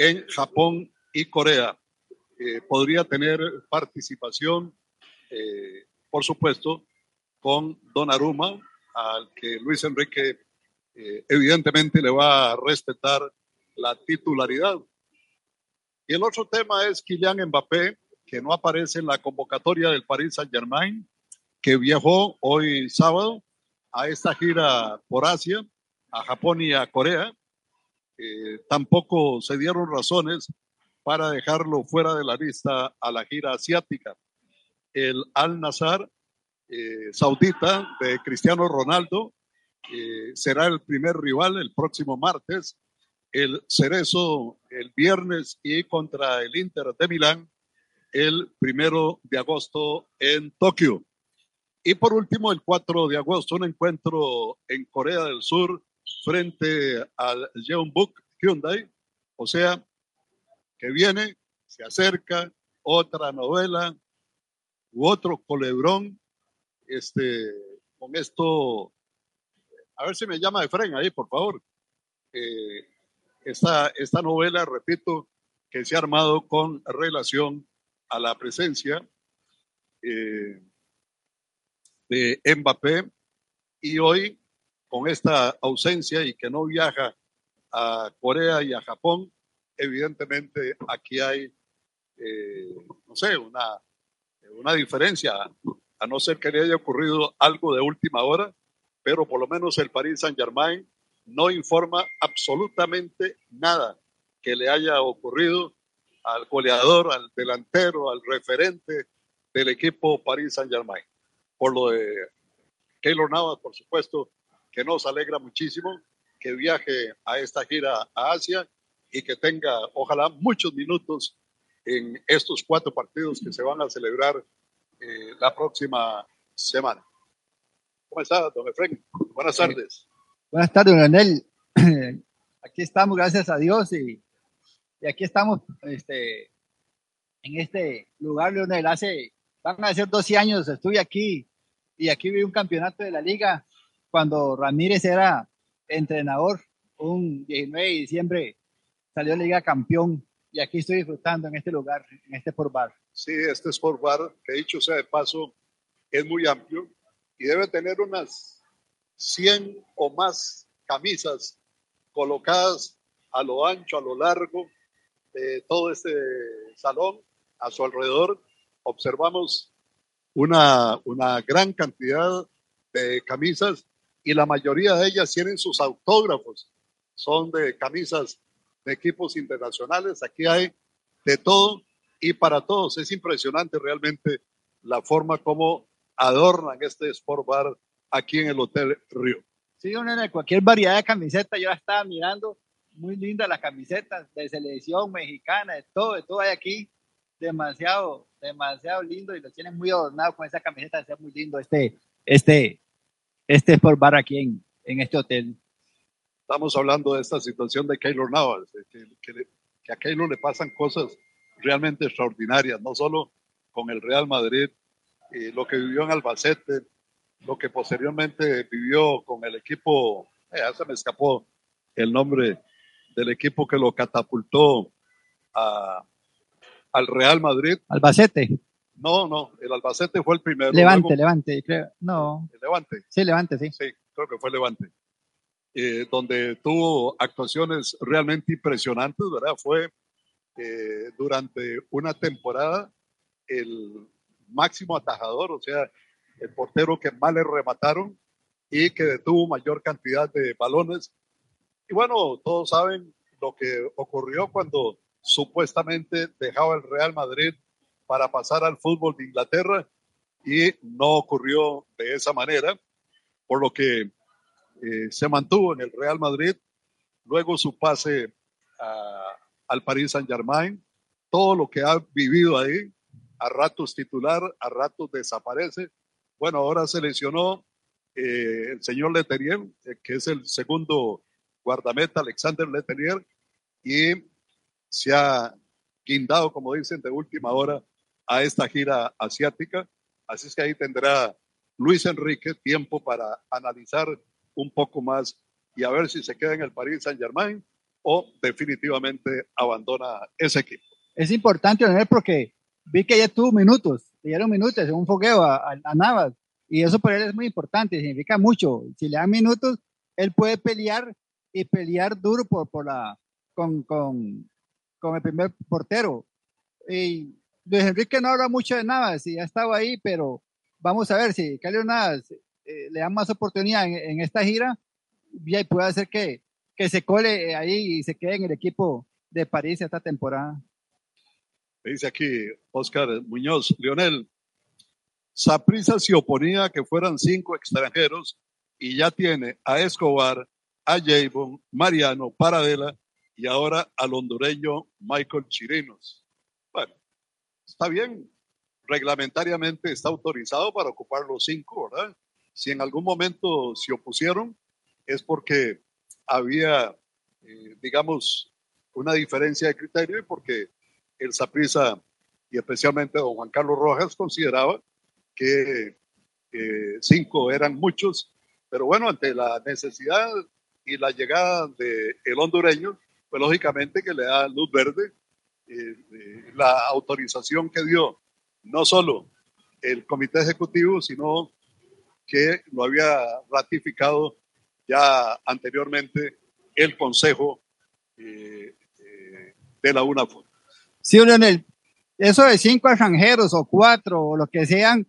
en Japón y Corea. Eh, podría tener participación, eh, por supuesto, con Don Aruma, al que Luis Enrique eh, evidentemente le va a respetar la titularidad. Y el otro tema es Kylian Mbappé, que no aparece en la convocatoria del Paris Saint-Germain, que viajó hoy sábado a esta gira por Asia, a Japón y a Corea. Eh, tampoco se dieron razones para dejarlo fuera de la lista a la gira asiática. El Al Nazar eh, saudita de Cristiano Ronaldo eh, será el primer rival el próximo martes. El Cerezo el viernes y contra el Inter de Milán el primero de agosto en Tokio. Y por último, el 4 de agosto, un encuentro en Corea del Sur frente al Jeonbuk Hyundai. O sea, que viene, se acerca otra novela u otro colebrón. Este, con esto, a ver si me llama de fren ahí, por favor. Eh, esta, esta novela, repito, que se ha armado con relación a la presencia eh, de Mbappé y hoy con esta ausencia y que no viaja a Corea y a Japón, evidentemente aquí hay, eh, no sé, una, una diferencia, a no ser que le haya ocurrido algo de última hora, pero por lo menos el Paris Saint Germain no informa absolutamente nada que le haya ocurrido al goleador, al delantero, al referente del equipo Paris Saint Germain. Por lo de Keylor Navas, por supuesto, que nos alegra muchísimo que viaje a esta gira a Asia y que tenga, ojalá, muchos minutos en estos cuatro partidos que se van a celebrar eh, la próxima semana. ¿Cómo está, don Efraín? Buenas tardes. Buenas tardes, Leonel. Aquí estamos, gracias a Dios, y, y aquí estamos este, en este lugar, Leonel. Hace, van a ser 12 años, estuve aquí y aquí vi un campeonato de la liga cuando Ramírez era entrenador. Un 19 de diciembre salió la liga campeón y aquí estoy disfrutando en este lugar, en este Sport Bar. Sí, este Sport Bar, que dicho sea de paso, es muy amplio y debe tener unas 100 o más camisas colocadas a lo ancho, a lo largo de todo este salón. A su alrededor observamos una, una gran cantidad de camisas y la mayoría de ellas tienen sus autógrafos. Son de camisas de equipos internacionales. Aquí hay de todo y para todos. Es impresionante realmente la forma como adornan este Sport Bar aquí en el Hotel Río. Sí, una cualquier variedad de camisetas, yo la estaba mirando, muy linda las camisetas de selección mexicana, de todo, de todo hay aquí, demasiado, demasiado lindo y lo tienen muy adornado con esa camiseta, es muy lindo este, este, este Sport Bar aquí en, en este hotel. Estamos hablando de esta situación de Keylor Navas, que, que, que a Keylor le pasan cosas realmente extraordinarias, no solo con el Real Madrid, y lo que vivió en Albacete, lo que posteriormente vivió con el equipo, eh, ya se me escapó el nombre del equipo que lo catapultó a, al Real Madrid. Albacete. No, no, el Albacete fue el primero. Levante, Levante, creo. No. El Levante. Sí, Levante, sí. Sí, creo que fue Levante. Eh, donde tuvo actuaciones realmente impresionantes, ¿verdad? Fue eh, durante una temporada el máximo atajador, o sea, el portero que más le remataron y que detuvo mayor cantidad de balones. Y bueno, todos saben lo que ocurrió cuando supuestamente dejaba el Real Madrid para pasar al fútbol de Inglaterra y no ocurrió de esa manera, por lo que eh, se mantuvo en el Real Madrid, luego su pase al Paris Saint Germain, todo lo que ha vivido ahí, a ratos titular, a ratos desaparece. Bueno, ahora se lesionó eh, el señor Letelier, eh, que es el segundo guardameta, Alexander Letelier, y se ha guindado, como dicen, de última hora a esta gira asiática. Así es que ahí tendrá Luis Enrique tiempo para analizar un poco más y a ver si se queda en el Paris Saint Germain o definitivamente abandona ese equipo. Es importante, Leonel, porque vi que ya tuvo minutos, le dieron minutos un fogueo a, a, Navas, y eso para él es muy importante, significa mucho. Si le dan minutos, él puede pelear y pelear duro por, por la, con, con, con el primer portero. Y Luis Enrique no habla mucho de Navas, y ha estado ahí, pero vamos a ver si Carlos Navas eh, le dan más oportunidad en, esta gira, y puede hacer que, que se cole ahí y se quede en el equipo de París esta temporada. Dice aquí Oscar Muñoz, Leonel, Saprisa se oponía a que fueran cinco extranjeros y ya tiene a Escobar, a Javon, Mariano, Paradela y ahora al hondureño Michael Chirinos. Está bien, reglamentariamente está autorizado para ocupar los cinco, ¿verdad? Si en algún momento se opusieron, es porque había, eh, digamos, una diferencia de criterio y porque el Saprisa y especialmente don Juan Carlos Rojas consideraba que eh, cinco eran muchos, pero bueno, ante la necesidad y la llegada del el hondureño, pues lógicamente que le da luz verde eh, eh, la autorización que dio no solo el comité ejecutivo, sino que lo había ratificado ya anteriormente el Consejo de la UNAFUR. Sí, Leonel, eso de cinco extranjeros o cuatro o lo que sean,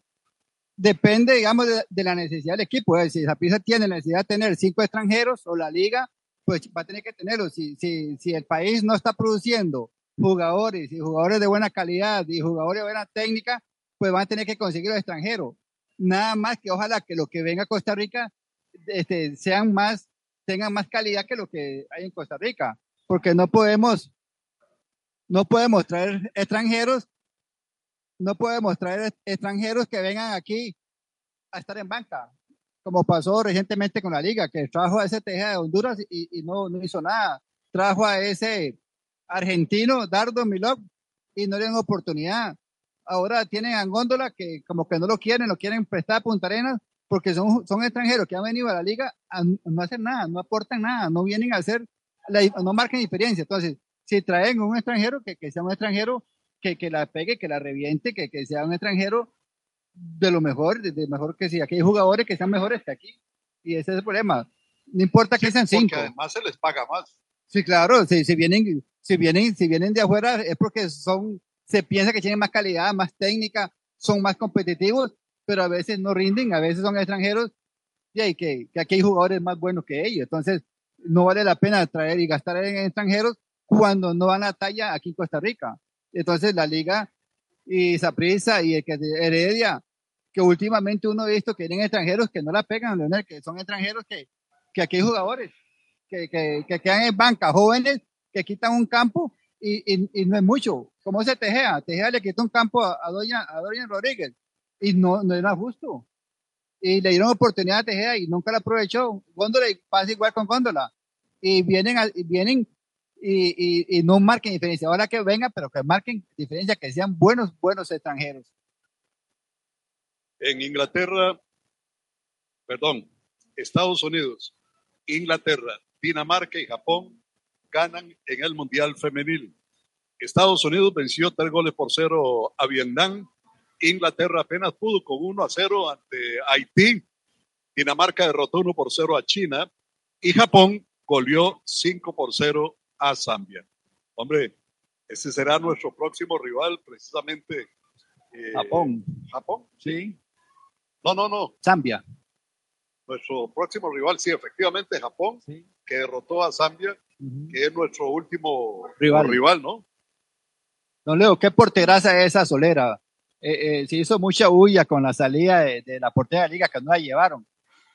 depende, digamos, de, la necesidad del equipo. Si Zapisa tiene la necesidad de tener cinco extranjeros o la liga, pues va a tener que tenerlo. Si, si, si el país no está produciendo jugadores y jugadores de buena calidad y jugadores de buena técnica, pues van a tener que conseguir los extranjeros. Nada más que ojalá que lo que venga a Costa Rica este, sean más, tengan más calidad que lo que hay en Costa Rica, porque no podemos no podemos traer extranjeros, no podemos traer extranjeros que vengan aquí a estar en banca, como pasó recientemente con la liga, que trajo a ese Teja de Honduras y, no, no, hizo nada. Trajo a ese argentino, Dardo Milok, y no le dan oportunidad. Ahora tienen a Góndola que como que no lo quieren, lo quieren prestar a Punta Arenas, porque son, son extranjeros que han venido a la liga a no hacer nada, no aportan nada, no vienen a hacer, no marcan diferencia. Entonces, si traen un extranjero, que, que sea un extranjero que, que, la pegue, que la reviente, que, que sea un extranjero de lo mejor, de, mejor que si aquí hay jugadores que sean mejores que aquí. Y ese es el problema. No importa que sean cinco. Porque además se les paga más. Sí, claro, si, si, vienen, si, vienen, si vienen de afuera es porque son, se piensa que tienen más calidad, más técnica, son más competitivos, pero a veces no rinden, a veces son extranjeros y hay que, que aquí hay jugadores más buenos que ellos. Entonces, no vale la pena traer y gastar en extranjeros cuando no van a talla aquí en Costa Rica. Entonces la liga y Saprissa y el que Heredia, que últimamente uno ha visto que tienen extranjeros que no la pegan, Leonel, que son extranjeros que, que aquí hay jugadores, que, que, que quedan en banca, jóvenes que quitan un campo y, y, no es mucho. Como se Tejea, Tejea le quitó un campo a, Doña, a Doña Rodríguez y no, no era justo. Y le dieron oportunidad a Tejea y nunca la aprovechó. Góndola pasa igual con Góndola. Y vienen, vienen y, y, no marquen diferencia. Ahora que vengan, pero que marquen diferencia, que sean buenos, buenos extranjeros. En Inglaterra, perdón, Estados Unidos, Inglaterra, Dinamarca y Japón ganan en el Mundial Femenil. Estados Unidos venció tres goles por cero a Vietnam. Inglaterra apenas pudo con 1 a 0 ante Haití. Dinamarca derrotó 1 por 0 a China. Y Japón goleó 5 por 0 a Zambia. Hombre, ese será nuestro próximo rival, precisamente. Eh, Japón. Japón. Sí. No, no, no. Zambia. Nuestro próximo rival, sí, efectivamente, Japón, que derrotó a Zambia, que es nuestro último rival, rival ¿no? Don Leo, ¿qué porteraza es esa solera? Eh, eh, se hizo mucha huya con la salida de, la portera de la liga que no la llevaron.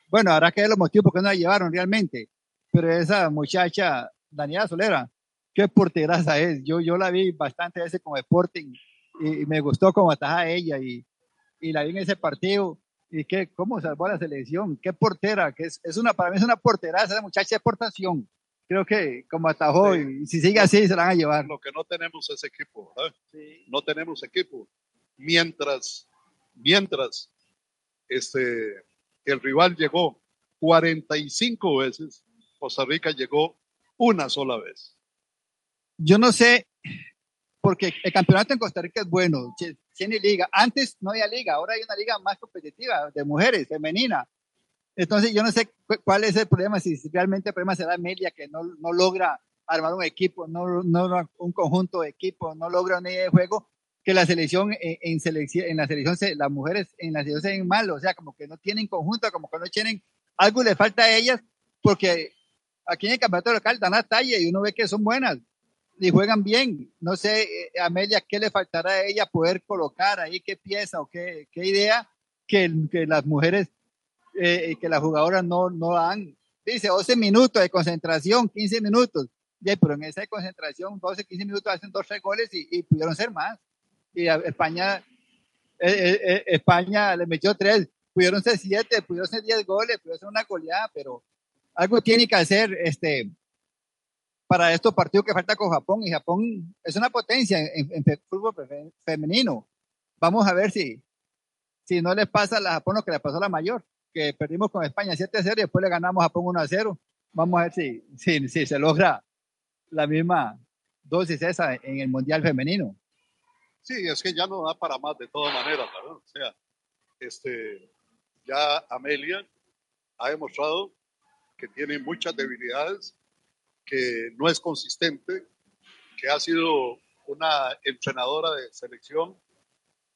Bueno, habrá que ver los motivos por qué no la llevaron realmente. Pero esa muchacha Daniela Solera, qué porteraza es. Yo, yo la vi bastante veces como Sporting y, me gustó cómo ataja ella y, y, la vi en ese partido y que cómo salvó a la selección, qué portera, que es, es una, para mí es una porteraza, esa muchacha de portación. Creo que como atajó y si sigue así se la van a llevar. Lo que no tenemos es equipo, No tenemos equipo. Mientras, mientras este, el rival llegó 45 veces, Costa Rica llegó una sola vez. Yo no sé, porque el campeonato en Costa Rica es bueno, tiene liga. Antes no había liga, ahora hay una liga más competitiva de mujeres, femenina. Entonces yo no sé cuál es el problema, si realmente el problema será Amelia que no, no logra armar un equipo, no, no un conjunto de equipo, no logra una idea de juego, que la selección en, selección, en la selección, las mujeres en la selección se ven mal, o sea, como que no tienen conjunto, como que no tienen, algo le falta a ellas, porque aquí en el campeonato local dan la talla y uno ve que son buenas y juegan bien. No sé, eh, Amelia, ¿qué le faltará a ella poder colocar ahí? ¿Qué pieza o qué, qué idea que, que las mujeres, eh, que las jugadoras no, no dan? Dice 12 minutos de concentración, 15 minutos. Ya, pero en esa concentración, 12, 15 minutos hacen dos, tres goles y, pudieron ser más. Y España, eh, España le metió tres, pudieron ser siete, pudieron ser diez goles, pudieron ser una goleada, pero algo tiene que hacer este, para estos partidos que falta con Japón. Y Japón es una potencia en, fútbol femenino. Vamos a ver si, si no les pasa a la Japón lo que le pasó a la mayor, que perdimos con España 7-0 y después le ganamos a Japón 1-0. Vamos a ver si, si, si se logra la misma dosis esa en el Mundial Femenino. Sí, es que ya no da para más de todas maneras, O sea, este, ya Amelia ha demostrado que tiene muchas debilidades, que no es consistente, que ha sido una entrenadora de selección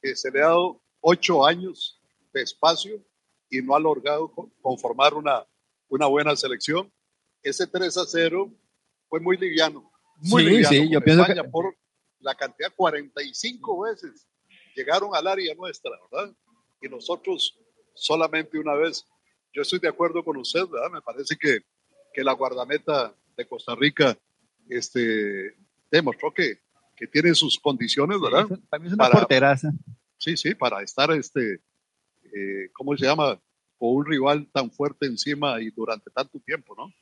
que se le ha dado ocho años de espacio y no ha logrado conformar una, una buena selección. Ese 3 a 0 fue muy liviano. Muy liviano sí, yo pienso que... por la cantidad, 45 veces llegaron al área nuestra, ¿verdad? Y nosotros solamente una vez. Yo estoy de acuerdo con usted, ¿verdad? Me parece que, que la guardameta de Costa Rica este, demostró que, que tiene sus condiciones, ¿verdad? es una porteraza. Sí, sí, para estar, este, eh, ¿cómo se llama? Con un rival tan fuerte encima y durante tanto tiempo, ¿no?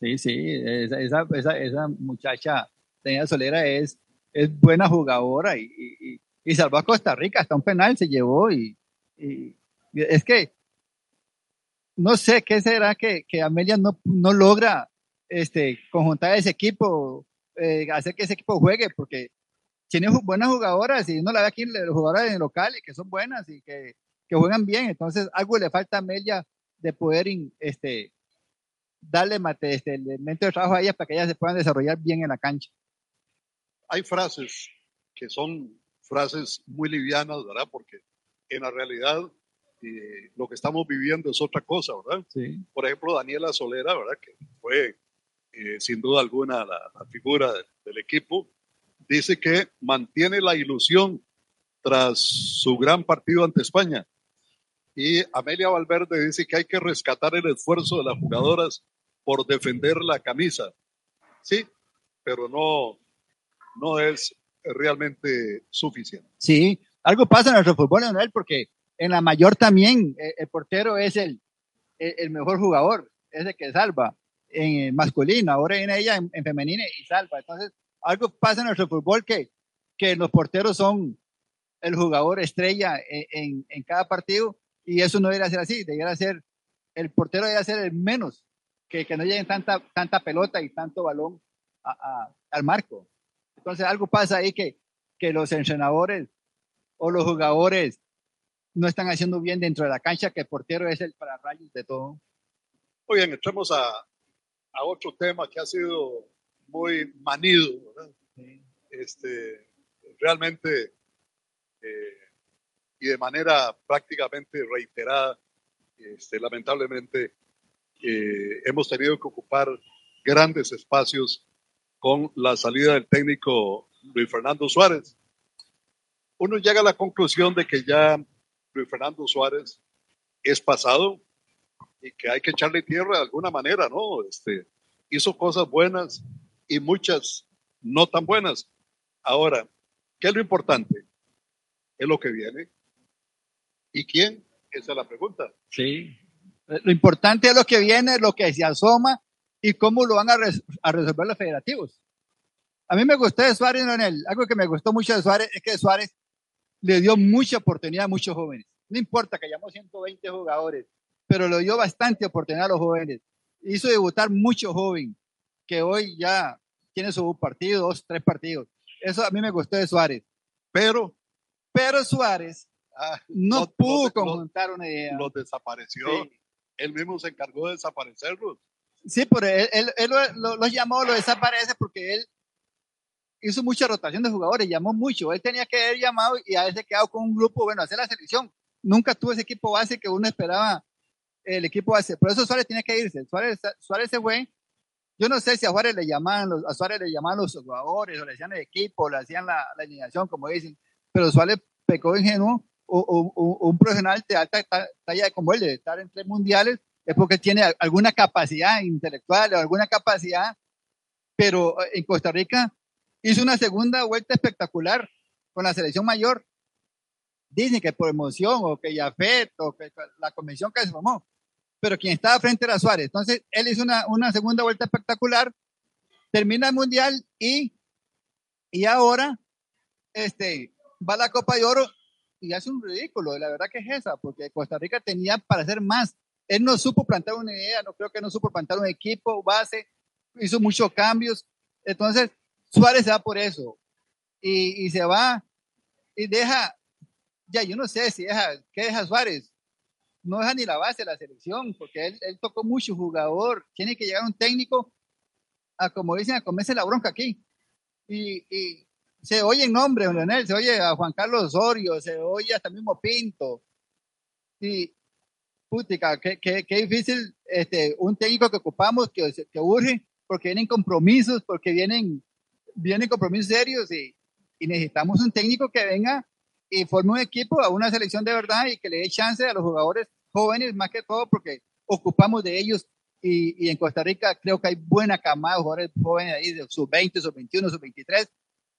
Sí, sí, esa, esa, esa, muchacha, Daniela Solera, es, es buena jugadora y, y, y, salvó a Costa Rica, hasta un penal se llevó y, es que no sé qué será que, que Amelia no, no logra este, conjuntar ese equipo, eh, hacer que ese equipo juegue, porque tiene buenas jugadoras y uno la ve aquí, los jugadores locales que son buenas y que, que, juegan bien. Entonces, algo le falta a Amelia de poder este, darle mate, este, elemento de trabajo a ellas para que ellas se puedan desarrollar bien en la cancha. Hay frases que son frases muy livianas, ¿verdad? Porque en la realidad eh, lo que estamos viviendo es otra cosa, ¿verdad? Sí. Por ejemplo, Daniela Solera, ¿verdad? Que fue eh, sin duda alguna la, figura del equipo, dice que mantiene la ilusión tras su gran partido ante España. Y Amelia Valverde dice que hay que rescatar el esfuerzo de las jugadoras por defender la camisa. Sí, pero no, no es realmente suficiente. Sí, algo pasa en nuestro fútbol, él porque en la mayor también eh, el, portero es el, el, mejor jugador, es el que salva en masculino, ahora viene ella en, femenina y salva. Entonces, algo pasa en nuestro fútbol que, que los porteros son el jugador estrella en, en, cada partido y eso no debería ser así, debería ser, el portero debería ser el menos, que, que no lleguen tanta, tanta pelota y tanto balón al marco. Entonces, algo pasa ahí que, que los entrenadores o los jugadores no están haciendo bien dentro de la cancha, que el portero es el para rayos de todo. Muy bien, entremos a, a otro tema que ha sido muy manido, Este, realmente eh, y de manera prácticamente reiterada, este, lamentablemente eh, hemos tenido que ocupar grandes espacios con la salida del técnico Luis Fernando Suárez. Uno llega a la conclusión de que ya Luis Fernando Suárez es pasado, y que hay que echarle tierra de alguna manera, ¿no? Este, hizo cosas buenas y muchas no tan buenas. Ahora, ¿qué es lo importante? Es lo que viene. ¿Y quién? Esa es la pregunta. Sí. Lo importante es lo que viene, lo que se asoma y cómo lo van a, resolver los federativos. A mí me gustó de Suárez, Leonel. Algo que me gustó mucho de Suárez es que Suárez le dio mucha oportunidad a muchos jóvenes. No importa que hayamos 120 jugadores, pero le dio bastante oportunidad a los jóvenes. Hizo debutar mucho joven. que hoy ya tiene su partido, dos, tres partidos. Eso a mí me gustó de Suárez. Pero, pero Suárez ah, no, pudo conjuntar una idea. Los desapareció. Él mismo se encargó de desaparecerlos. Sí, pero él, él, los llamó, lo desaparece porque él hizo mucha rotación de jugadores, llamó mucho. Él tenía que haber llamado y haberse quedado con un grupo, bueno, hacer la selección. Nunca tuvo ese equipo base que uno esperaba el equipo base. Por eso Suárez tenía que irse. Suárez, Suárez se fue. Yo no sé si a Suárez le llamaban, a Suárez le llamaban los jugadores, o le hacían el equipo, o le hacían la, la alineación, como dicen. Pero Suárez pecó ingenuo, o, o, un profesional de alta talla como él, de estar en tres mundiales, es porque tiene alguna capacidad intelectual o alguna capacidad, pero eh, en Costa Rica hizo una segunda vuelta espectacular con la selección mayor. Dicen que por emoción o que ya o que la convención que se formó, pero quien estaba frente era Suárez. Entonces, él hizo una, una segunda vuelta espectacular, termina el mundial y, y ahora este, va a la Copa de Oro y hace un ridículo. La verdad que es esa, porque Costa Rica tenía para hacer más. Él no supo plantar una idea, no creo que no supo plantar un equipo, base, hizo muchos cambios. Entonces, Suárez se va por eso. Y, y se va y deja, ya yo no sé si deja, ¿qué deja Suárez? No deja ni la base de la selección, porque él, él tocó mucho jugador. Tiene que llegar un técnico a, como dicen, a comerse la bronca aquí. Y, y se oye en nombre, Leonel, se oye a Juan Carlos Osorio, se oye hasta mismo Pinto. Y, putica, qué, qué, qué difícil este, un técnico que ocupamos, que, que urge, porque vienen compromisos, porque vienen vienen compromisos serios y, y, necesitamos un técnico que venga y forme un equipo a una selección de verdad y que le dé chance a los jugadores jóvenes más que todo porque ocupamos de ellos y, y en Costa Rica creo que hay buena camada de jugadores jóvenes ahí de sub 20, sub 21, sub 23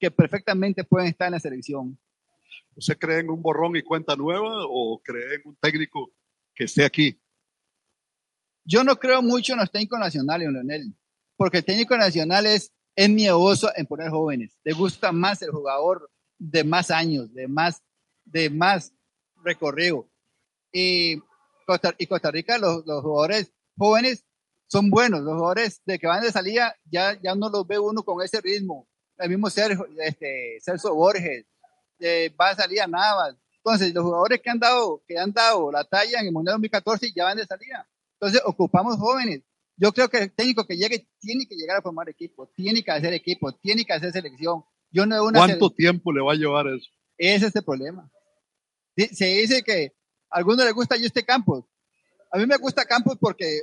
que perfectamente pueden estar en la selección. ¿Usted cree en un borrón y cuenta nueva o cree en un técnico que esté aquí? Yo no creo mucho en los técnicos nacionales, Leonel, porque el técnico nacional es es miedoso en poner jóvenes. Le gusta más el jugador de más años, de más, de más recorrido. Y Costa, y Costa Rica, los, los, jugadores jóvenes son buenos. Los jugadores de que van de salida ya, ya no los ve uno con ese ritmo. El mismo Sergio, este, Celso Borges, eh, va a salir a Navas. Entonces, los jugadores que han dado, que han dado la talla en el Mundial 2014 ya van de salida. Entonces, ocupamos jóvenes yo creo que el técnico que llegue tiene que llegar a formar equipo, tiene que hacer equipo, tiene que hacer selección. Yo no una ¿Cuánto tiempo le va a llevar eso? Ese es el problema. Se dice que a alguno le gusta este Campos. A mí me gusta Campos porque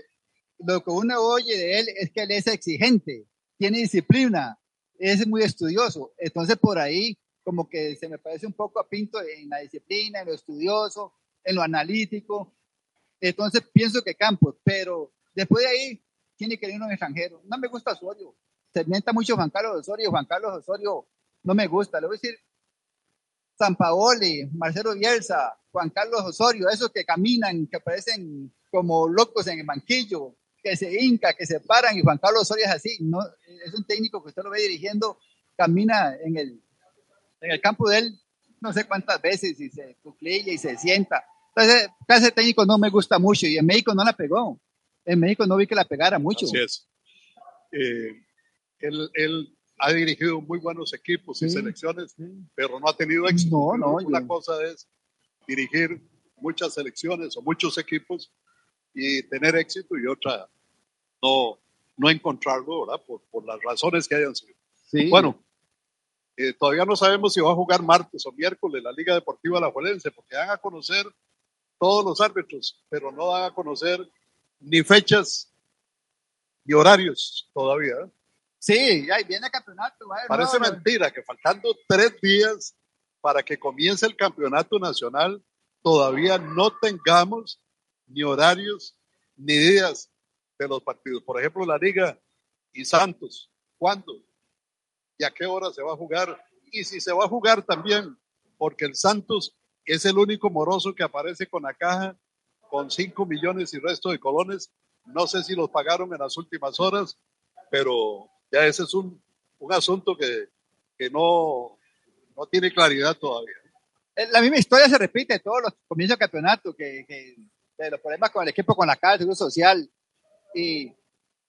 lo que uno oye de él es que él es exigente, tiene disciplina, es muy estudioso. Entonces por ahí como que se me parece un poco a Pinto en la disciplina, en lo estudioso, en lo analítico. Entonces pienso que Campos, pero Después de ahí, tiene que ir un extranjero. No me gusta Osorio. Se mienta mucho Juan Carlos Osorio. Juan Carlos Osorio no me gusta. Le voy a decir San Paoli, Marcelo Bielsa, Juan Carlos Osorio, esos que caminan, que parecen como locos en el banquillo, que se hinca, que se paran, y Juan Carlos Osorio es así, no, es un técnico que usted lo ve dirigiendo, camina en el, en el campo de él no sé cuántas veces y se cuclilla y se sienta. Entonces, ese técnico no me gusta mucho y en México no la pegó en México no vi que la pegara mucho. Así es. Eh, él, ha dirigido muy buenos equipos y selecciones, pero no ha tenido éxito. No, no. Una cosa es dirigir muchas selecciones o muchos equipos y tener éxito y otra no, no encontrarlo, ¿verdad? Por, por las razones que hayan sido. Sí. Bueno, eh, todavía no sabemos si va a jugar martes o miércoles la Liga Deportiva La Juelense, porque van a conocer todos los árbitros, pero no van a conocer ni fechas ni horarios todavía. Sí, ahí viene el campeonato. Parece mentira que faltando tres días para que comience el campeonato nacional, todavía no tengamos ni horarios ni días de los partidos. Por ejemplo, la Liga y Santos. ¿Cuándo? ¿Y a qué hora se va a jugar? Y si se va a jugar también, porque el Santos es el único moroso que aparece con la caja con 5 millones y resto de colones. No sé si los pagaron en las últimas horas, pero ya ese es un, un asunto que, que no, no tiene claridad todavía. La misma historia se repite todos los comienzos del campeonato, que de los problemas con el equipo, con la caja de seguro social, y,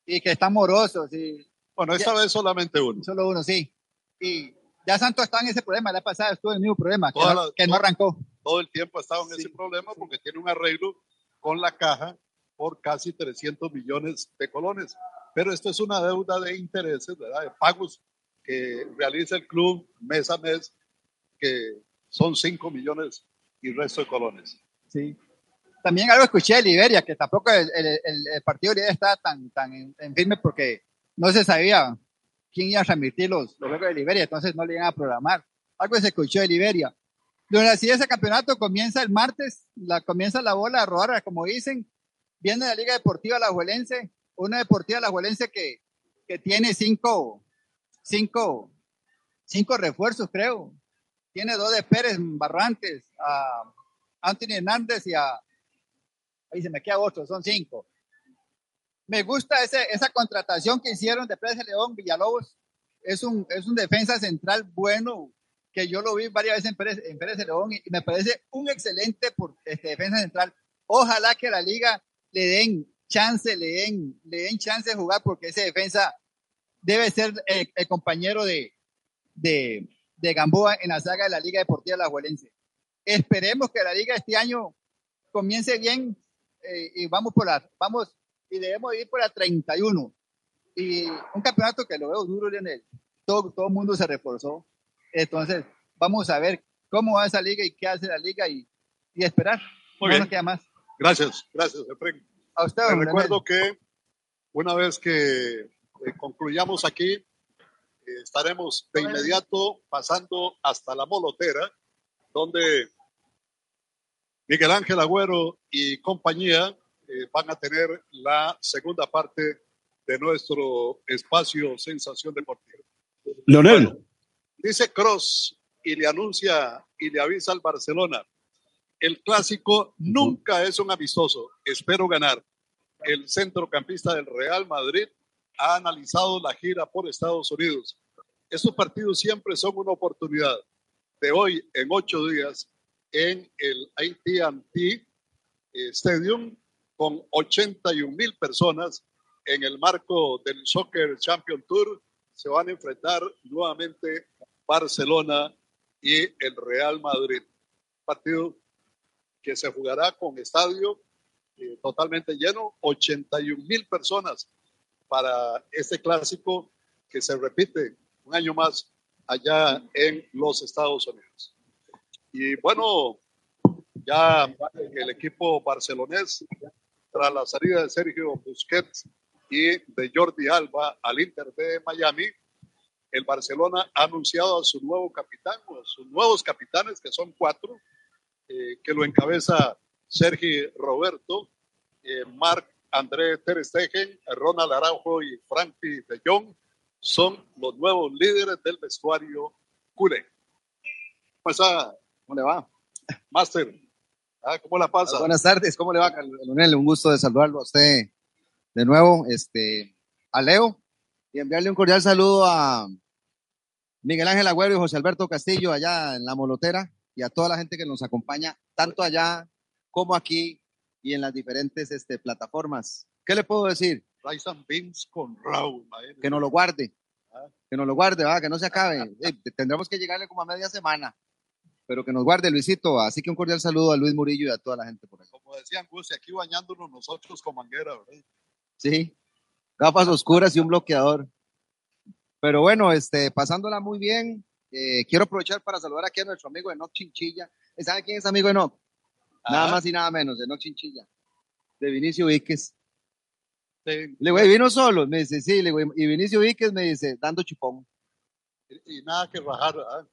y que están morosos. Y Bueno, esta vez solamente uno. Solo uno, sí. Y ya Santos está en ese problema, la pasada estuvo en el mismo problema, que, no, arrancó. Todo el tiempo ha estado en ese problema porque tiene un arreglo con la caja por casi 300 millones de colones. Pero esto es una deuda de intereses, ¿verdad? De pagos que realiza el club mes a mes, que son 5 millones y resto de colones. Sí. También algo escuché de Liberia, que tampoco el, partido de Liberia estaba tan, tan en, firme porque no se sabía quién iba a transmitir los, juegos de Liberia, entonces no le iban a programar. Algo se escuchó de Liberia. Durante ese campeonato comienza el martes, la, comienza la bola a rodar, como dicen, viene la Liga Deportiva La Juelense, una deportiva La Juelense que, que tiene cinco, cinco, cinco refuerzos, creo. Tiene dos de Pérez Barrantes, a Anthony Hernández y a, me queda otro, son cinco. Me gusta ese, esa contratación que hicieron de Pérez León Villalobos. Es un, es un defensa central bueno, que yo lo vi varias veces en Pérez, en León y me parece un excelente por, este, defensa central. Ojalá que la liga le den chance, le den, le den chance de jugar porque ese defensa debe ser el, compañero de, de, de, Gamboa en la saga de la Liga Deportiva La Juelense. Esperemos que la liga este año comience bien eh, y vamos por la, vamos y debemos ir por la 31. Y un campeonato que lo veo duro, Lionel. Todo, todo el mundo se reforzó. Entonces, vamos a ver cómo va esa liga y qué hace la liga y, y esperar. Muy no bien. queda más. Gracias, gracias, Efraín. A usted, recuerdo que una vez que eh, concluyamos aquí, eh, estaremos de inmediato pasando hasta la molotera, donde Miguel Ángel Agüero y compañía eh, van a tener la segunda parte de nuestro espacio Sensación Deportiva. Leonel. dice Cross y le anuncia y le avisa al Barcelona el clásico nunca es un amistoso. Espero ganar. El centrocampista del Real Madrid ha analizado la gira por Estados Unidos. Estos partidos siempre son una oportunidad. De hoy en ocho días en el AT&T Stadium con 81 mil personas en el marco del Soccer Champion Tour se van a enfrentar nuevamente Barcelona y el Real Madrid. Partido que se jugará con estadio eh, totalmente lleno, 81 mil personas para este clásico que se repite un año más allá en los Estados Unidos. Y bueno, ya el equipo barcelonés, tras la salida de Sergio Busquets y de Jordi Alba al Inter de Miami, el Barcelona ha anunciado a su nuevo capitán, a sus nuevos capitanes, que son cuatro, eh, que lo encabeza Sergi Roberto, eh, Marc André Ter Stegen, Ronald Araujo y Frankie de Jong son los nuevos líderes del vestuario culé. ¿Cómo está? ¿Cómo le va? Master, ah, ¿cómo la pasa? Buenas tardes, ¿cómo le va, Leonel? Un gusto de saludarlo a usted de nuevo, este, a Leo, y enviarle un cordial saludo a Miguel Ángel Agüero y José Alberto Castillo allá en La Molotera y a toda la gente que nos acompaña, tanto allá como aquí y en las diferentes este, plataformas. ¿Qué le puedo decir? Rice and beans con Raúl. Que no lo guarde. Ah. Que no lo guarde, ¿va? que no se acabe. tendremos que llegarle como a media semana. Pero que nos guarde, Luisito. Así que un cordial saludo a Luis Murillo y a toda la gente por ahí. Como decían, Gus, aquí bañándonos nosotros con manguera, ¿verdad? Sí. Gafas oscuras y un bloqueador. Pero bueno, este, pasándola muy bien, eh, quiero aprovechar para saludar aquí a nuestro amigo Enoch Chinchilla. ¿Sabe quién es amigo Enoch? Nada más y nada menos, Enoch Chinchilla. De Vinicio Víquez. Le digo, vino solo. Me dice, sí, le digo, y Vinicio Víquez me dice, dando chupón. Y, nada que bajar, ¿verdad?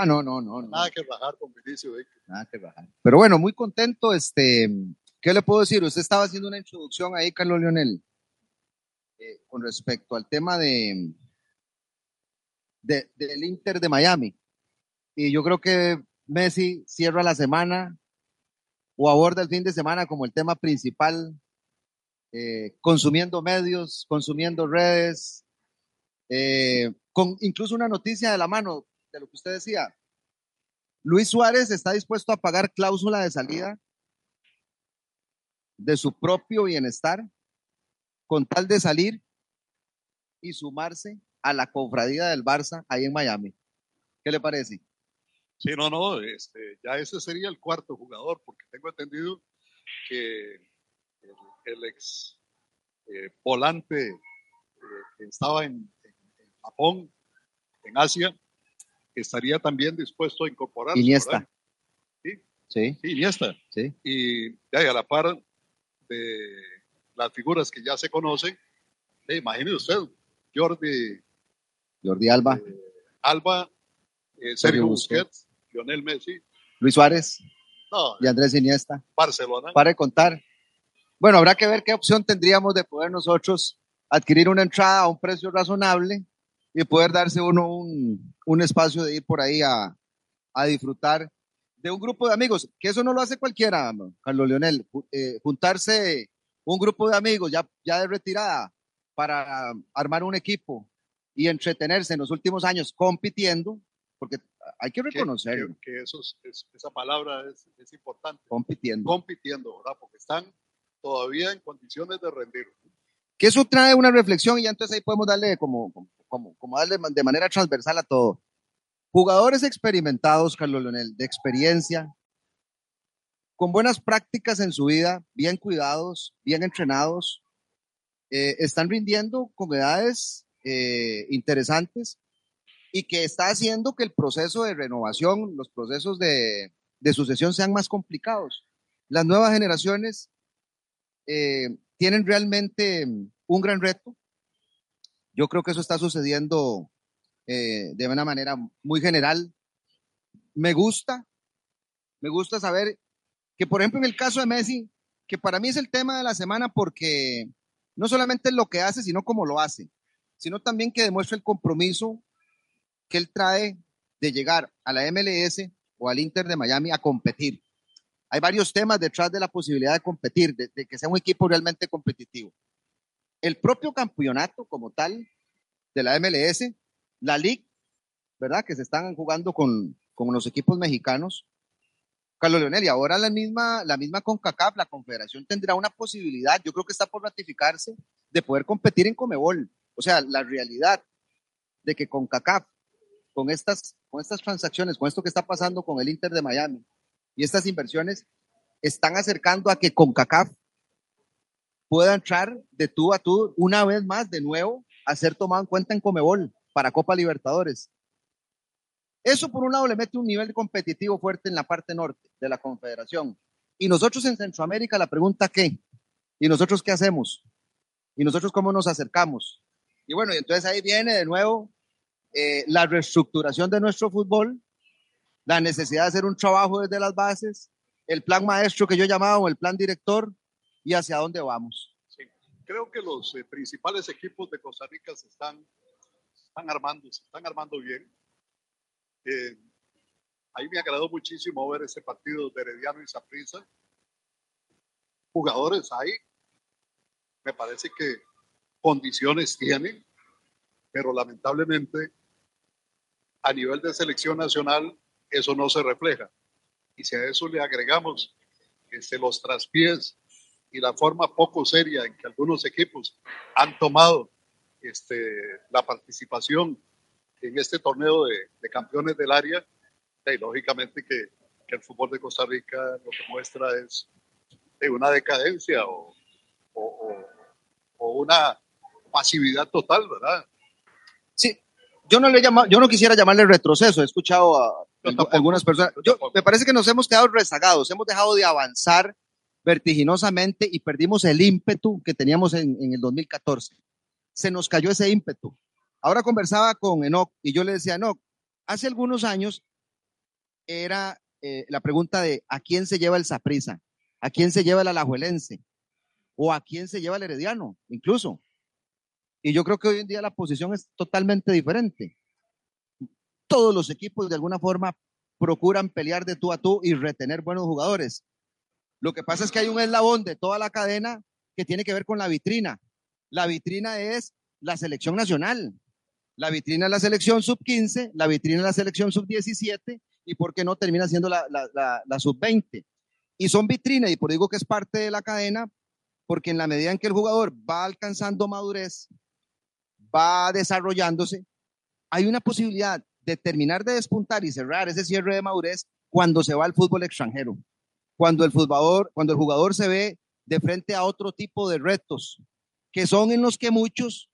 Ah, no, no, no. Nada que bajar con Vinicio. Nada que bajar. Pero bueno, muy contento. Este, ¿Qué le puedo decir? Usted estaba haciendo una introducción ahí, Carlos Leonel, eh, con respecto al tema de, del Inter de Miami. Y yo creo que Messi cierra la semana o aborda el fin de semana como el tema principal, eh, consumiendo medios, consumiendo redes, eh, con incluso una noticia de la mano de lo que usted decía. Luis Suárez está dispuesto a pagar cláusula de salida de su propio bienestar con tal de salir y sumarse a la cofradía del Barça ahí en Miami. ¿Qué le parece? Sí, no, no, este, ya ese sería el cuarto jugador, porque tengo entendido que el, ex eh, volante eh, que estaba en, Japón, en Asia, estaría también dispuesto a incorporarse. Iniesta. ¿Sí? Sí. Iniesta. Sí. Y ya, a la par de las figuras que ya se conocen, eh, imagine usted, Jordi. Jordi Alba. Alba, Sergio Busquets Lionel Messi. Luis Suárez. y Andrés Iniesta. Barcelona. Para contar. Bueno, habrá que ver qué opción tendríamos de poder nosotros adquirir una entrada a un precio razonable y poder darse uno un, un espacio de ir por ahí a, a, disfrutar de un grupo de amigos, que eso no lo hace cualquiera, Carlos Leonel, eh, juntarse un grupo de amigos ya, ya de retirada para armar un equipo y entretenerse en los últimos años compitiendo, porque hay que reconocerlo. Que, eso esa palabra es, importante. Compitiendo. Compitiendo, ¿verdad? Porque están todavía en condiciones de rendir. Que eso trae una reflexión y entonces ahí podemos darle como, como, como darle de manera transversal a todo. Jugadores experimentados, Carlos Leonel, de experiencia, con buenas prácticas en su vida, bien cuidados, bien entrenados, eh, están rindiendo con edades eh, interesantes y que está haciendo que el proceso de renovación, los procesos de, sucesión sean más complicados. Las nuevas generaciones eh, tienen realmente un gran reto. Yo creo que eso está sucediendo eh, de una manera muy general. Me gusta, me gusta saber que, por ejemplo, en el caso de Messi, que para mí es el tema de la semana porque no solamente es lo que hace, sino cómo lo hace, sino también que demuestra el compromiso que él trae de llegar a la MLS o al Inter de Miami a competir. Hay varios temas detrás de la posibilidad de competir, de, que sea un equipo realmente competitivo. El propio campeonato como tal de la MLS, la League, ¿verdad? Que se están jugando con, con los equipos mexicanos. Carlos Leonel, y ahora la misma, la misma CONCACAF, la confederación tendrá una posibilidad, yo creo que está por ratificarse, de poder competir en Comebol. O sea, la realidad de que CONCACAF con estas, con estas transacciones, con esto que está pasando con el Inter de Miami y estas inversiones, están acercando a que CONCACAF pueda entrar de tú a tú una vez más de nuevo a ser tomado en cuenta en Comebol para Copa Libertadores. Eso por un lado le mete un nivel competitivo fuerte en la parte norte de la Confederación. Y nosotros en Centroamérica la pregunta ¿qué? ¿Y nosotros qué hacemos? ¿Y nosotros cómo nos acercamos? Y bueno, y entonces ahí viene de nuevo eh, la reestructuración de nuestro fútbol, la necesidad de hacer un trabajo desde las bases, el plan maestro que yo he llamado el plan director y hacia dónde vamos. Creo que los eh, principales equipos de Costa Rica se están, están armando, se están armando bien. Eh, ahí me agradó muchísimo ver ese partido de Herediano y Saprissa. Jugadores ahí, me parece que condiciones tienen, pero lamentablemente a nivel de selección nacional eso no se refleja. Y si a eso le agregamos este, los traspiés y la forma poco seria en que algunos equipos han tomado este, la participación en este torneo de, campeones del área, y lógicamente que, el fútbol de Costa Rica lo que muestra es de una decadencia o, o una pasividad total, ¿verdad? Sí, yo no le llamo, yo no quisiera llamarle retroceso. He escuchado a, algunas personas. Yo, me parece que nos hemos quedado rezagados, hemos dejado de avanzar vertiginosamente y perdimos el ímpetu que teníamos en, el 2014. Se nos cayó ese ímpetu. Ahora conversaba con Enoch y yo le decía, Enoch, hace algunos años era eh, la pregunta de ¿a quién se lleva el Saprisa? ¿A quién se lleva el Alajuelense? ¿O a quién se lleva el Herediano? Incluso. Y yo creo que hoy en día la posición es totalmente diferente. Todos los equipos de alguna forma procuran pelear de tú a tú y retener buenos jugadores. Lo que pasa es que hay un eslabón de toda la cadena que tiene que ver con la vitrina. La vitrina es la selección nacional. La vitrina es la selección sub 15, la vitrina es la selección sub 17 y por qué no termina siendo la, la sub 20. Y son vitrinas y por digo que es parte de la cadena porque en la medida en que el jugador va alcanzando madurez, va desarrollándose, hay una posibilidad de terminar de despuntar y cerrar ese cierre de madurez cuando se va al fútbol extranjero, cuando el jugador, cuando el jugador se ve de frente a otro tipo de retos, que son en los que muchos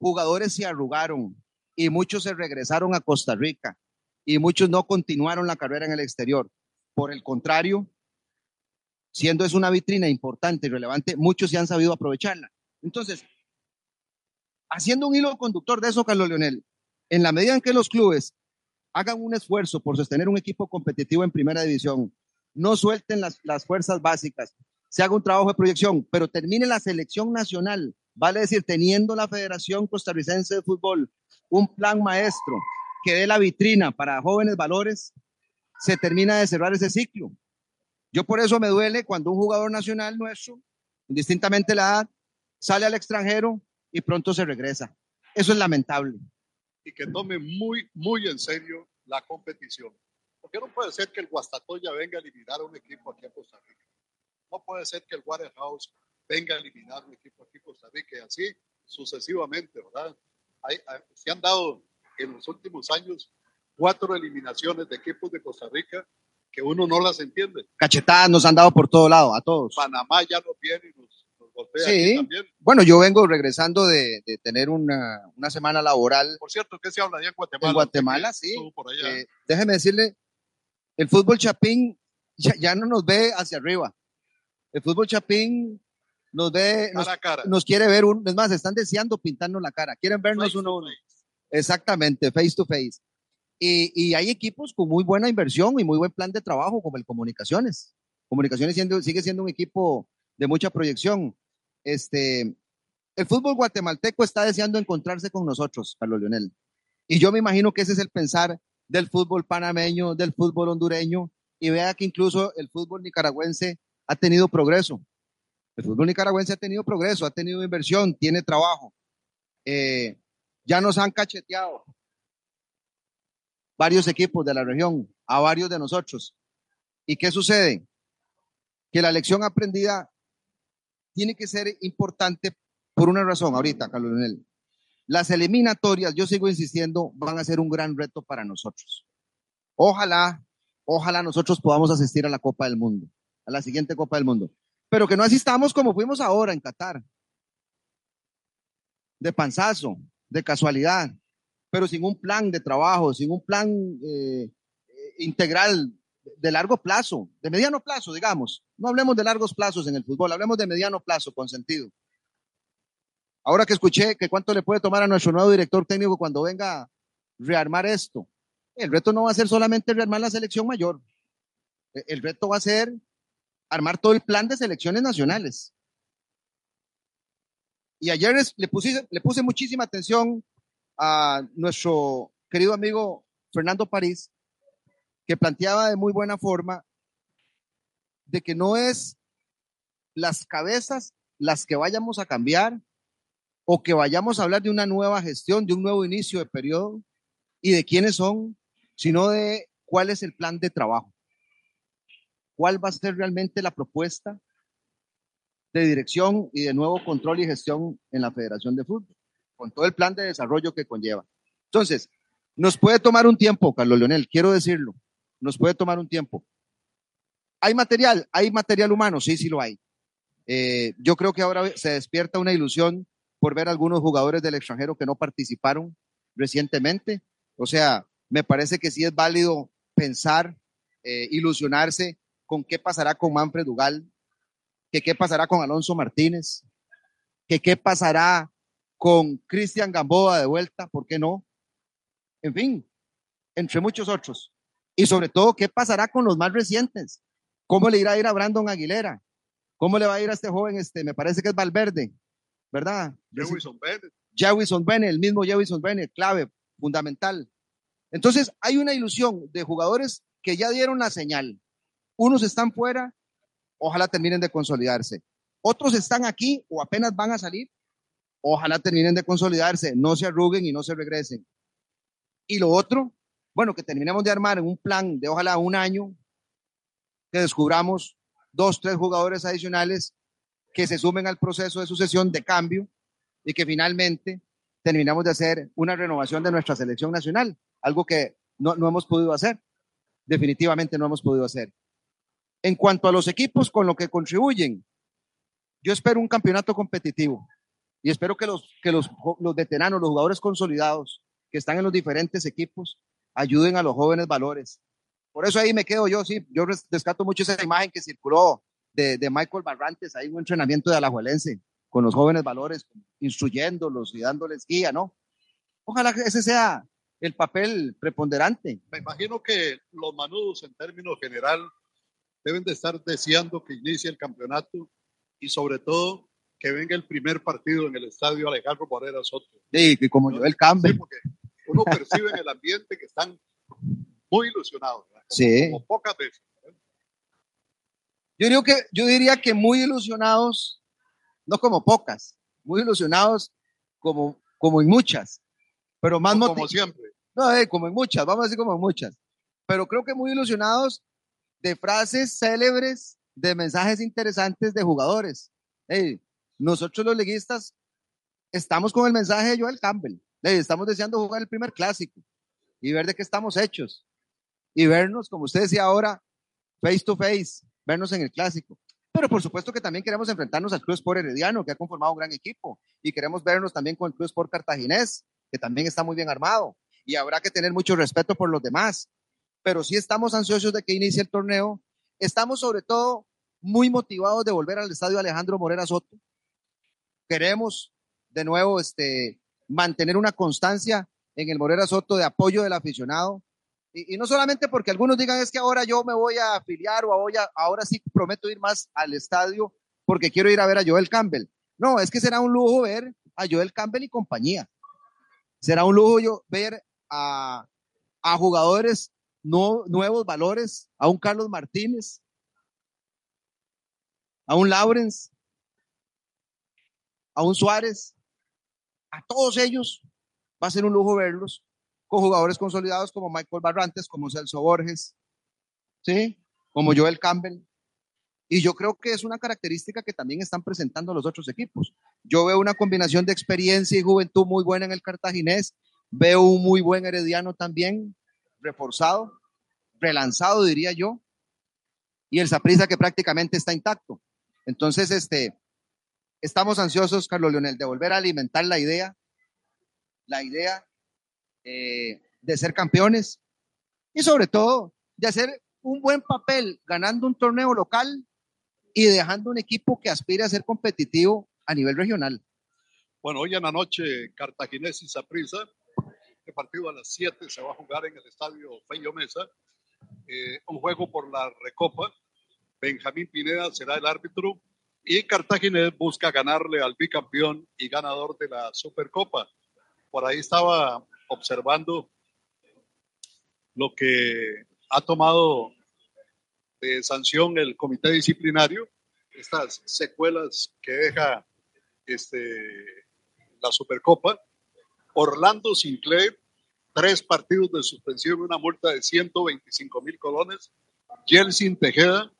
jugadores se arrugaron y muchos se regresaron a Costa Rica y muchos no continuaron la carrera en el exterior. Por el contrario, siendo es una vitrina importante y relevante, muchos se han sabido aprovecharla. Entonces, haciendo un hilo conductor de eso, Carlos Leonel, en la medida en que los clubes hagan un esfuerzo por sostener un equipo competitivo en primera división, no suelten las, las fuerzas básicas, se haga un trabajo de proyección, pero termine la selección nacional, vale decir, teniendo la Federación Costarricense de Fútbol un plan maestro que dé la vitrina para jóvenes valores, se termina de cerrar ese ciclo. Yo por eso me duele cuando un jugador nacional nuestro, indistintamente la edad, sale al extranjero y pronto se regresa. Eso es lamentable. Y que tome muy, muy en serio la competición. Porque no puede ser que el Guastatoya venga a eliminar a un equipo aquí en Costa Rica. No puede ser que el Waterhouse venga a eliminar a un equipo aquí en Costa Rica y así sucesivamente, ¿verdad? se han dado en los últimos años cuatro eliminaciones de equipos de Costa Rica que uno no las entiende. Cachetadas nos han dado por todo lado, a todos. Panamá ya nos viene y nos, golpea sí. también. Bueno, yo vengo regresando de, de tener una, una, semana laboral. Por cierto, ¿qué se habla allá en Guatemala? En Guatemala, sí. Eh, déjeme decirle, el fútbol chapín ya, ya, no nos ve hacia arriba. El fútbol chapín nos ve, nos, cara cara. nos quiere ver, un, es más, están deseando pintarnos la cara, quieren vernos face uno a uno. Exactamente, face to face. Y, y, hay equipos con muy buena inversión y muy buen plan de trabajo, como el Comunicaciones. Comunicaciones siendo, sigue siendo un equipo de mucha proyección. Este, el fútbol guatemalteco está deseando encontrarse con nosotros, Carlos Leonel. Y yo me imagino que ese es el pensar del fútbol panameño, del fútbol hondureño, y vea que incluso el fútbol nicaragüense ha tenido progreso. El fútbol nicaragüense ha tenido progreso, ha tenido inversión, tiene trabajo. Eh, ya nos han cacheteado varios equipos de la región, a varios de nosotros. ¿Y qué sucede? Que la lección aprendida tiene que ser importante por una razón ahorita, Carlos. Las eliminatorias, yo sigo insistiendo, van a ser un gran reto para nosotros. Ojalá, ojalá nosotros podamos asistir a la Copa del Mundo, a la siguiente Copa del Mundo. Pero que no asistamos como fuimos ahora en Qatar. De panzazo, de casualidad pero sin un plan de trabajo, sin un plan eh, integral de largo plazo, de mediano plazo, digamos. No hablemos de largos plazos en el fútbol, hablemos de mediano plazo con sentido. Ahora que escuché que cuánto le puede tomar a nuestro nuevo director técnico cuando venga a rearmar esto. El reto no va a ser solamente rearmar la selección mayor. E, el reto va a ser armar todo el plan de selecciones nacionales. Y ayer le puse, le puse muchísima atención a nuestro querido amigo Fernando París, que planteaba de muy buena forma de que no es las cabezas las que vayamos a cambiar o que vayamos a hablar de una nueva gestión, de un nuevo inicio de periodo y de quiénes son, sino de cuál es el plan de trabajo. ¿Cuál va a ser realmente la propuesta de dirección y de nuevo control y gestión en la Federación de Fútbol? con todo el plan de desarrollo que conlleva. Entonces, nos puede tomar un tiempo, Carlos Leonel, quiero decirlo, nos puede tomar un tiempo. ¿Hay material? ¿Hay material humano? Sí, sí lo hay. Eh, yo creo que ahora se despierta una ilusión por ver algunos jugadores del extranjero que no participaron recientemente. O sea, me parece que sí es válido pensar, eh, ilusionarse con qué pasará con Manfred Dugal, que qué pasará con Alonso Martínez, que qué pasará con Cristian Gamboa de vuelta, ¿por qué no? En fin, entre muchos otros. Y sobre todo, ¿qué pasará con los más recientes? ¿Cómo le irá a ir a Brandon Aguilera? ¿Cómo le va a ir a este joven, este, me parece que es Valverde, ¿verdad? Jewison Bennett. Jewison Bennett, el mismo Jewison Bennett, clave, fundamental. Entonces, hay una ilusión de jugadores que ya dieron la señal. Unos están fuera, ojalá terminen de consolidarse. Otros están aquí o apenas van a salir Ojalá terminen de consolidarse, no se arruguen y no se regresen. Y lo otro, bueno, que terminemos de armar un plan de ojalá un año, que descubramos dos, tres jugadores adicionales que se sumen al proceso de sucesión de cambio y que finalmente terminamos de hacer una renovación de nuestra selección nacional, algo que no, no hemos podido hacer. Definitivamente no hemos podido hacer. En cuanto a los equipos con lo que contribuyen, yo espero un campeonato competitivo y espero que los, que los, los veteranos, los jugadores consolidados que están en los diferentes equipos, ayuden a los jóvenes valores. Por eso ahí me quedo yo, sí, yo rescato mucho esa imagen que circuló de, de Michael Barrantes, ahí un entrenamiento de Alajuelense, con los jóvenes valores, instruyéndolos y dándoles guía, ¿no? Ojalá que ese sea el papel preponderante. Me imagino que los manudos en términos general deben de estar deseando que inicie el campeonato y sobre todo que venga el primer partido en el estadio Alejandro Morera Soto. Sí, que como yo el cambio. Sí, porque uno percibe en el ambiente que están muy ilusionados. sí. Como pocas veces. Yo, digo que, yo diría que muy ilusionados, no como pocas, muy ilusionados como, como en muchas, pero más no, Como siempre. No, eh, como en muchas, vamos a decir como en muchas. Pero creo que muy ilusionados de frases célebres, de mensajes interesantes de jugadores. Hey, nosotros los leguistas estamos con el mensaje de Joel Campbell. estamos deseando jugar el primer clásico y ver de qué estamos hechos. Y vernos, como usted decía ahora, face to face, vernos en el clásico. Pero por supuesto que también queremos enfrentarnos al Club Sport Herediano, que ha conformado un gran equipo. Y queremos vernos también con el Club Sport Cartaginés, que también está muy bien armado. Y habrá que tener mucho respeto por los demás. Pero sí estamos ansiosos de que inicie el torneo. Estamos sobre todo muy motivados de volver al estadio Alejandro Morera Soto queremos de nuevo este, mantener una constancia en el Morera Soto de apoyo del aficionado. Y, no solamente porque algunos digan es que ahora yo me voy a afiliar o voy a, ahora sí prometo ir más al estadio porque quiero ir a ver a Joel Campbell. No, es que será un lujo ver a Joel Campbell y compañía. Será un lujo yo ver a, a jugadores no, nuevos valores, a un Carlos Martínez, a un Lawrence, a un Suárez, a todos ellos va a ser un lujo verlos con jugadores consolidados como Michael Barrantes, como Celso Borges, ¿sí? Como Joel Campbell. Y yo creo que es una característica que también están presentando los otros equipos. Yo veo una combinación de experiencia y juventud muy buena en el cartaginés. Veo un muy buen herediano también, reforzado, relanzado, diría yo. Y el Saprisa que prácticamente está intacto. Entonces, este, estamos ansiosos, Carlos Leonel, de volver a alimentar la idea, la idea eh, de ser campeones y sobre todo de hacer un buen papel ganando un torneo local y dejando un equipo que aspire a ser competitivo a nivel regional. Bueno, hoy en la noche Cartaginés y Saprissa, este partido a las 7 se va a jugar en el estadio Feyo Mesa, eh, un juego por la Recopa. Benjamín Pineda será el árbitro, y Cartaginés busca ganarle al bicampeón y ganador de la Supercopa. Por ahí estaba observando lo que ha tomado de sanción el comité disciplinario, estas secuelas que deja este, la Supercopa. Orlando Sinclair, tres partidos de suspensión, una multa de 125 mil colones. Jelsin Tejeda,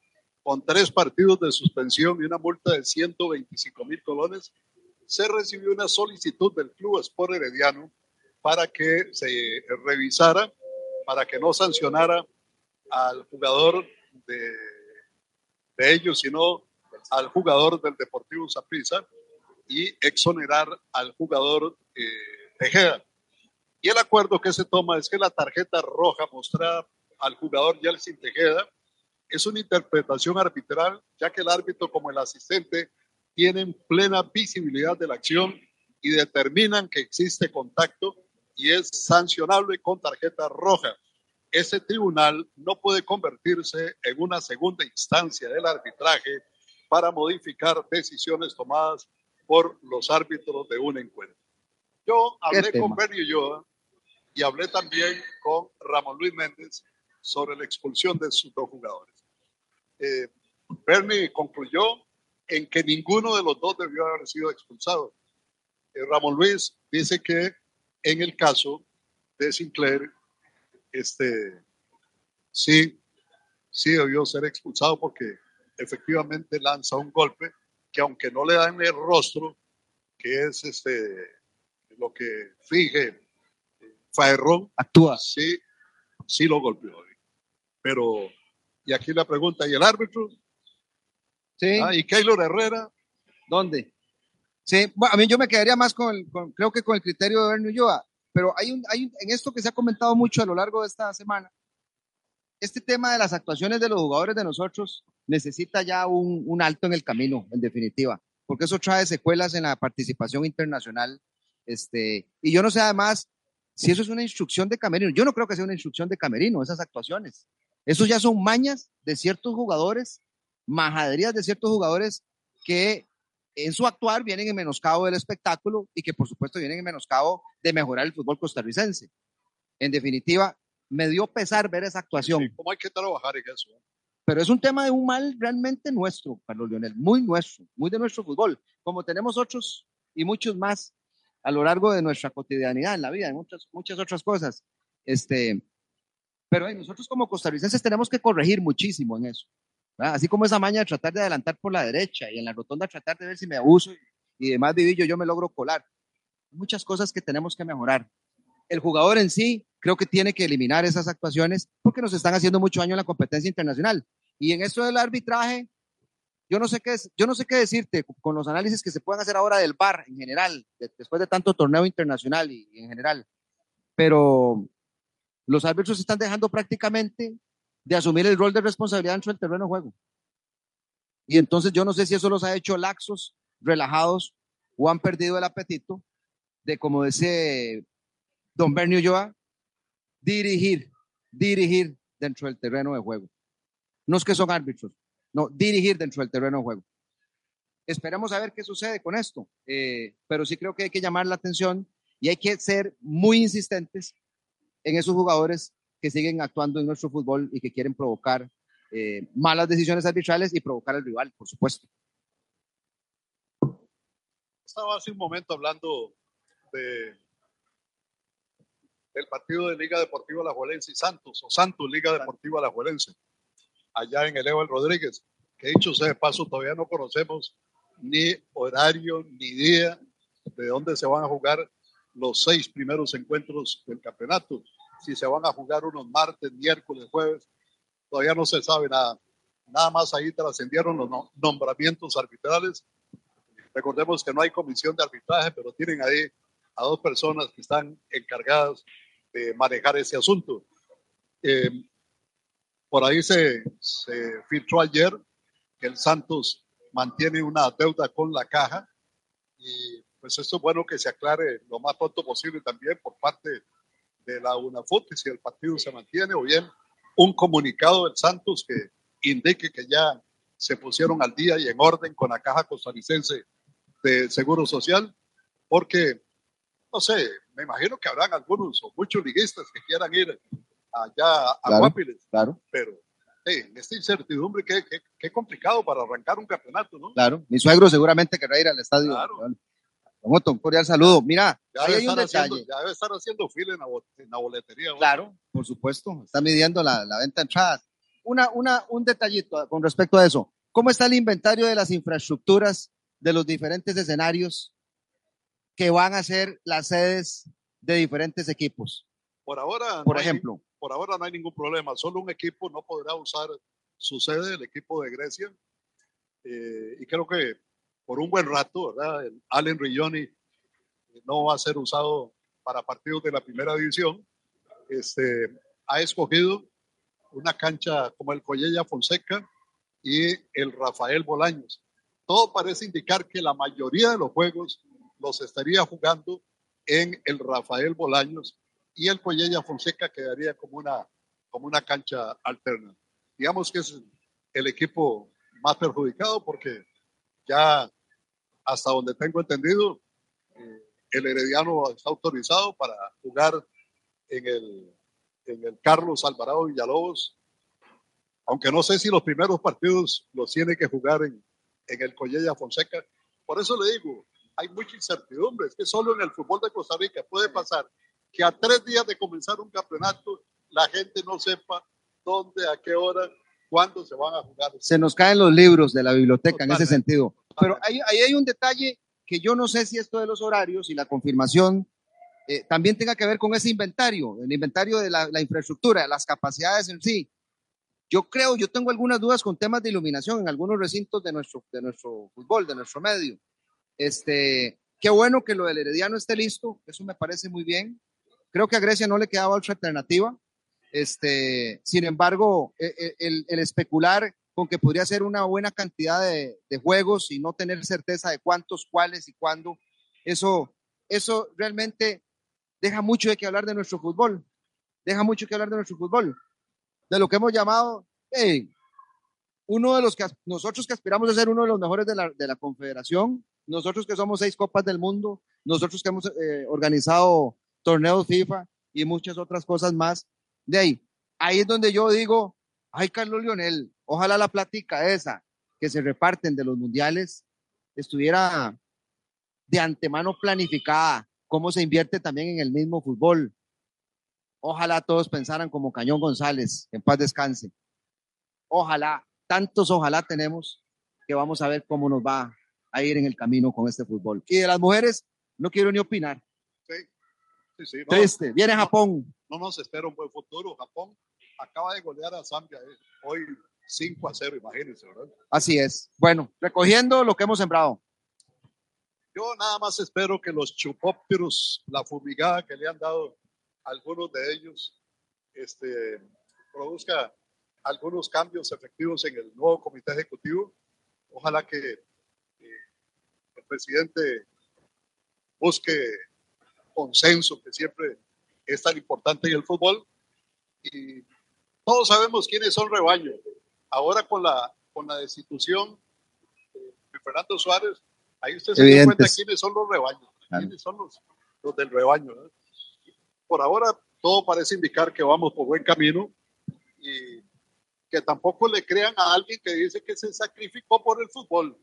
con tres partidos de suspensión y una multa de 125 mil colones, se recibió una solicitud del Club Sport Herediano para que se revisara, para que no sancionara al jugador de, ellos, sino al jugador del Deportivo Saprissa y exonerar al jugador eh, Tejeda. Y el acuerdo que se toma es que la tarjeta roja mostrada al jugador Yeltsin Tejeda es una interpretación arbitral, ya que el árbitro como el asistente tienen plena visibilidad de la acción y determinan que existe contacto y es sancionable con tarjeta roja. Ese tribunal no puede convertirse en una segunda instancia del arbitraje para modificar decisiones tomadas por los árbitros de un encuentro. Yo hablé con Bernie Ulloa y hablé también con Ramón Luis Méndez sobre la expulsión de sus dos jugadores eh, Bernie concluyó en que ninguno de los dos debió haber sido expulsado. Eh, Ramón Luis dice que en el caso de Sinclair, este, sí, sí debió ser expulsado porque efectivamente lanza un golpe que aunque no le da en el rostro, que es este, lo que fije Faerrón Actúa. sí, sí lo golpeó. Pero, y aquí la pregunta, ¿y el árbitro? Sí. Ah, ¿Y Keylor Herrera? ¿Dónde? Sí, bueno, a mí yo me quedaría más con, el- con- creo que con el criterio de Bernie Ulloa, pero hay un, hay un- en esto que se ha comentado mucho a lo largo de esta semana, este tema de las actuaciones de los jugadores de nosotros necesita ya un, un alto en el camino, en definitiva, porque eso trae secuelas en la participación internacional, este, y yo no sé además si eso es una instrucción de Camerino, yo no creo que sea una instrucción de Camerino, esas actuaciones, esos ya son mañas de ciertos jugadores, majaderías de ciertos jugadores que en su actuar vienen en menoscabo del espectáculo y que por supuesto vienen en menoscabo de mejorar el fútbol costarricense. En definitiva, me dio pesar ver esa actuación, ¿Cómo hay que trabajar en eso? pero es un tema de un mal realmente nuestro, Carlos Leonel, muy nuestro, muy de nuestro fútbol, como tenemos otros y muchos más a lo largo de nuestra cotidianidad en la vida, en muchas, muchas otras cosas. Este, pero hey, nosotros como costarricenses tenemos que corregir muchísimo en eso. Así como esa maña de tratar de adelantar por la derecha y en la rotonda tratar de ver si me abuso y, demás vivillo yo me logro colar. Muchas cosas que tenemos que mejorar. El jugador en sí creo que tiene que eliminar esas actuaciones porque nos están haciendo mucho daño en la competencia internacional. Y en esto del arbitraje, yo no sé qué, yo no sé qué decirte con los análisis que se pueden hacer ahora del VAR en general, de- después de tanto torneo internacional y, y en general. Pero los árbitros están dejando prácticamente de asumir el rol de responsabilidad dentro del terreno de juego. Y entonces yo no sé si eso los ha hecho laxos, relajados o han perdido el apetito de, como dice don Bernie Ulloa, dirigir, dirigir dentro del terreno de juego. No es que son árbitros, no, dirigir dentro del terreno de juego. Esperemos a ver qué sucede con esto, eh, pero sí creo que hay que llamar la atención y hay que ser muy insistentes en esos jugadores que siguen actuando en nuestro fútbol y que quieren provocar eh, malas decisiones arbitrales y provocar al rival, por supuesto. Estaba hace un momento hablando de del partido de Liga Deportiva Alajuelense y Santos, o Santos Liga Deportiva Alajuelense, allá en el Eval Rodríguez, que dicho sea de paso, todavía no conocemos ni horario ni día de dónde se van a jugar los seis primeros encuentros del campeonato. Si se van a jugar unos martes, miércoles, jueves, todavía no se sabe nada. Nada más ahí trascendieron los no- nombramientos arbitrales. Recordemos que no hay comisión de arbitraje, pero tienen ahí a dos personas que están encargadas de manejar ese asunto. Eh, por ahí se, se filtró ayer que el Santos mantiene una deuda con la caja y pues esto es bueno que se aclare lo más pronto posible también por parte de la UNAFUT, si el partido se mantiene o bien un comunicado del Santos que indique que ya se pusieron al día y en orden con la caja costarricense de Seguro Social, porque, no sé, me imagino que habrán algunos o muchos liguistas que quieran ir allá a Claro. Guapiles, Claro, pero hey, en esta incertidumbre, qué, qué, qué complicado para arrancar un campeonato, ¿no? claro. Mi suegro seguramente querrá ir al estadio. Claro. Don Otto, un cordial saludo. Mira, Ya ahí hay un estar haciendo, detalle. ya debe estar haciendo fila en la, en la boletería. ¿no? Claro, por supuesto. Está midiendo la, la venta de entradas. Una, una, un detallito con respecto a eso. ¿Cómo está el inventario de las infraestructuras de los diferentes escenarios que van a ser las sedes de diferentes equipos? Por ahora, Por no hay ejemplo, por ahora no hay ningún problema. Solo un equipo no podrá usar su sede, el equipo de Grecia. Eh, y creo que por un buen rato, ¿verdad? El Allen Rigioni no va a ser usado para partidos de la primera división. Este, ha escogido una cancha como el Collella Fonseca y el Rafael Bolaños. Todo parece indicar que la mayoría de los juegos los estaría jugando en el Rafael Bolaños y el Collella Fonseca quedaría como una, como una cancha alterna. Digamos que es el equipo más perjudicado porque ya hasta donde tengo entendido, eh, el Herediano está autorizado para jugar en el, en el Carlos Alvarado Villalobos, aunque no sé si los primeros partidos los tiene que jugar en, en el Collella Fonseca. Por eso le digo, hay mucha incertidumbre, es que solo en el fútbol de Costa Rica puede pasar que a tres días de comenzar un campeonato la gente no sepa dónde, a qué hora, cuándo se van a jugar. se nos caen los libros de la biblioteca en ese sentido. Pero ahí, ahí hay un detalle que yo no sé si esto de los horarios y la confirmación eh, también tenga que ver con ese inventario, el inventario de la, la infraestructura, las capacidades en sí. Yo creo, yo tengo algunas dudas con temas de iluminación en algunos recintos de nuestro, de nuestro fútbol, de nuestro medio. Este, qué bueno que lo del Herediano esté listo, eso me parece muy bien. Creo que a Grecia no le quedaba otra alternativa. Este, sin embargo, e, e, el, el, especular con que podría ser una buena cantidad de, de, juegos y no tener certeza de cuántos, cuáles y cuándo, eso, eso realmente deja mucho de que hablar de nuestro fútbol. Deja mucho que hablar de nuestro fútbol. De lo que hemos llamado, hey, uno de los que nosotros que aspiramos a ser uno de los mejores de la, de la confederación, nosotros que somos seis copas del mundo, nosotros que hemos eh, organizado torneos FIFA y muchas otras cosas más. De ahí, ahí es donde yo digo, ay, Carlos Lionel, ojalá la plática esa que se reparten de los mundiales estuviera de antemano planificada, cómo se invierte también en el mismo fútbol. Ojalá todos pensaran como Cañón González, en paz descanse. Ojalá, tantos ojalá tenemos que vamos a ver cómo nos va a ir en el camino con este fútbol. Y de las mujeres, no quiero ni opinar. Sí, sí, sí. No, Triste. Viene Japón. No nos espera un buen futuro. Japón acaba de golear a Zambia eh, hoy 5 a 0, imagínense, ¿verdad? Así es. Bueno, recogiendo lo que hemos sembrado. Yo nada más espero que los chupópteros, la fumigada que le han dado algunos de ellos, este, produzca algunos cambios efectivos en el nuevo comité ejecutivo. Ojalá que eh, el presidente busque consenso, que siempre es tan importante en el fútbol. Y todos sabemos quiénes son rebaño. Ahora con la, con la destitución de Fernando Suárez, ahí usted se da cuenta quiénes son los rebaños, claro. quiénes son los, los del rebaño. Por ahora todo parece indicar que vamos por buen camino y que tampoco le crean a alguien que dice que se sacrificó por el fútbol.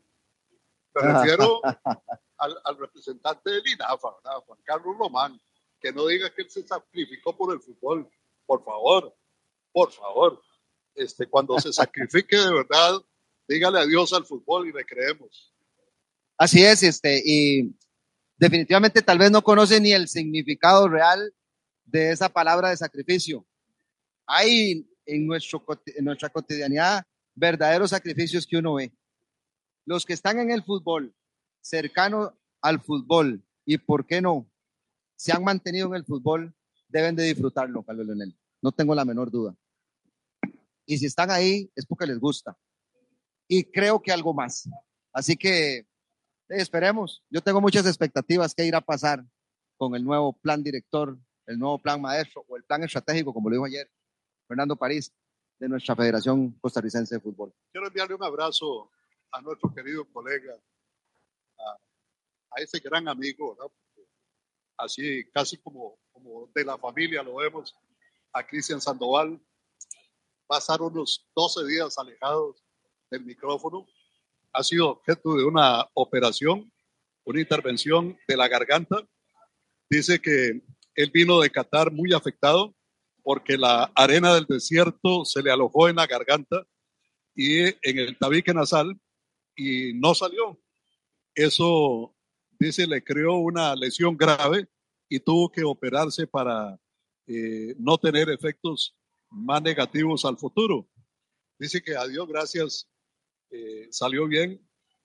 Me refiero al, al, representante del INAFA, ¿verdad? Juan Carlos Román, que no diga que él se sacrificó por el fútbol. Por favor, por favor. Este, cuando se sacrifique de verdad, dígale adiós al fútbol y le creemos. Así es, este, y definitivamente tal vez no conoce ni el significado real de esa palabra de sacrificio. Hay en, nuestro, en nuestra cotidianidad verdaderos sacrificios que uno ve. Los que están en el fútbol, cercano al fútbol, y por qué no, se han mantenido en el fútbol, deben de disfrutarlo, Carlos Leonel. No tengo la menor duda. Y si están ahí, es porque les gusta. Y creo que algo más. Así que eh, esperemos. Yo tengo muchas expectativas que irá a pasar con el nuevo plan director, el nuevo plan maestro o el plan estratégico, como lo dijo ayer Fernando París, de nuestra Federación Costarricense de Fútbol. Quiero enviarle un abrazo a nuestro querido colega, a, a ese gran amigo, ¿no? Así casi como, como de la familia lo vemos, a Cristian Sandoval. Pasar unos 12 días alejados del micrófono. Ha sido objeto de una operación, una intervención de la garganta. Dice que él vino de Qatar muy afectado porque la arena del desierto se le alojó en la garganta y en el tabique nasal y no salió. Eso, dice, le creó una lesión grave y tuvo que operarse para eh, no tener efectos más negativos al futuro. Dice que a Dios gracias eh, salió bien.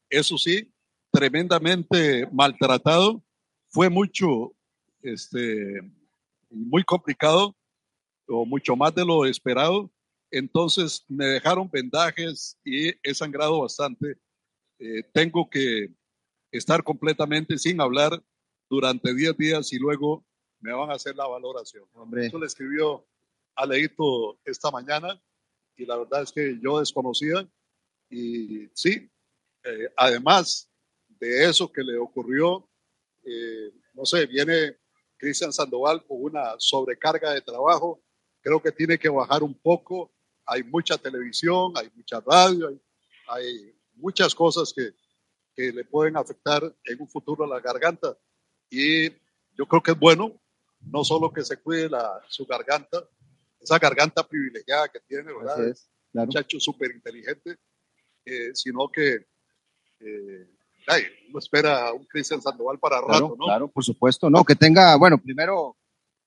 Eso sí, tremendamente maltratado. Fue mucho, este, muy complicado o mucho más de lo esperado. Entonces me dejaron vendajes y he sangrado bastante. Eh, tengo que estar completamente sin hablar durante 10 días y luego me van a hacer la valoración. Hombre. Eso le escribió a Leito esta mañana y la verdad es que yo desconocía y sí, eh, además de eso que le ocurrió, eh, no sé, viene Cristian Sandoval con una sobrecarga de trabajo, creo que tiene que bajar un poco, hay mucha televisión, hay mucha radio, hay, hay muchas cosas que, que le pueden afectar en un futuro a la garganta y yo creo que es bueno no solo que se cuide la, su garganta, esa garganta privilegiada que tiene, ¿verdad? Es, claro. Muchacho súper inteligente, eh, sino que eh, ay, uno espera a un Cristian Sandoval para rato, Claro, ¿no? claro, por supuesto. No, que tenga, bueno, primero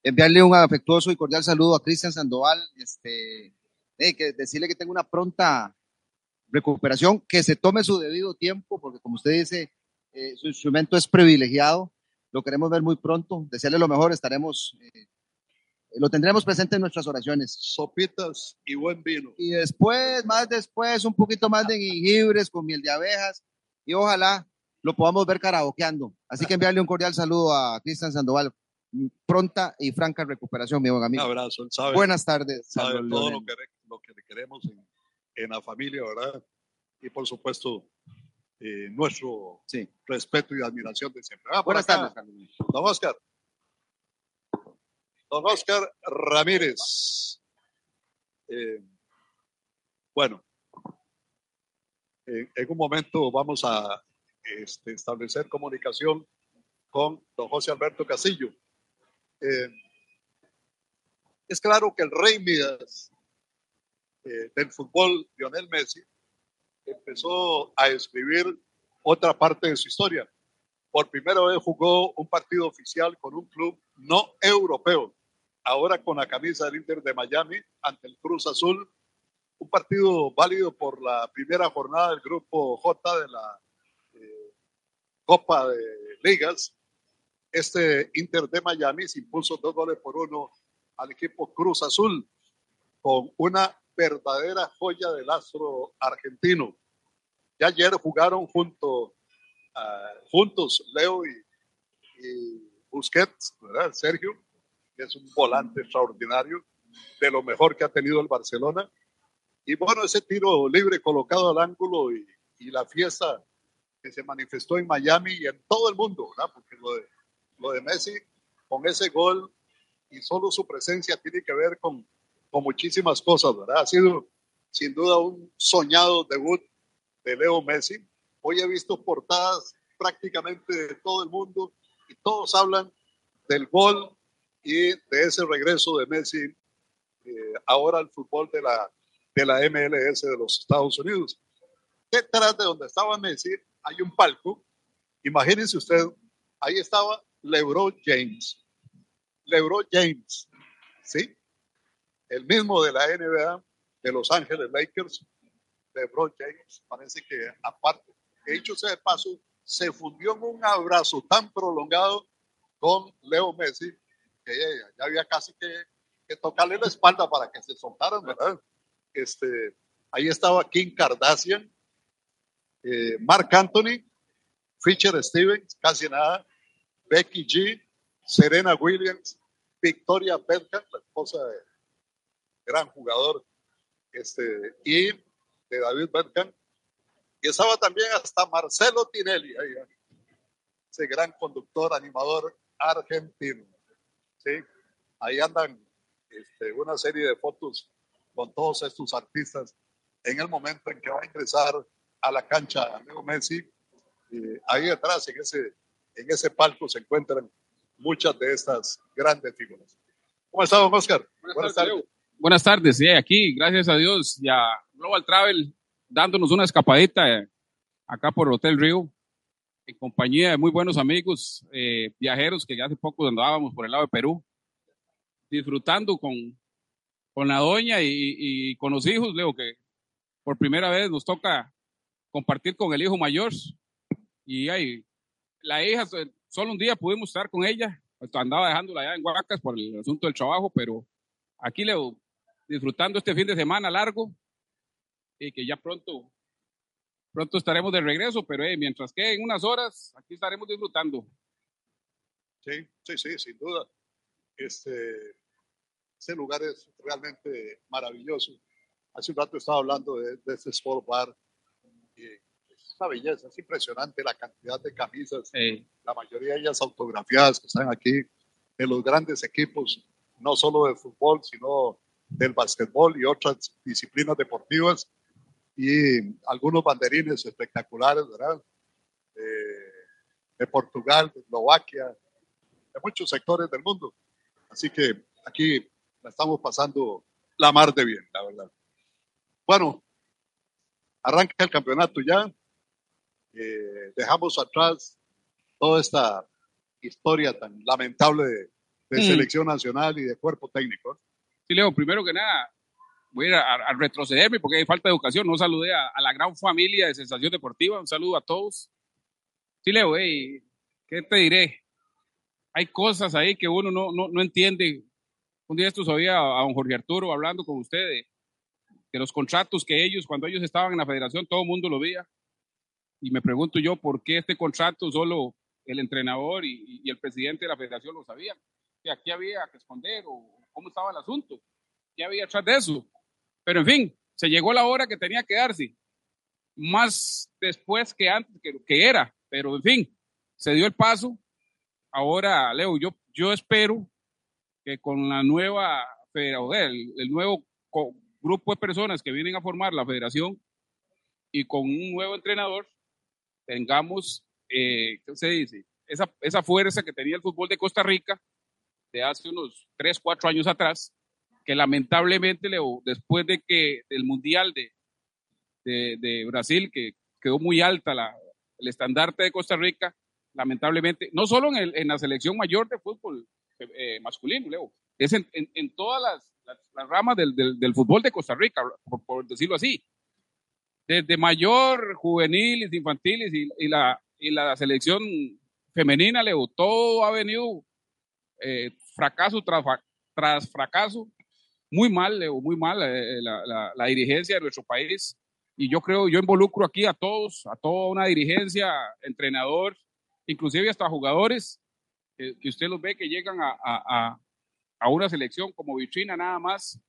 enviarle un afectuoso y cordial saludo a Cristian Sandoval, este, eh, que decirle que tenga una pronta recuperación, que se tome su debido tiempo, porque como usted dice, eh, su instrumento es privilegiado, lo queremos ver muy pronto, desearle lo mejor, estaremos, eh, lo tendremos presente en nuestras oraciones. Sopitas y buen vino. Y después, más después, un poquito más de jengibres con miel de abejas y ojalá lo podamos ver karaokeando. Así que enviarle un cordial saludo a Cristian Sandoval. Pronta y franca recuperación, mi buen Un amigo. abrazo, él sabe, Buenas tardes. sabe todo lo que, lo que le queremos en, en la familia, ¿verdad? Y por supuesto, eh, nuestro Sí. respeto y admiración de siempre. Ah, Buenas acá, tardes. Don Oscar. Don Oscar Ramírez. Eh, bueno, en, en un momento vamos a este, establecer comunicación con don José Alberto Casillo. Eh, es claro que el rey Midas eh, del fútbol, Lionel Messi, empezó a escribir otra parte de su historia. Por primera vez jugó un partido oficial con un club no europeo, ahora con la camisa del Inter de Miami ante el Cruz Azul, un partido válido por la primera jornada del grupo J de la eh, Copa de Ligas. Este Inter de Miami se impuso dos goles por uno al equipo Cruz Azul con una verdadera joya del astro argentino. Ya ayer jugaron junto, ah, juntos Leo y, Busquets, ¿verdad? Sergio, que es un volante extraordinario, de lo mejor que ha tenido el Barcelona. Y bueno, ese tiro libre colocado al ángulo y, la fiesta que se manifestó en Miami y en todo el mundo, ¿verdad? Porque lo de Messi, con ese gol y solo su presencia tiene que ver con, con muchísimas cosas, ¿verdad? Ha sido sin duda un soñado debut de Leo Messi. Hoy he visto portadas prácticamente de todo el mundo y todos hablan del gol y de ese regreso de Messi eh, ahora al fútbol de la, de la MLS de los Estados Unidos. Detrás de donde estaba Messi hay un palco. Imagínense usted, ahí estaba LeBron James. LeBron James, ¿sí? El mismo de la NBA de Los Ángeles Lakers, LeBron James, parece que aparte, que dicho sea de paso, se fundió en un abrazo tan prolongado con Leo Messi que ya había casi que, que tocarle la espalda para que se soltaran, ¿verdad? Este, ahí estaba Kim Kardashian, eh, Mark Anthony, Fisher Stevens, casi nada, Becky G, Serena Williams, Victoria Beckham, la esposa de gran jugador, este, y de David Beckham. Y estaba también hasta Marcelo Tinelli, ahí, ese gran conductor, animador argentino. ¿sí? Ahí andan este, una serie de fotos con todos estos artistas en el momento en que va a ingresar a la cancha Leo Messi. Eh, ahí detrás, en ese, en ese palco, se encuentran muchas de estas grandes figuras. ¿Cómo está, don Oscar? Buenas, tardes. Leo. Buenas tardes, sí, aquí, gracias a Dios, ya Global Travel dándonos una escapadita eh, acá por Hotel Río, en compañía de muy buenos amigos eh, viajeros que ya hace poco andábamos por el lado de Perú, disfrutando con, con la doña y, y, con los hijos, Leo, que por primera vez nos toca compartir con el hijo mayor. Y ahí, la hija, solo un día pudimos estar con ella, andaba dejándola allá en Huacas por el asunto del trabajo, pero aquí, Leo, disfrutando este fin de semana largo y que ya pronto, pronto estaremos de regreso, pero eh, mientras que en unas horas, aquí estaremos disfrutando. Sí, sí, sí, sin duda. Este, este lugar es realmente maravilloso. Hace un rato estaba hablando de, de este Sport Bar. Y es una belleza, es impresionante la cantidad de camisas, Eh, la mayoría de ellas autografiadas que están aquí, de los grandes equipos, no solo de fútbol, sino del básquetbol y otras disciplinas deportivas, y algunos banderines espectaculares, ¿verdad? De, de Portugal, de Eslovaquia, de muchos sectores del mundo. Así que aquí la estamos pasando la mar de bien, la verdad. Bueno, arranca el campeonato ya. que dejamos atrás toda esta historia tan lamentable de, de Mm. selección nacional y de cuerpo técnico. Sí, Leo, primero que nada, voy a a, retrocederme porque hay falta de educación. No saludé a, a la gran familia de Sensación Deportiva. Un saludo a todos. Sí, Leo, hey, ¿qué te diré? Hay cosas ahí que uno no, no, no entiende. Un día esto sabía a, don Jorge Arturo hablando con usted de, de los contratos que ellos, cuando ellos estaban en la federación, todo el mundo lo veía. Y me pregunto yo, ¿por qué este contrato solo el entrenador y, y el presidente de la federación lo sabían? Que aquí había que esconder o cómo estaba el asunto. ¿Qué había atrás de eso? Pero en fin, se llegó la hora que tenía que darse. Más después que antes, que, que era. Pero en fin, se dio el paso. Ahora, Leo, yo, yo espero que con la nueva federación, el, el nuevo grupo de personas que vienen a formar la federación y con un nuevo entrenador, tengamos, eh, ¿qué se dice? Esa, esa fuerza que tenía el fútbol de Costa Rica de hace unos 3, 4 años atrás, que lamentablemente, Leo, después de que del Mundial de, de, Brasil, que quedó muy alta el estandarte de Costa Rica, lamentablemente, no solo en, el- la selección mayor de fútbol eh, masculino, Leo, es en, en- en todas las, ramas del, del- fútbol de Costa Rica, por, por decirlo así. Desde mayor, juveniles, infantiles y, y la, y la selección femenina, Leo, todo ha venido eh, fracaso tras, fracaso, muy mal, Leo, muy mal eh, la, dirigencia de nuestro país. Y yo creo, yo involucro aquí a todos, a toda una dirigencia, entrenador, inclusive hasta jugadores, que, usted los ve que llegan a, a- una selección como vitrina nada más.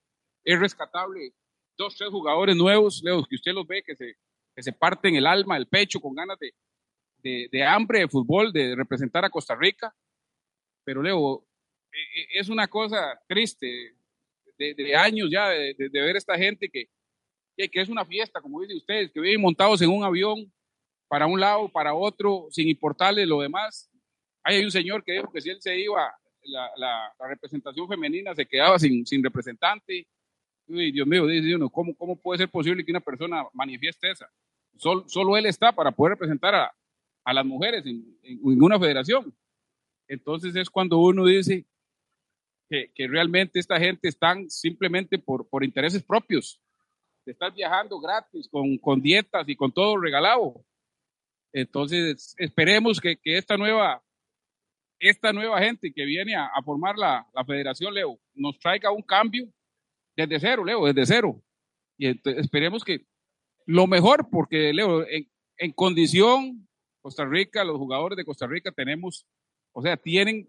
Es rescatable dos, tres jugadores nuevos, Leo, que usted los ve que se, que se parten el alma, el pecho, con ganas de, de hambre de fútbol, de representar a Costa Rica. Pero Leo, eh, eh, es una cosa triste de, años ya de, ver esta gente que, que, es una fiesta, como dicen ustedes, que viven montados en un avión para un lado, para otro, sin importarle lo demás. Hay un señor que dijo que si él se iba, la representación femenina se quedaba sin, sin representante. Uy, Dios mío, dice uno, ¿cómo, ¿cómo puede ser posible que una persona manifieste esa? Sol- solo él está para poder representar a, a las mujeres en, en- en una federación. Entonces es cuando uno dice que, que realmente esta gente están simplemente por, por intereses propios, estar viajando gratis, con, con dietas y con todo regalado. Entonces esperemos que, que esta nueva esta nueva gente que viene a, a formar la, la federación, Leo, nos traiga un cambio desde cero, Leo, desde cero. Y esperemos que lo mejor, porque Leo, en, en condición, Costa Rica, los jugadores de Costa Rica tenemos, o sea, tienen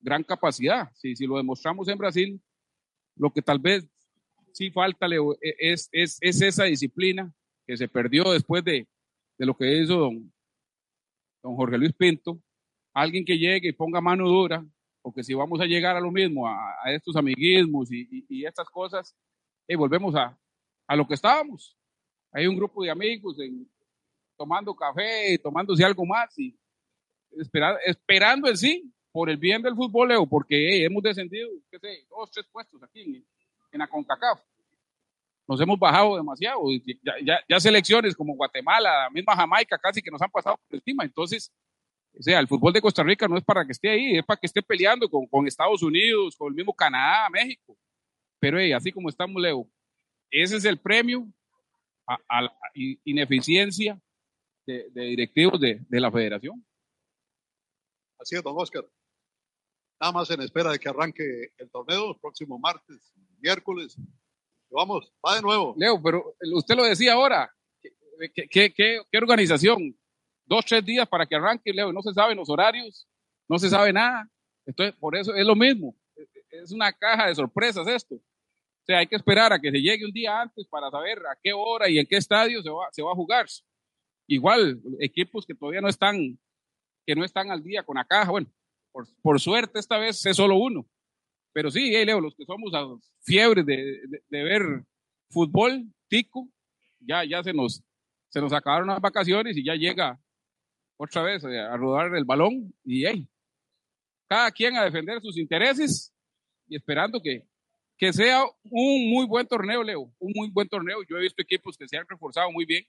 gran capacidad. Si, si lo demostramos en Brasil, lo que tal vez sí falta, e- es, es, es esa disciplina que se perdió después de, de lo que hizo don, don Jorge Luis Pinto. Alguien que llegue y ponga mano dura, porque si vamos a llegar a lo mismo, a, estos amiguismos y, y- y estas cosas, eh, volvemos a, a lo que estábamos. Hay un grupo de amigos en- tomando café, y tomándose algo más y espera- esperando en sí por el bien del fútbol, Leo, porque hey, hemos descendido, qué sé, dos, tres puestos aquí en, en la CONCACAF. Nos hemos bajado demasiado. Ya, ya, ya selecciones como Guatemala, la misma Jamaica, casi que nos han pasado por encima. Entonces, o sea, el fútbol de Costa Rica no es para que esté ahí, es para que esté peleando con, con Estados Unidos, con el mismo Canadá, México. Pero hey, así como estamos, Leo, ese es el premio a, a la ineficiencia de, de directivos de, de la federación. Así es, don Oscar. Nada más en espera de que arranque el torneo el próximo martes, miércoles. Vamos, va de nuevo. Leo, pero usted lo decía ahora, ¿qué, organización? Dos, tres días para que arranque, Leo, no se saben los horarios, no se sabe nada. Entonces, por eso es lo mismo. Es una caja de sorpresas esto. O sea, hay que esperar a que se llegue un día antes para saber a qué hora y en qué estadio se va a jugar. Igual, equipos que todavía no están, que no están al día con la caja. Bueno, por, por suerte esta vez es solo uno. Pero sí, hey, Leo, los que somos a fiebres de, de- ver fútbol, tico, ya, ya se nos, se nos acabaron las vacaciones y ya llega otra vez a rodar el balón y hey, cada quien a defender sus intereses y esperando que, que sea un muy buen torneo, Leo, un muy buen torneo. Yo he visto equipos que se han reforzado muy bien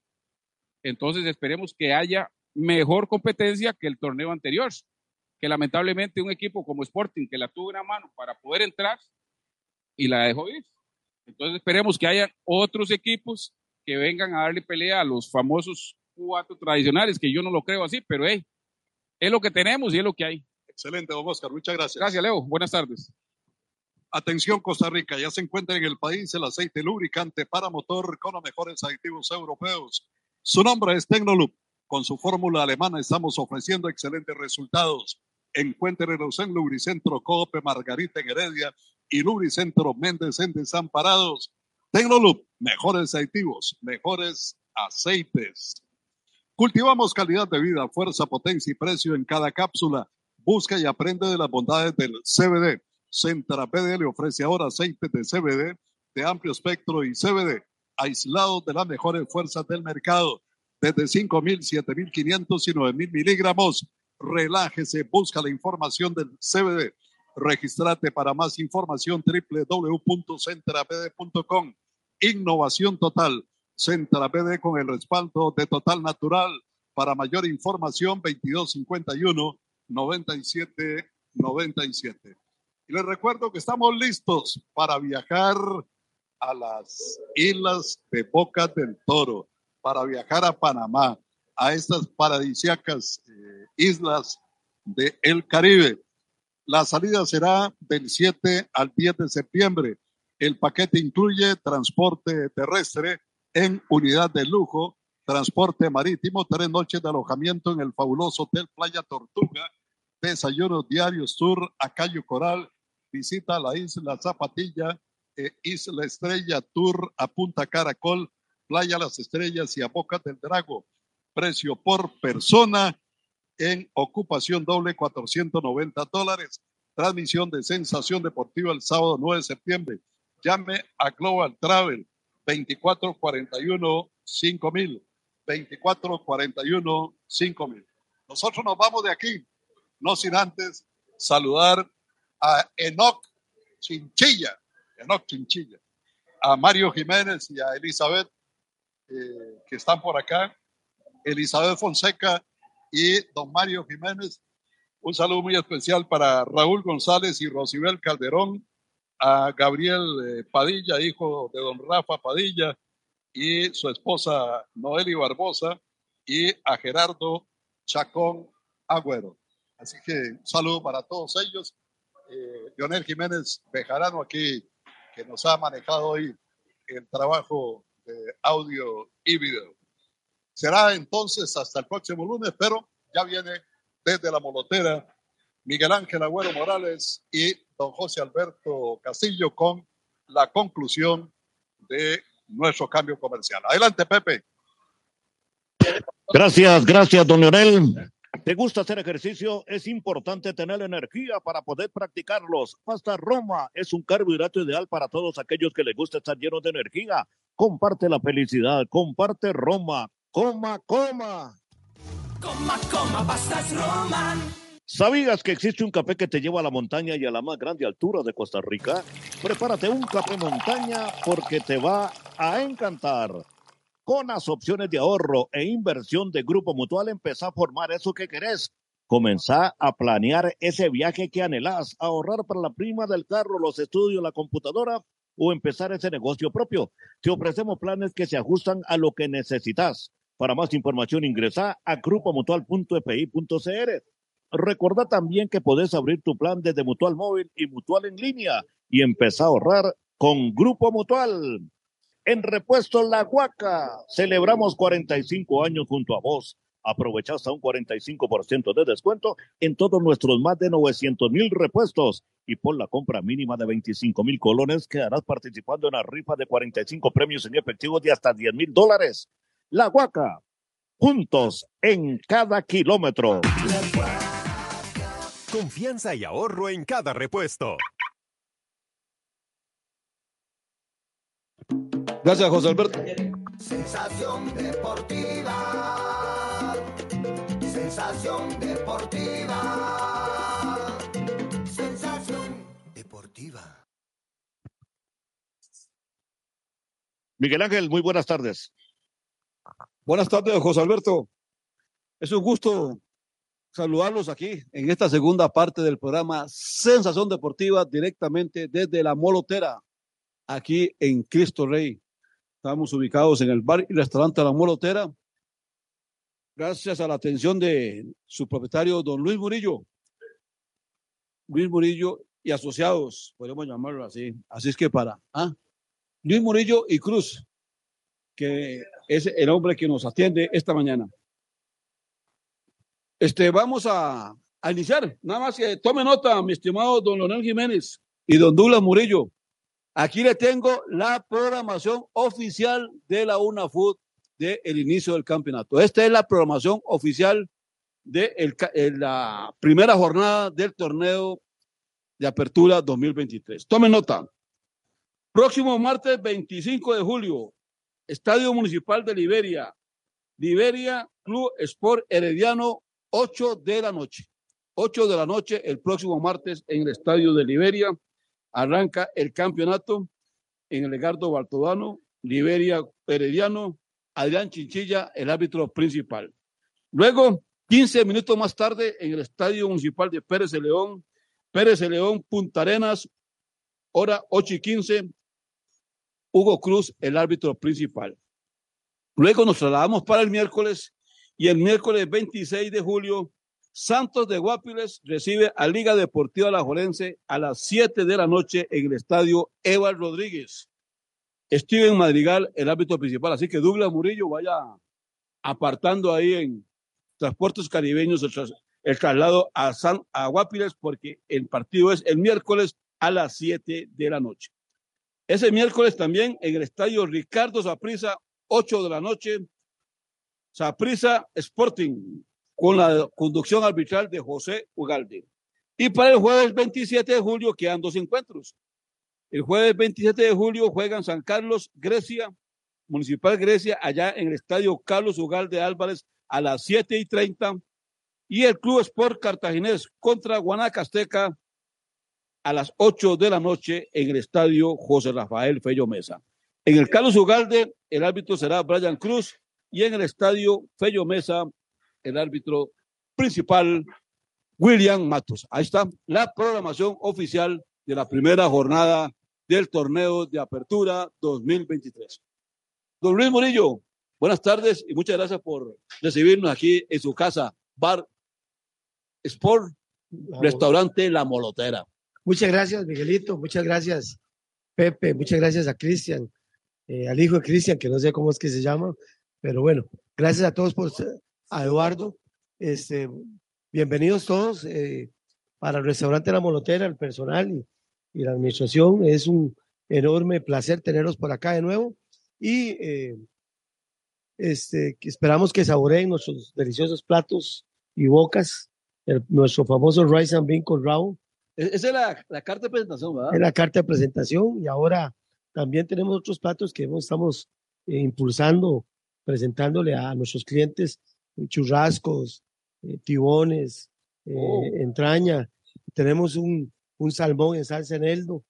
Entonces esperemos que haya mejor competencia que el torneo anterior, que lamentablemente un equipo como Sporting, que la tuvo en la mano para poder entrar y la dejó ir. Entonces esperemos que haya otros equipos que vengan a darle pelea a los famosos cuatro tradicionales, que yo no lo creo así, pero hey, es lo que tenemos y es lo que hay. Excelente, don Oscar. Muchas gracias. Gracias, Leo. Buenas tardes. Atención Costa Rica, ya se encuentra en el país el aceite lubricante para motor con los mejores aditivos europeos. Su nombre es Tecnoloop. Con su fórmula alemana estamos ofreciendo excelentes resultados. Encuéntrenos en Lubricentro Cope Margarita en Heredia y Lubricentro Méndez en Desamparados. Tecnoloop, mejores aditivos, mejores aceites. Cultivamos calidad de vida, fuerza, potencia y precio en cada cápsula. Busca y aprende de las bondades del CBD Centra PD le ofrece ahora aceite de CBD de amplio espectro y CBD aislados de las mejores fuerzas del mercado, desde 5.000, 7.500 y 9.000 miligramos. Relájese, busca la información del CBD. Registrate para más información www.centrapd.com. Innovación total. Centrapd con el respaldo de Total Natural. Para mayor información, 2251 9797. Y les recuerdo que estamos listos para viajar a las islas de Boca del Toro, para viajar a Panamá, a estas paradisíacas eh, islas del el Caribe. La salida será del 7 al 10 de septiembre. El paquete incluye transporte terrestre en unidad de lujo, transporte marítimo, tres noches de alojamiento en el fabuloso Hotel Playa Tortuga, desayunos diarios, tour a Cayo Coral visita la isla Zapatilla, eh, Isla Estrella, Tour a Punta Caracol, Playa Las Estrellas y a Boca del Drago. Precio por persona en ocupación doble 490 dólares. Transmisión de Sensación Deportiva el sábado 9 de septiembre. Llame a Global Travel 2441 5000. 2441 5000. Nosotros nos vamos de aquí, no sin antes saludar a Enoch Chinchilla, Enoch Chinchilla, a Mario Jiménez y a Elizabeth, eh, que están por acá, Elizabeth Fonseca y don Mario Jiménez. Un saludo muy especial para Raúl González y Rosibel Calderón, a Gabriel eh, Padilla, hijo de don Rafa Padilla, y su esposa Noeli Barbosa, y a Gerardo Chacón Agüero. Así que un saludo para todos ellos eh, Leonel Jiménez Bejarano aquí, que nos ha manejado hoy el trabajo de audio y video. Será entonces hasta el próximo lunes, pero ya viene desde la molotera Miguel Ángel Agüero Morales y don José Alberto Castillo con la conclusión de nuestro cambio comercial. Adelante, Pepe. Gracias, gracias, don Leonel. ¿Te gusta hacer ejercicio? Es importante tener energía para poder practicarlos. Pasta Roma es un carbohidrato ideal para todos aquellos que les gusta estar llenos de energía. Comparte la felicidad, comparte Roma. Coma, coma. Coma, coma, pastas Roma. ¿Sabías que existe un café que te lleva a la montaña y a la más grande altura de Costa Rica? Prepárate un café montaña porque te va a encantar. Con las opciones de ahorro e inversión de Grupo Mutual, empezá a formar eso que querés. Comenzá a planear ese viaje que anhelás, ahorrar para la prima del carro, los estudios, la computadora o empezar ese negocio propio. Te ofrecemos planes que se ajustan a lo que necesitas. Para más información ingresa a grupomutual.fi.cr. Recordá también que podés abrir tu plan desde Mutual Móvil y Mutual en línea y empezar a ahorrar con Grupo Mutual. En Repuesto La Huaca, celebramos 45 años junto a vos. Aprovecha hasta un 45% de descuento en todos nuestros más de 900 mil repuestos. Y por la compra mínima de 25 mil colones, quedarás participando en la rifa de 45 premios en efectivo de hasta 10 mil dólares. La Huaca, juntos en cada kilómetro. Confianza y ahorro en cada repuesto. Gracias, José Alberto. Sensación deportiva. Deportiva. Sensación deportiva. Miguel Ángel, muy buenas tardes. Buenas tardes, José Alberto. Es un gusto saludarlos aquí en esta segunda parte del programa Sensación Deportiva directamente desde la Molotera, aquí en Cristo Rey. Estamos ubicados en el bar y restaurante La Molotera. Gracias a la atención de su propietario, don Luis Murillo. Luis Murillo y asociados, podemos llamarlo así. Así es que para ¿ah? Luis Murillo y Cruz, que es el hombre que nos atiende esta mañana. Este, vamos a, iniciar. Nada más que tome nota, mi estimado don Leonel Jiménez y don Douglas Murillo. Aquí le tengo la programación oficial de la UNAFUT del el inicio del campeonato. Esta es la programación oficial de el eh, la primera jornada del torneo de apertura 2023. Tome nota. Próximo martes 25 de julio, Estadio Municipal de Liberia. Liberia Club Sport Herediano, 8 de la noche. 8 de la noche el próximo martes en el Estadio de Liberia. Arranca el campeonato en el Legardo Baltodano, Liberia Herediano, Adrián Chinchilla, el árbitro principal. Luego, 15 minutos más tarde, en el Estadio Municipal de Pérez de León, Pérez de León, Punta Arenas, hora 8 y 15, Hugo Cruz, el árbitro principal. Luego nos trasladamos para el miércoles y el miércoles 26 de julio, Santos de Guapiles recibe a Liga Deportiva Alajuelense a las 7 de la noche en el estadio Eva Rodríguez. Steven Madrigal, el árbitro principal. Así que Douglas Murillo vaya apartando ahí en Transportes Caribeños el, tras- el traslado a, San, a porque el partido es el miércoles a las 7 de la noche. Ese miércoles también en el estadio Ricardo Saprissa, 8 de la noche, Saprissa Sporting, con la conducción arbitral de José Ugalde. Y para el jueves 27 de julio quedan dos encuentros. El jueves 27 de julio juegan San Carlos, Grecia, Municipal Grecia, allá en el estadio Carlos Ugalde Álvarez a las 7 y 30. Y el Club Sport Cartaginés contra Guanacasteca a las 8 de la noche en el estadio José Rafael Fello Mesa. En el Carlos Ugalde, el árbitro será Brian Cruz y en el estadio Fello Mesa, el árbitro principal William Matos. Ahí está la programación oficial de la primera jornada del torneo de apertura 2023. Don Luis Murillo, buenas tardes y muchas gracias por recibirnos aquí en su casa, Bar Sport, Restaurante La Molotera. Muchas gracias, Miguelito. Muchas gracias, Pepe. Muchas gracias a Cristian, eh, al hijo de Cristian, que no sé cómo es que se llama, pero bueno, gracias a todos por a Eduardo. Este, bienvenidos todos eh, para el restaurante La Molotera, el personal y, y la administración. Es un enorme placer tenerlos por acá de nuevo y eh, este, esperamos que saboreen nuestros deliciosos platos y bocas, el- nuestro famoso rice and bean con rabo. E- Esa es la, la carta de presentación, ¿verdad? en la carta de presentación y ahora también tenemos otros platos que estamos eh, impulsando, presentándole a nuestros clientes, eh, churrascos, eh, tibones, eh, Oh. entraña. Tenemos un, un salmón en salsa eneldo,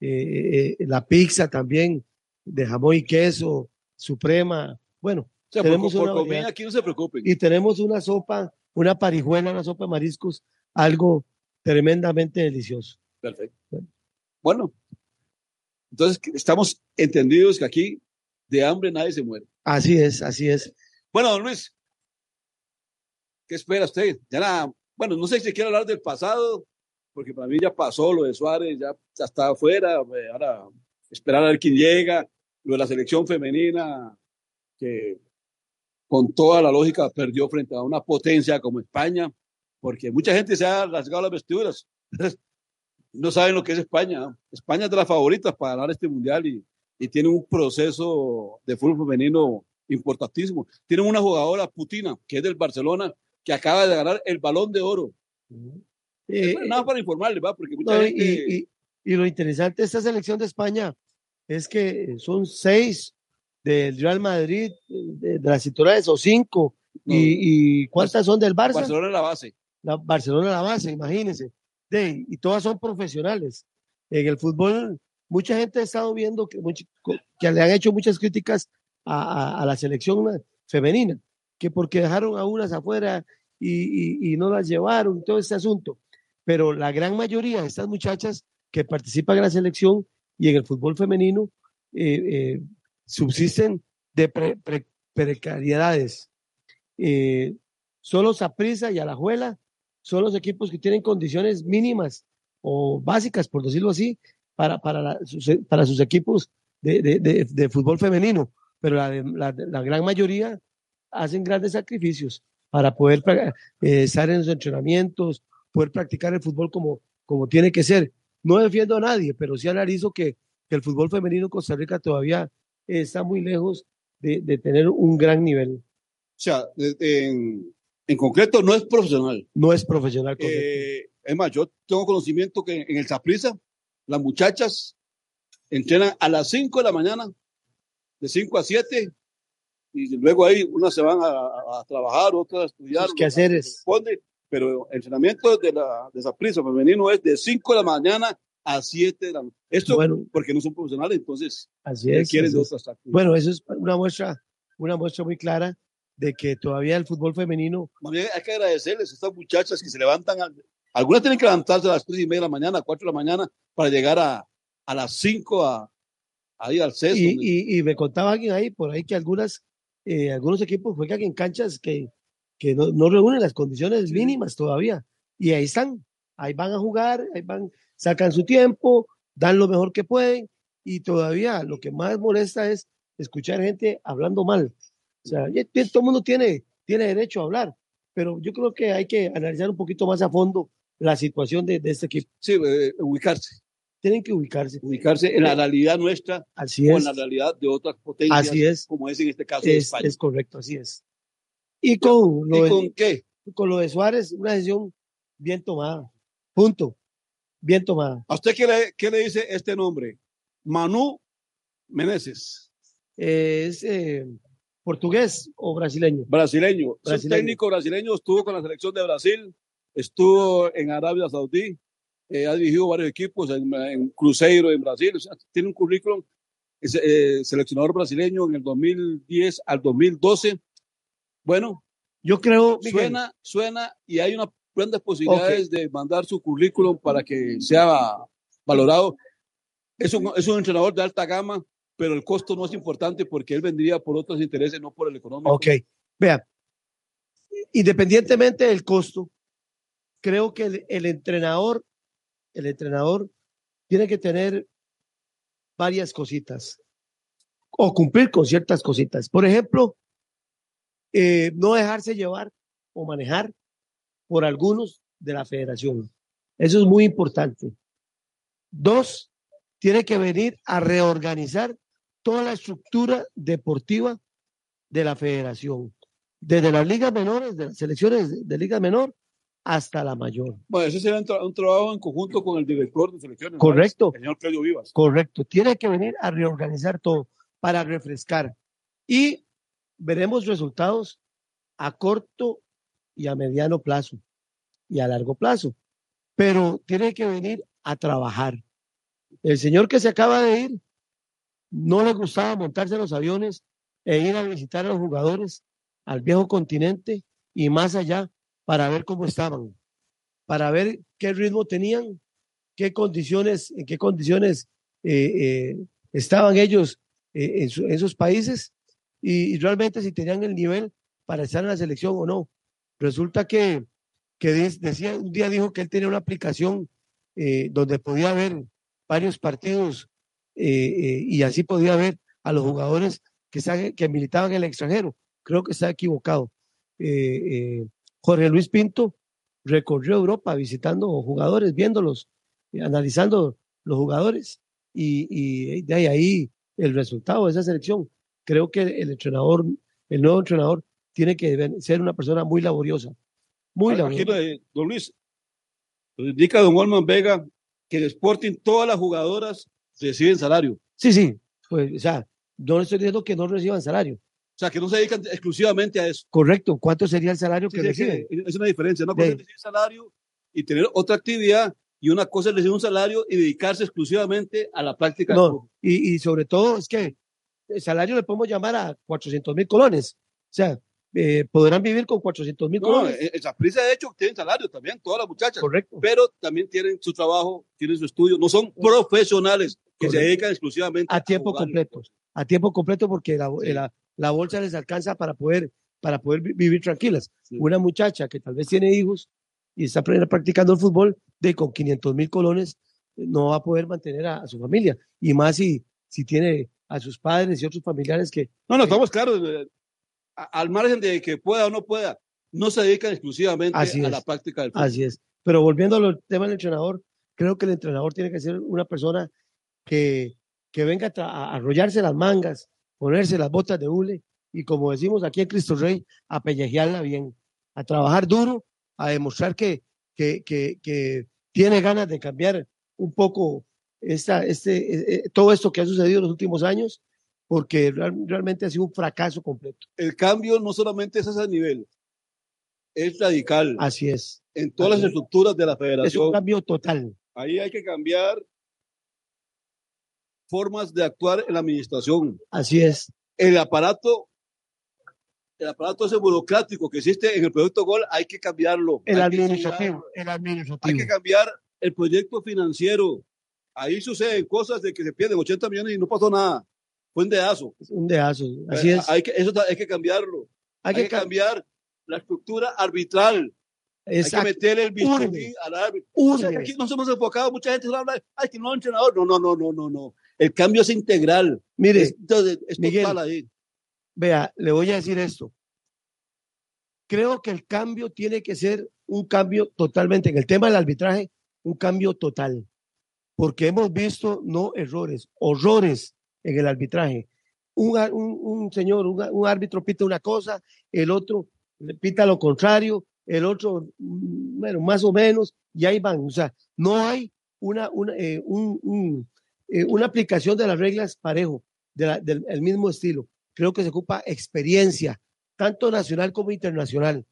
eh, eh, la pizza también de jamón y queso, suprema. Bueno, O sea, por, tenemos por una comida aquí no se preocupen. y tenemos una sopa, una parijuela, una sopa de mariscos, algo tremendamente delicioso. Perfecto. Bueno, entonces estamos entendidos que aquí de hambre nadie se muere. Así es, así es. Bueno, don Luis, ¿qué espera usted? Ya nada, bueno, no sé si quiere hablar del pasado, porque para mí ya pasó lo de Suárez, ya, ya está afuera, eh, ahora esperar a ver quién llega, lo de la selección femenina, que con toda la lógica perdió frente a una potencia como España, porque mucha gente se ha rasgado las vestiduras. No saben lo que es España. España es de las favoritas para ganar este mundial y, y tiene un proceso de fútbol femenino importantísimo. Tienen una jugadora Putina, que es del Barcelona, que acaba de ganar el balón de oro. Eh, Bueno, nada para informarles, ¿va? Porque mucha no, y, gente. y- y lo interesante de esta selección de España es que son seis del Real Madrid, de, de las titulares, o cinco. No. y, y cuántas son del Barça? Barcelona la base. La Barcelona la base, imagínense. De, y todas son profesionales. En el fútbol, mucha gente ha estado viendo que, que le han hecho muchas críticas a, a- a la selección femenina, que porque dejaron a unas afuera y, y- y no las llevaron, todo ese asunto. Pero la gran mayoría de estas muchachas que participan en la selección y en el fútbol femenino eh, eh, subsisten de pre- pre- precariedades. Eh, solo Saprissa y Alajuela son los equipos que tienen condiciones mínimas o básicas, por decirlo así, para, para, sus, equipos de, de- fútbol femenino. Pero la, la- gran mayoría hacen grandes sacrificios para poder eh, estar en los entrenamientos, poder practicar el fútbol como, como tiene que ser. No defiendo a nadie, pero sí analizo que, que el fútbol femenino en Costa Rica todavía está muy lejos de, de tener un gran nivel. O sea, en, en concreto no es profesional. No es profesional. Eh, es más, yo tengo conocimiento que en el Saprissa las muchachas entrenan a las 5 de la mañana, de 5 a 7, y luego ahí unas se van a, a- trabajar, otras a estudiar. Sus quehaceres. corresponde, Pero el entrenamiento de la de Saprissa femenino es de 5 de la mañana a 7 de la noche. Esto Bueno. porque no son profesionales, entonces Así es. requieren así es. Bueno, eso es una muestra, una muestra muy clara de que todavía el fútbol femenino, hay que agradecerles a estas muchachas que se levantan. a- algunas tienen que levantarse a las 3 y media de la mañana, 4 de la mañana, para llegar a, a las 5 a, ahí al CES. y, y, y me contaba alguien ahí por ahí que algunas, eh, algunos equipos juegan en canchas que, que no, no reúnen las condiciones mínimas todavía. Y ahí están, ahí van a jugar, ahí van, sacan su tiempo, dan lo mejor que pueden. Y todavía lo que más molesta es escuchar gente hablando mal. O sea, todo el mundo tiene, tiene derecho a hablar, pero yo creo que hay que analizar un poquito más a fondo la situación de, de este equipo. sí, eh, ubicarse. Tienen que ubicarse. Ubicarse en la realidad nuestra Así o en es. la realidad de otras potencias, Así es. como es en este caso de Es, España. es correcto, así es. Y con lo, ¿Y de, qué? con lo de Suárez, una decisión bien tomada. Punto. Bien tomada. ¿A usted qué le, qué le dice este nombre? Manu Meneses, Eh, es eh, portugués o brasileño. brasileño. Es un Brasileño. técnico brasileño, estuvo con la selección de Brasil, estuvo en Arabia Saudí, eh, ha dirigido varios equipos en, en Cruzeiro en Brasil, o sea, tiene un currículum, es eh, seleccionador brasileño en el 2010 al 2012. Bueno, Yo creo, Miguel, suena, suena y hay unas grandes posibilidades de mandar su currículum para que sea valorado. Es un, es un entrenador de alta gama, pero el costo no es importante porque él vendría por otros intereses, no por el económico. Ok, vea, independientemente del costo, creo que el, el entrenador, el entrenador tiene que tener varias cositas o cumplir con ciertas cositas. Por ejemplo, eh, no dejarse llevar o manejar por algunos de la federación. Eso es muy importante. Dos, tiene que venir a reorganizar toda la estructura deportiva de la federación, desde las ligas menores, de las selecciones de, de liga menor hasta la mayor. Bueno, ese será un, tra- un trabajo en conjunto con el director de selecciones. Correcto. El señor Claudio Vivas. Correcto, tiene que venir a reorganizar todo para refrescar y veremos resultados a corto y a mediano plazo y a largo plazo, pero tiene que venir a trabajar. El señor que se acaba de ir no le gustaba montarse en los aviones e ir a visitar a los jugadores al viejo continente y más allá para ver cómo estaban, para ver qué ritmo tenían, qué condiciones, en qué condiciones eh, eh, estaban ellos eh, en, su- en esos países y, realmente si tenían el nivel para estar en la selección o no. Resulta que, que de- decía, un día dijo que él tenía una aplicación eh, donde podía ver varios partidos eh, eh, y así podía ver a los jugadores que, que militaban en el extranjero. Creo que está equivocado. Jorge Luis Pinto recorrió Europa visitando jugadores, viéndolos, analizando los jugadores y, de ahí el resultado de esa selección. Creo que el entrenador, el nuevo entrenador, tiene que ser una persona muy laboriosa. Muy laboriosa. don Luis, nos indica don Olman Vega que en Sporting todas las jugadoras reciben salario. Sí, sí, pues, o sea, no le estoy diciendo que no reciban salario. O sea, que no se dedican exclusivamente a eso. Correcto. ¿Cuánto sería el salario Sí, que reciben? es una diferencia. Una cosa es recibir salario y tener otra actividad, y una cosa es recibir un salario y dedicarse exclusivamente a la práctica No, y sobre todo es que el salario le podemos llamar a 400 mil colones. sea, eh, podrán vivir con 400 mil No, colones. en Saprissa de hecho tienen salario también, todas las muchachas. Correcto. Pero también tienen su trabajo, tienen su estudio, no son profesionales que se dedican exclusivamente a tiempo jugar. completo, a tiempo completo porque la, Sí. la, la bolsa les alcanza para poder, para poder vi- vivir tranquilas. Sí. Una muchacha que tal vez tiene hijos y está pra- practicando el fútbol, de con 500 mil colones, no va a poder mantener a, a su familia. Y más si, si tiene a sus padres y otros familiares que, No, no, estamos claros. eh, Al margen de que pueda o no pueda, no se dedican exclusivamente Así a es. la práctica del fútbol. Así es. Pero volviendo al tema del entrenador, creo que el entrenador tiene que ser una persona que, que venga a, arrollarse las mangas, ponerse las botas de hule y como decimos aquí en Cristo Rey, a pellejearla bien, a trabajar duro, a demostrar que, que, que, que tiene ganas de cambiar un poco esta, este, eh, todo esto que ha sucedido en los últimos años, porque real- realmente ha sido un fracaso completo. El cambio no solamente es a ese nivel, es radical Así es. en todas las así es. estructuras de la Es un federación. cambio total. Ahí hay que cambiar formas de actuar en la administración. Así es. El aparato, el aparato ese burocrático que existe en el proyecto Gol, hay que cambiarlo. El Hay administrativo. El Hay que administrativo. cambiar el proyecto financiero. Ahí suceden cosas de que se pierden 80 millones y no pasó nada. Fue un dedazo. Un dedazo. Así Eh, es. Hay que, eso hay que cambiarlo. Hay, que, cam- cambiar la estructura arbitral. Hay Exacto. que meter el bisturí al árbitro. O sea, que aquí nos hemos enfocado, mucha gente habla, ay, que no entrenador. No, no, no, no, no, no. El cambio es integral. Mire, es, entonces, es Miguel. total ahí. vea, le voy a decir esto. Creo que el cambio tiene que ser un cambio totalmente, en el tema del arbitraje, un cambio total. Porque hemos visto no errores, horrores en el arbitraje. Un, señor, un, árbitro pita una cosa, el otro pita lo contrario, el otro, mm, bueno, más o menos, y ahí van. O sea, no hay una, una, eh, eh, una aplicación de las reglas parejo, del el mismo estilo. Creo que se ocupa experiencia, tanto nacional como internacional.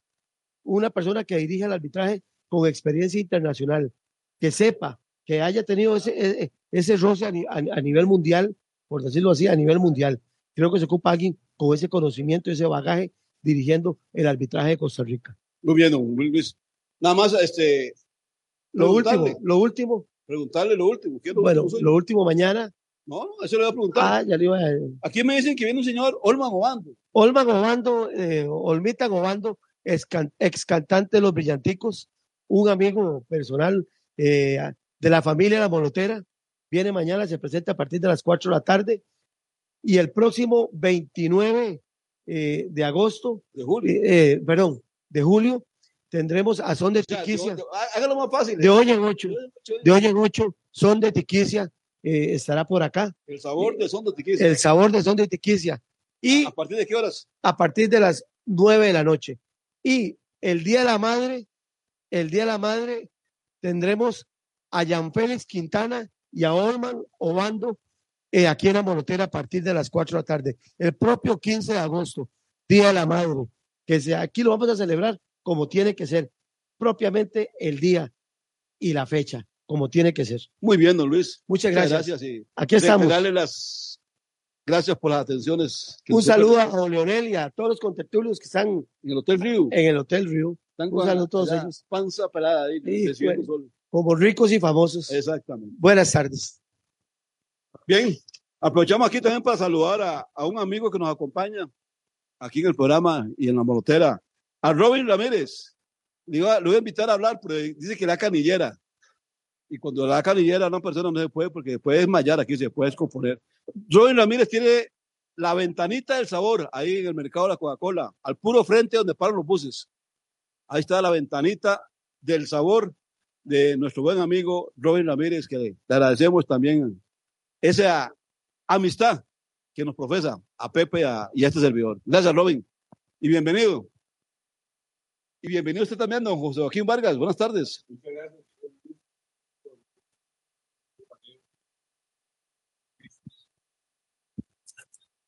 Una persona que dirige el arbitraje con experiencia internacional, que sepa, que haya tenido ese, e- ese roce a, ni- a- a nivel mundial, por decirlo así, a nivel mundial. Creo que se ocupa alguien con ese conocimiento, ese bagaje, dirigiendo el arbitraje de Costa Rica. Muy bien, don Luis. Nada más, este, Lo último, lo último, preguntarle lo último. ¿Qué es lo bueno, último, lo último mañana. No, eso le voy a preguntar. Ah, ya le iba a Aquí me dicen que viene un señor Olman Obando. Olma Gobando, eh, Olmita Gobando, ex, can- ex cantante de Los Brillanticos, un amigo personal eh, de la familia La Molotera, viene mañana, se presenta a partir de las 4 de la tarde y el próximo 29 eh, de agosto, De Julio. eh, eh, perdón, de julio, tendremos a Son de Tiquicia, de- hágalo más fácil. de hoy en ocho, de hoy en ocho, Son de Tiquicia eh, estará por acá, El sabor de son de tiquisa. el sabor de Son de Tiquicia. Y ¿A partir de qué horas? a partir de las 9 de la noche. Y el Día de la Madre, el Día de la Madre, tendremos a Jan Félix Quintana y a Olman Obando eh, aquí en la Monotera a partir de las 4 de la tarde. El propio 15 de agosto, Día de la Madre, que aquí lo vamos a celebrar como tiene que ser, propiamente el día y la fecha, como tiene que ser. Muy bien, don Luis. Muchas gracias. gracias y Aquí estamos. Darle las gracias por las atenciones. que Un saludo a don Leonel y a todos los contertulios que están En el Hotel Río. en el Hotel Río, Están un con saludo a todos ellos. Panza pelada ahí. Sí, recibiendo bueno. sol. Como ricos y famosos. Exactamente. Buenas tardes. Bien, aprovechamos aquí también para saludar a, a un amigo que nos acompaña aquí en el programa y en la molotera, a Robin Ramírez. Le iba- lo voy a invitar a hablar, pero dice que la canillera. Y cuando la canillera a una persona no se puede porque después desmayar aquí, se puede descomponer. Robin Ramírez tiene la ventanita del sabor ahí en el mercado de la Coca-Cola, al puro frente donde paran los buses. Ahí está la ventanita del sabor de nuestro buen amigo Robin Ramírez, que le, agradecemos también esa amistad que nos profesa a Pepe a- y a este servidor. Gracias, Robin. Y bienvenido. Y bienvenido usted también, don José Joaquín Vargas. Buenas tardes.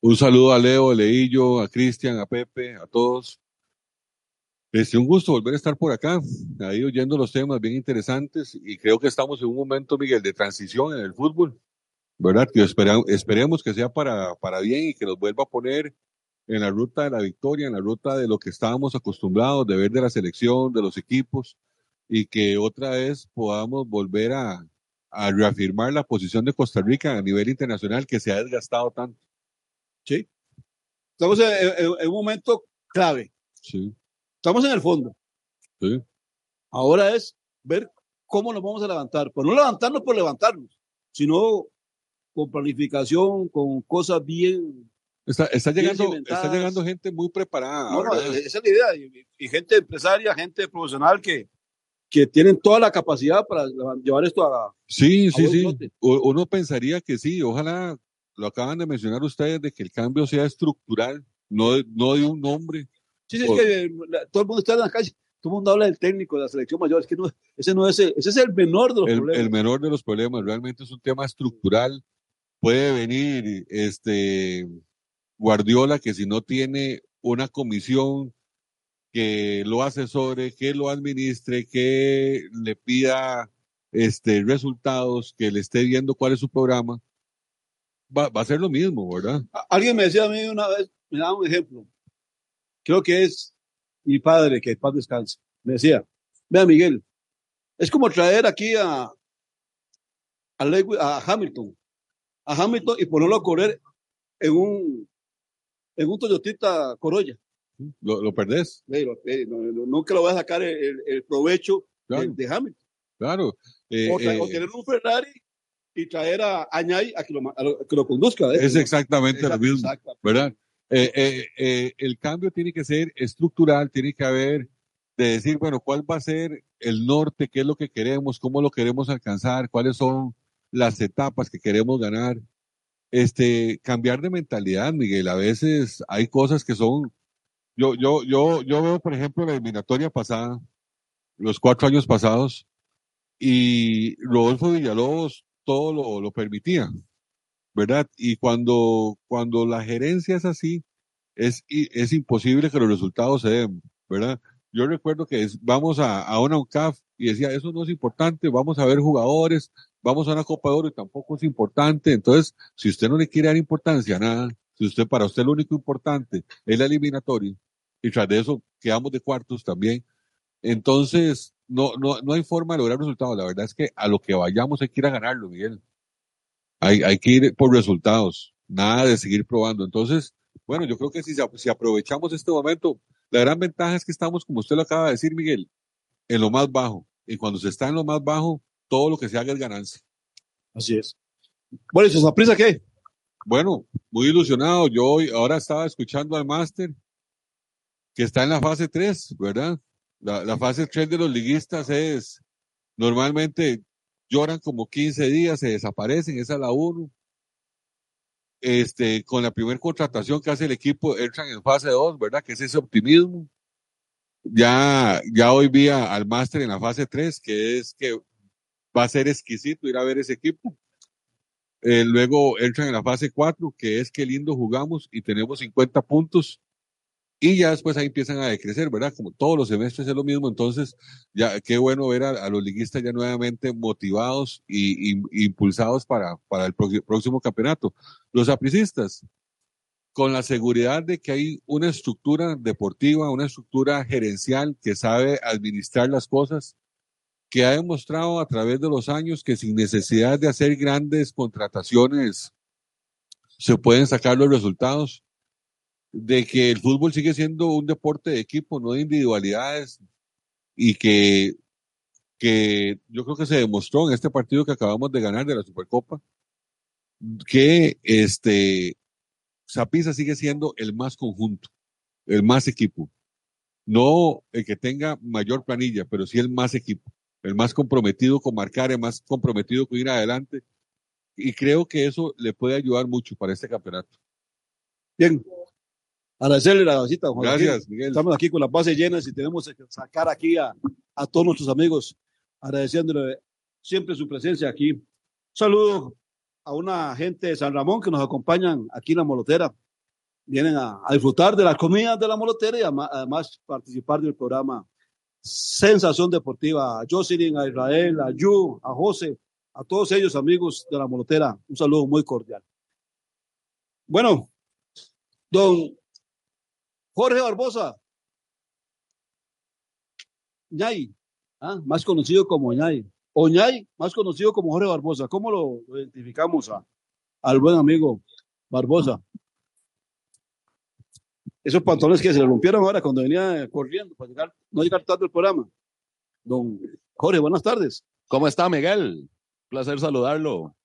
Un saludo a Leo, a Leillo, a Cristian, a Pepe, a todos. Este, un gusto volver a estar por acá, ahí oyendo los temas bien interesantes y creo que estamos en un momento, Miguel, de transición en el fútbol, ¿verdad? Que espera- esperemos que sea para, para bien y que nos vuelva a poner en la ruta de la victoria, en la ruta de lo que estábamos acostumbrados de ver de la selección, de los equipos, y que otra vez podamos volver a, a reafirmar la posición de Costa Rica a nivel internacional que se ha desgastado tanto. Sí. Estamos en, en- en un momento clave. Sí, Estamos en el fondo. sí. Ahora es ver cómo nos vamos a levantar. Pues no levantarnos por levantarnos, sino con planificación, con cosas bien. Está, está, Bien llegando, está llegando gente muy preparada. No, no, esa es la idea. Y, y gente empresaria, gente profesional que, que tienen toda la capacidad para llevar esto a. Sí, a sí, sí. Uno pensaría que sí, ojalá lo acaban de mencionar ustedes de que el cambio sea estructural, no de, no de un nombre. Sí, sí, es que eh, la- todo el mundo está en la calle, todo el mundo habla del técnico, de la selección mayor. Es que no, ese no es el, ese es el menor de los el, problemas. el menor de los problemas, realmente es un tema estructural. Puede venir este Guardiola que si no tiene una comisión que lo asesore, que lo administre, que le pida este resultados, que le esté viendo cuál es su programa, va, va a ser lo mismo, ¿verdad? Alguien me decía a mí una vez, me daba un ejemplo. Creo que es mi padre, que paz descanse. Me decía, vea Miguel, es como traer aquí a, a, Lewis- a Hamilton, a Hamilton y ponerlo a correr en un, en un Toyotita Corolla. Lo, lo perdés. Eh, lo- eh, no- no- nunca lo voy a sacar el, el- el provecho Claro. de, de Hamilton. Claro. Eh, o, tra- eh, o tener un Ferrari y traer a Añay a que lo, a que lo conduzca. ¿eh? es exactamente lo mismo. ¿verdad? Eh, eh, eh, el cambio tiene que ser estructural, tiene que haber de decir, bueno, cuál va a ser el norte, qué es lo que queremos, cómo lo queremos alcanzar, cuáles son las etapas que queremos ganar. Este, cambiar de mentalidad, Miguel. A veces hay cosas que son, yo, yo, yo, yo veo, por ejemplo, la eliminatoria pasada, los cuatro años pasados, y Rodolfo Villalobos todo lo, lo permitía. ¿Verdad? Y cuando, cuando la gerencia es así, es, es imposible que los resultados se den, ¿verdad? Yo recuerdo que es- vamos a, a una UNCAF y decía, eso no es importante, vamos a ver jugadores, vamos a una Copa de Oro y tampoco es importante. Entonces, si usted no le quiere dar importancia a nada, si usted, para usted lo único importante es la eliminatoria, y tras de eso quedamos de cuartos también, entonces no, no, no hay forma de lograr resultados. La verdad es que a lo que vayamos hay que ir a ganarlo, Miguel. Hay, hay que ir por resultados, nada de seguir probando. Entonces, bueno, yo creo que si, si aprovechamos este momento, la gran ventaja es que estamos, como usted lo acaba de decir, Miguel, en lo más bajo. Y cuando se está en lo más bajo, todo lo que se haga es ganancia. Así es. Bueno, ¿y su sorpresa qué? Bueno, muy ilusionado. Yo hoy, ahora estaba escuchando al máster que está en la fase 3, ¿verdad? La, la fase 3 de los liguistas es, normalmente lloran como 15 días, se desaparecen, esa es la 1. Este, con la primera contratación que hace el equipo, entran en fase 2, ¿verdad? Que es ese optimismo. Ya, ya hoy vi a- al máster en la fase 3, que es que va a ser exquisito ir a ver ese equipo. Eh, luego entran en la fase 4, que es que lindo jugamos y tenemos 50 puntos. Y ya después ahí empiezan a decrecer, ¿verdad? Como todos los semestres es lo mismo. Entonces, ya qué bueno ver a, los liguistas ya nuevamente motivados y, impulsados para, para el próximo campeonato. Los apricistas, con la seguridad de que hay una estructura deportiva, una estructura gerencial que sabe administrar las cosas, que ha demostrado a través de los años que sin necesidad de hacer grandes contrataciones se pueden sacar los resultados, de que el fútbol sigue siendo un deporte de equipo, no de individualidades, y que, que yo creo que se demostró en este partido que acabamos de ganar de la Supercopa, que este Saprissa sigue siendo el más conjunto, el más equipo. No el que tenga mayor planilla, pero sí el más equipo, el más comprometido con marcar, el más comprometido con ir adelante. Y creo que eso le puede ayudar mucho para este campeonato. Bien. Agradecerle la visita, Juan Gracias. Miguel. Estamos aquí con las bases llenas y tenemos que sacar aquí a, a todos nuestros amigos, agradeciéndole siempre su presencia aquí. Un saludo a una gente de San Ramón que nos acompañan aquí en la Molotera. Vienen a, a disfrutar de la comida de la Molotera y ama- además participar del programa Sensación Deportiva. A Jocelyn, a Israel, a Yu, a José, a todos ellos amigos de la Molotera. Un saludo muy cordial. Bueno, don Jorge Barbosa. Ñay, ah, más conocido como Ñay. O Ñay, más conocido como Jorge Barbosa. ¿Cómo lo, identificamos a, al buen amigo Barbosa? Esos pantalones que se rompieron ahora cuando venía corriendo para llegar, no llegar tarde al programa. Don Jorge, buenas tardes. ¿Cómo está, Miguel? Placer saludarlo.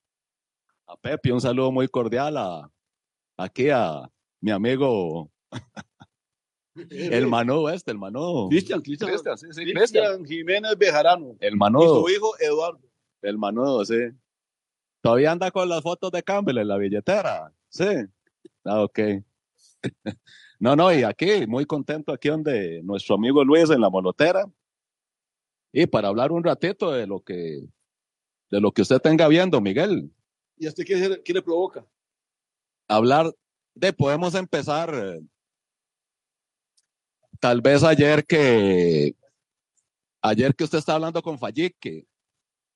A Pepe, un saludo muy cordial a aquí a mi amigo el Manó este, el Manó. Cristian, Cristian, Cristian, sí, sí, Cristian Jiménez Bejarano. El Y Manó, su hijo Eduardo. el Manó, sí. Todavía anda con las fotos de Campbell en la billetera. Sí. Ah, ok. No, no, y aquí, muy contento aquí donde nuestro amigo Luis en la molotera. Y para hablar un ratito de lo que, de lo que usted tenga viendo, Miguel. ¿Y a usted qué, qué le provoca? hablar de, podemos empezar, eh, tal vez ayer que, ayer que usted está hablando con Fallique,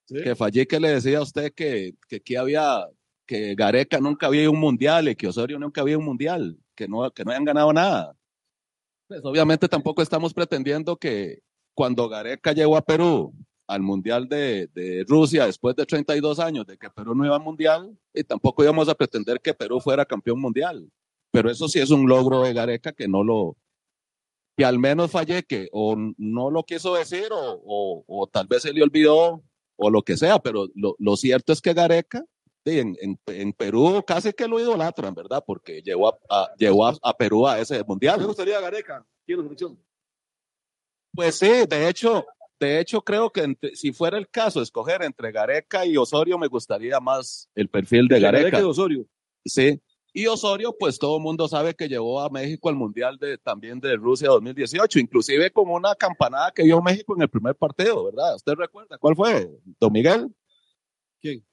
Sí. que Fallique le decía a usted que, que aquí había, que Gareca nunca había ido un mundial y que Osorio nunca había ido un mundial, que no, que no hayan ganado nada. Pues obviamente tampoco estamos pretendiendo que cuando Gareca llegó a Perú al mundial de, de Rusia después de 32 años de que Perú no iba al mundial y tampoco íbamos a pretender que Perú fuera campeón mundial. Pero eso sí es un logro de Gareca que no lo, que al menos Falleque o no lo quiso decir o, o, o tal vez se le olvidó o lo que sea, pero lo, lo cierto es que Gareca sí, en, en, en Perú casi que lo idolatran, ¿verdad? Porque llevó a, a- llevó a, a Perú a ese ¿Me mundial. gustaría Gareca? ¿Quién selección? Pues sí, de hecho, de hecho creo que entre- si fuera el caso escoger entre Gareca y Osorio, me gustaría más el perfil de Gareca. de Osorio. Sí. Y Osorio, pues todo el mundo sabe que llevó a México al Mundial de, también de Rusia 2018, inclusive con una campanada que dio México en el primer partido, ¿verdad? ¿Usted recuerda cuál fue? ¿Don Miguel? ¿Quién?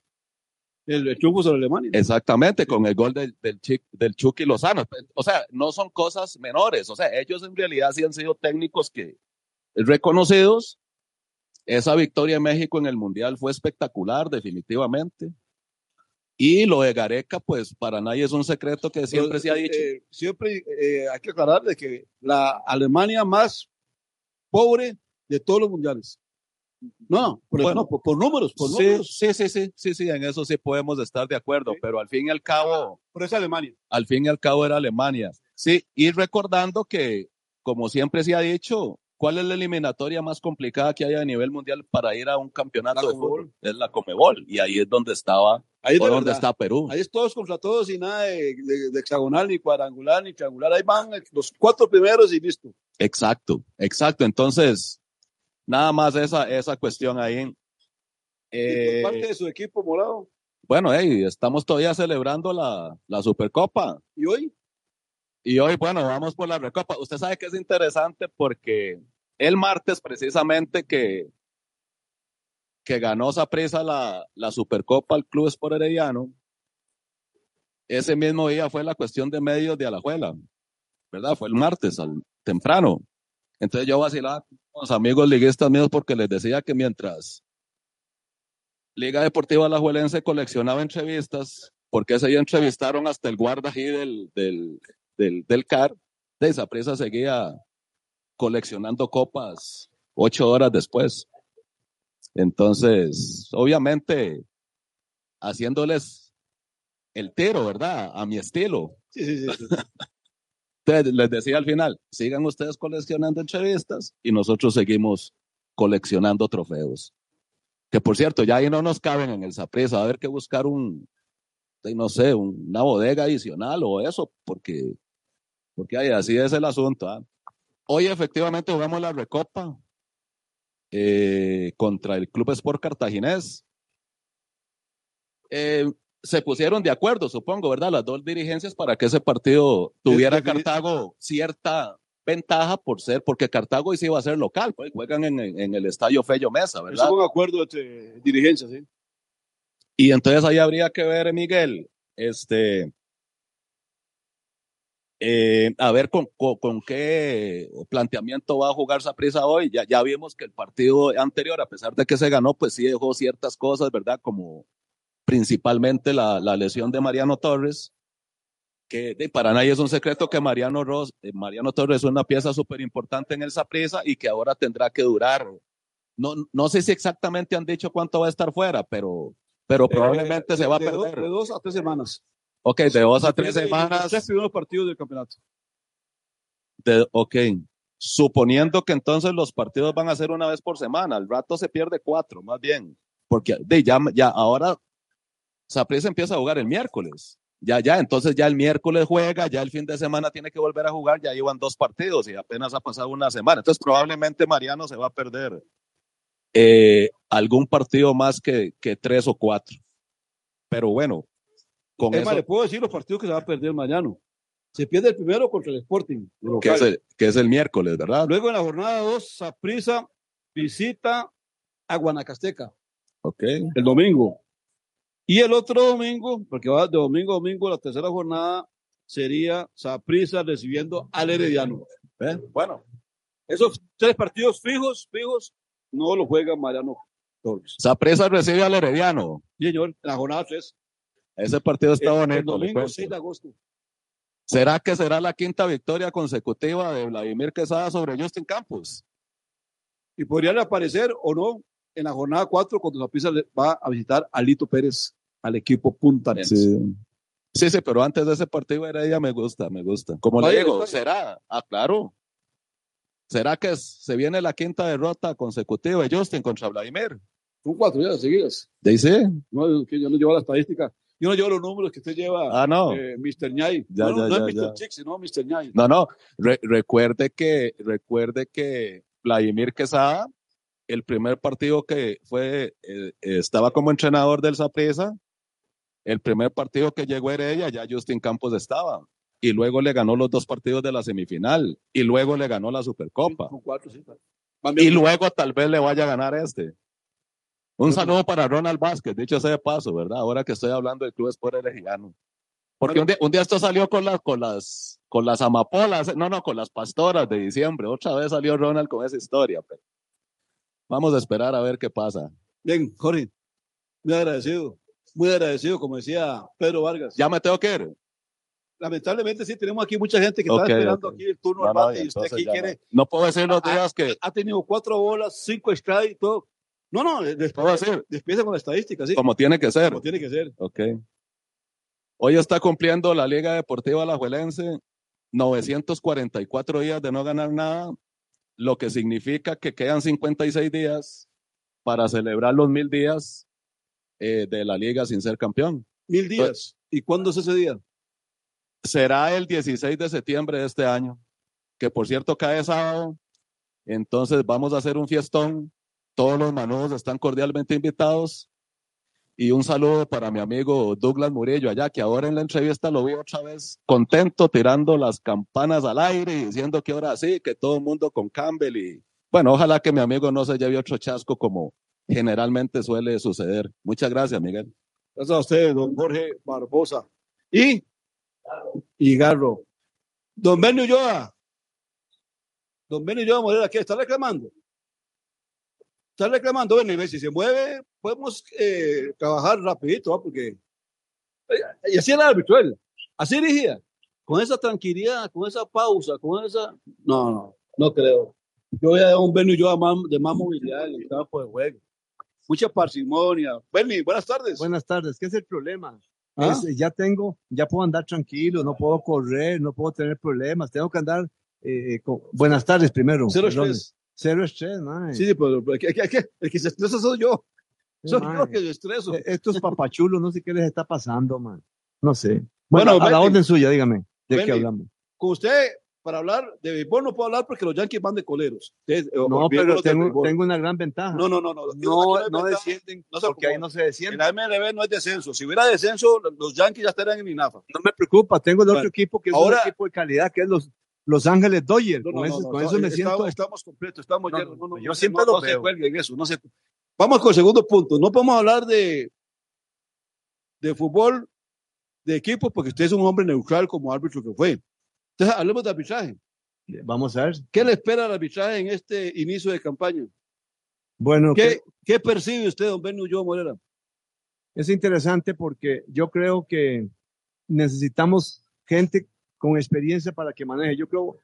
El, triunfo sobre Alemania. Exactamente, con el gol del, del, del Chucky Lozano. O sea, no son cosas menores. O sea, ellos en realidad sí han sido técnicos que reconocidos. Esa victoria en México en el Mundial fue espectacular, definitivamente. Y lo de Gareca, pues para nadie es un secreto que siempre se ha dicho. Eh, siempre eh, hay que aclarar de que la Alemania más pobre de todos los mundiales. No, por, Bueno, no, por, por números, por sí, números. sí, sí, sí, sí, sí, en eso sí podemos estar de acuerdo, pero al fin y al cabo, Por esa Alemania. al fin y al cabo era Alemania. Sí, y recordando que, como siempre se ha dicho, ¿cuál es la eliminatoria más complicada que hay a nivel mundial para ir a un campeonato La de fútbol? Es la Comebol, y ahí es donde estaba, Ahí es o de donde verdad. está Perú. Ahí es todos contra todos y nada de, de- de hexagonal, ni cuadrangular, ni triangular. Ahí van los cuatro primeros y listo. Exacto, exacto. Entonces, nada más esa, esa cuestión ahí. Y Eh, por parte de su equipo morado. bueno, hey, estamos todavía celebrando la, la Supercopa. ¿Y hoy? Y hoy, bueno, vamos por la recopa. Usted sabe que es interesante porque el martes, precisamente, que, que ganó Saprissa la, la Supercopa al Club Sport ese mismo día fue la cuestión de medios de Alajuela, ¿verdad? Fue el martes, temprano. Entonces yo vacilaba con los amigos liguistas míos porque les decía que mientras Liga Deportiva Alajuelense coleccionaba entrevistas, porque ese día entrevistaron hasta el guarda del, del, del, del CAR, de esa prisa seguía coleccionando copas ocho horas después. Entonces, obviamente, haciéndoles el tiro, ¿verdad? A mi estilo. Sí, sí, sí. Entonces, les decía al final, sigan ustedes coleccionando entrevistas y nosotros seguimos coleccionando trofeos. Que por cierto, ya ahí no nos caben en el Saprissa, va a haber que buscar un, no sé, un- una bodega adicional o eso, porque, porque ahí así es el asunto. ¿ah? Hoy efectivamente jugamos la Recopa eh, contra el Club Sport Cartaginés. Eh, se pusieron de acuerdo, supongo, ¿verdad? Las dos dirigencias para que ese partido tuviera defini- Cartago cierta ventaja por ser, porque Cartago hoy sí iba a ser local, pues juegan en, en el estadio Fello Mesa, ¿verdad? fue un acuerdo entre dirigencias, ¿sí? Y entonces ahí habría que ver, Miguel, este, eh, a ver con, con, con qué planteamiento va a jugar Saprissa hoy. Ya, ya vimos que el partido anterior, a pesar de que se ganó, pues sí dejó ciertas cosas, ¿verdad? Como principalmente la, la lesión de Mariano Torres, que de, para nadie es un secreto que Mariano, Ros, eh, Mariano Torres es una pieza súper importante en el Saprissa y que ahora tendrá que durar. No, no sé si exactamente han dicho cuánto va a estar fuera, pero, pero probablemente Eh, se va a de dos- perder. de dos a tres semanas. Ok, de dos a tres semanas. Tres primeros partidos del campeonato. De, ok. Suponiendo que entonces los partidos van a ser una vez por semana, al rato se pierde cuatro, más bien. Porque de, ya, ya ahora Saprissa empieza a jugar el miércoles. Ya, ya, entonces ya el miércoles juega, ya el fin de semana tiene que volver a jugar, ya iban dos partidos y apenas ha pasado una semana. Entonces probablemente Mariano se va a perder eh, algún partido más que, que tres o cuatro. Pero bueno, con eso, más, le puedo decir los partidos que se va a perder mañana. Se pierde el primero contra el Sporting. que es, el, que es el miércoles, ¿verdad? Luego en la jornada 2, Saprissa visita a Guanacasteca Ok. el domingo. Y el otro domingo, porque va de domingo a domingo, la tercera jornada sería Saprissa recibiendo al Herediano. ¿Eh? Bueno, Esos tres partidos fijos, fijos, no lo juega Mariano Torres. Saprissa recibe al Herediano. Sí, señor, en la jornada 3. Ese partido está bonito. el domingo cuento. 6 de agosto. ¿Será que será la quinta victoria consecutiva de Vladimir Quesada sobre Justin Campos? Y podría reaparecer o no en la jornada 4 cuando Saprissa le- va a visitar a Lito Pérez al equipo Punta Arenas. Sí. Sí, sí, pero antes de ese partido Heredia me gusta, me gusta. Como le digo. ¿será? Ah, claro. ¿Será que se viene la quinta derrota consecutiva de Justin contra Vladimir? Son cuatro días seguidas. Dice. No, yo no llevo la estadística. Yo no llevo los números que usted lleva, Ah, no. eh, Mr. Ñay. Ya, no, ya, es Mr. Chick, sino Mr. Ñay. No, no. Re- recuerde que, recuerde que Vladimir Quesada, el primer partido que fue, eh, estaba como entrenador del Saprissa, el primer partido que llegó Heredia, ya Justin Campos estaba. Y luego le ganó los dos partidos de la semifinal. Y luego le ganó la Supercopa. Son cuatro, sí. Y luego tal vez le vaya a ganar este. Un saludo para Ronald Vázquez, dicho sea de paso, ¿verdad? Ahora que estoy hablando del Club Sport Herediano. Porque un día, un día esto salió con las, con las, con las amapolas, no, no, con las pastoras de diciembre. Otra vez salió Ronald con esa historia, pero vamos a esperar a ver qué pasa. Bien, Jorge. Muy agradecido. Muy agradecido, como decía Pedro Vargas. Ya me tengo que ir. Lamentablemente sí tenemos aquí mucha gente que Ok, está esperando ok. aquí el turno No, al no, bate y y usted aquí quiere. no. No puedo decir los días que. Ha tenido cuatro bolas, cinco strikes y todo. No, no, des- ¿Puedo decir? despieza con la estadística, sí. Como tiene que ser. Como tiene que ser. Ok. Hoy está cumpliendo la Liga Deportiva Alajuelense 944 días de no ganar nada, lo que significa que quedan 56 días para celebrar los mil días eh, de la liga sin ser campeón. Mil días. ¿Y cuándo es ese día? Será el 16 de septiembre de este año, que por cierto cae sábado. Entonces vamos a hacer un fiestón. Todos los manudos están cordialmente invitados. Y un saludo para mi amigo Douglas Murillo allá, que ahora en la entrevista lo vi otra vez contento, tirando las campanas al aire y diciendo que ahora sí, que todo el mundo con Campbell. Y bueno, ojalá que mi amigo no se lleve otro chasco como generalmente suele suceder. Muchas gracias, Miguel. Gracias a usted, don Jorge Barbosa. Y, y Garro. Don Benio Ulloa. Don Benio Ulloa Morera, ¿qué está reclamando? Está reclamando, Benio, y si se mueve, podemos eh, trabajar rapidito, ¿ah? porque eh, y así era el árbitro él, así dirigía, con esa tranquilidad, con esa pausa, con esa, no, no, no creo. Yo voy a dar un Benio Ulloa más, de más movilidad en el campo de juego. Mucha parsimonia. Benny, buenas tardes. Buenas tardes, ¿qué es el problema? ¿Ah? Es, ya tengo, ya puedo andar tranquilo, no puedo correr, no puedo tener problemas, tengo que andar. eh, con- Buenas tardes primero. Cero perdón. estrés. Cero estrés, man. Sí, sí, pero pero el que, el que- el que se estresa soy yo. Soy yo mae. que me estreso. Eh, Estos papachulos, no sé qué les está pasando, man. No sé. Bueno, Bueno, a la orden suya, dígame. ¿De qué hablamos? Con usted, para hablar de béisbol, no puedo hablar porque los Yankees van de coleros. No, pero tengo, tengo una gran ventaja. No, no, no. No, No, no descienden, no porque ahí no se desciende. En la MLB no es descenso. Si hubiera descenso, los Yankees ya estarían en INAFA. No me preocupa, tengo el otro Bueno, equipo que es ahora- un equipo de calidad, que es los Los Ángeles Dodgers. No, no, con no, eso, no, con no, eso me estamos- siento. Estamos completos, estamos No, llenos. no, no, no, yo no, siempre no, lo no se veo. cuelguen eso. No se... Vamos con el segundo punto. No podemos hablar de, de fútbol de equipos porque usted es un hombre neutral como árbitro que fue. Entonces, hablemos de arbitraje. Vamos a ver. ¿Qué le espera al arbitraje en este inicio de campaña? Bueno, ¿Qué, que- qué percibe usted, don Ben Ulloa Morera? es interesante porque yo creo que necesitamos gente con experiencia para que maneje. Yo creo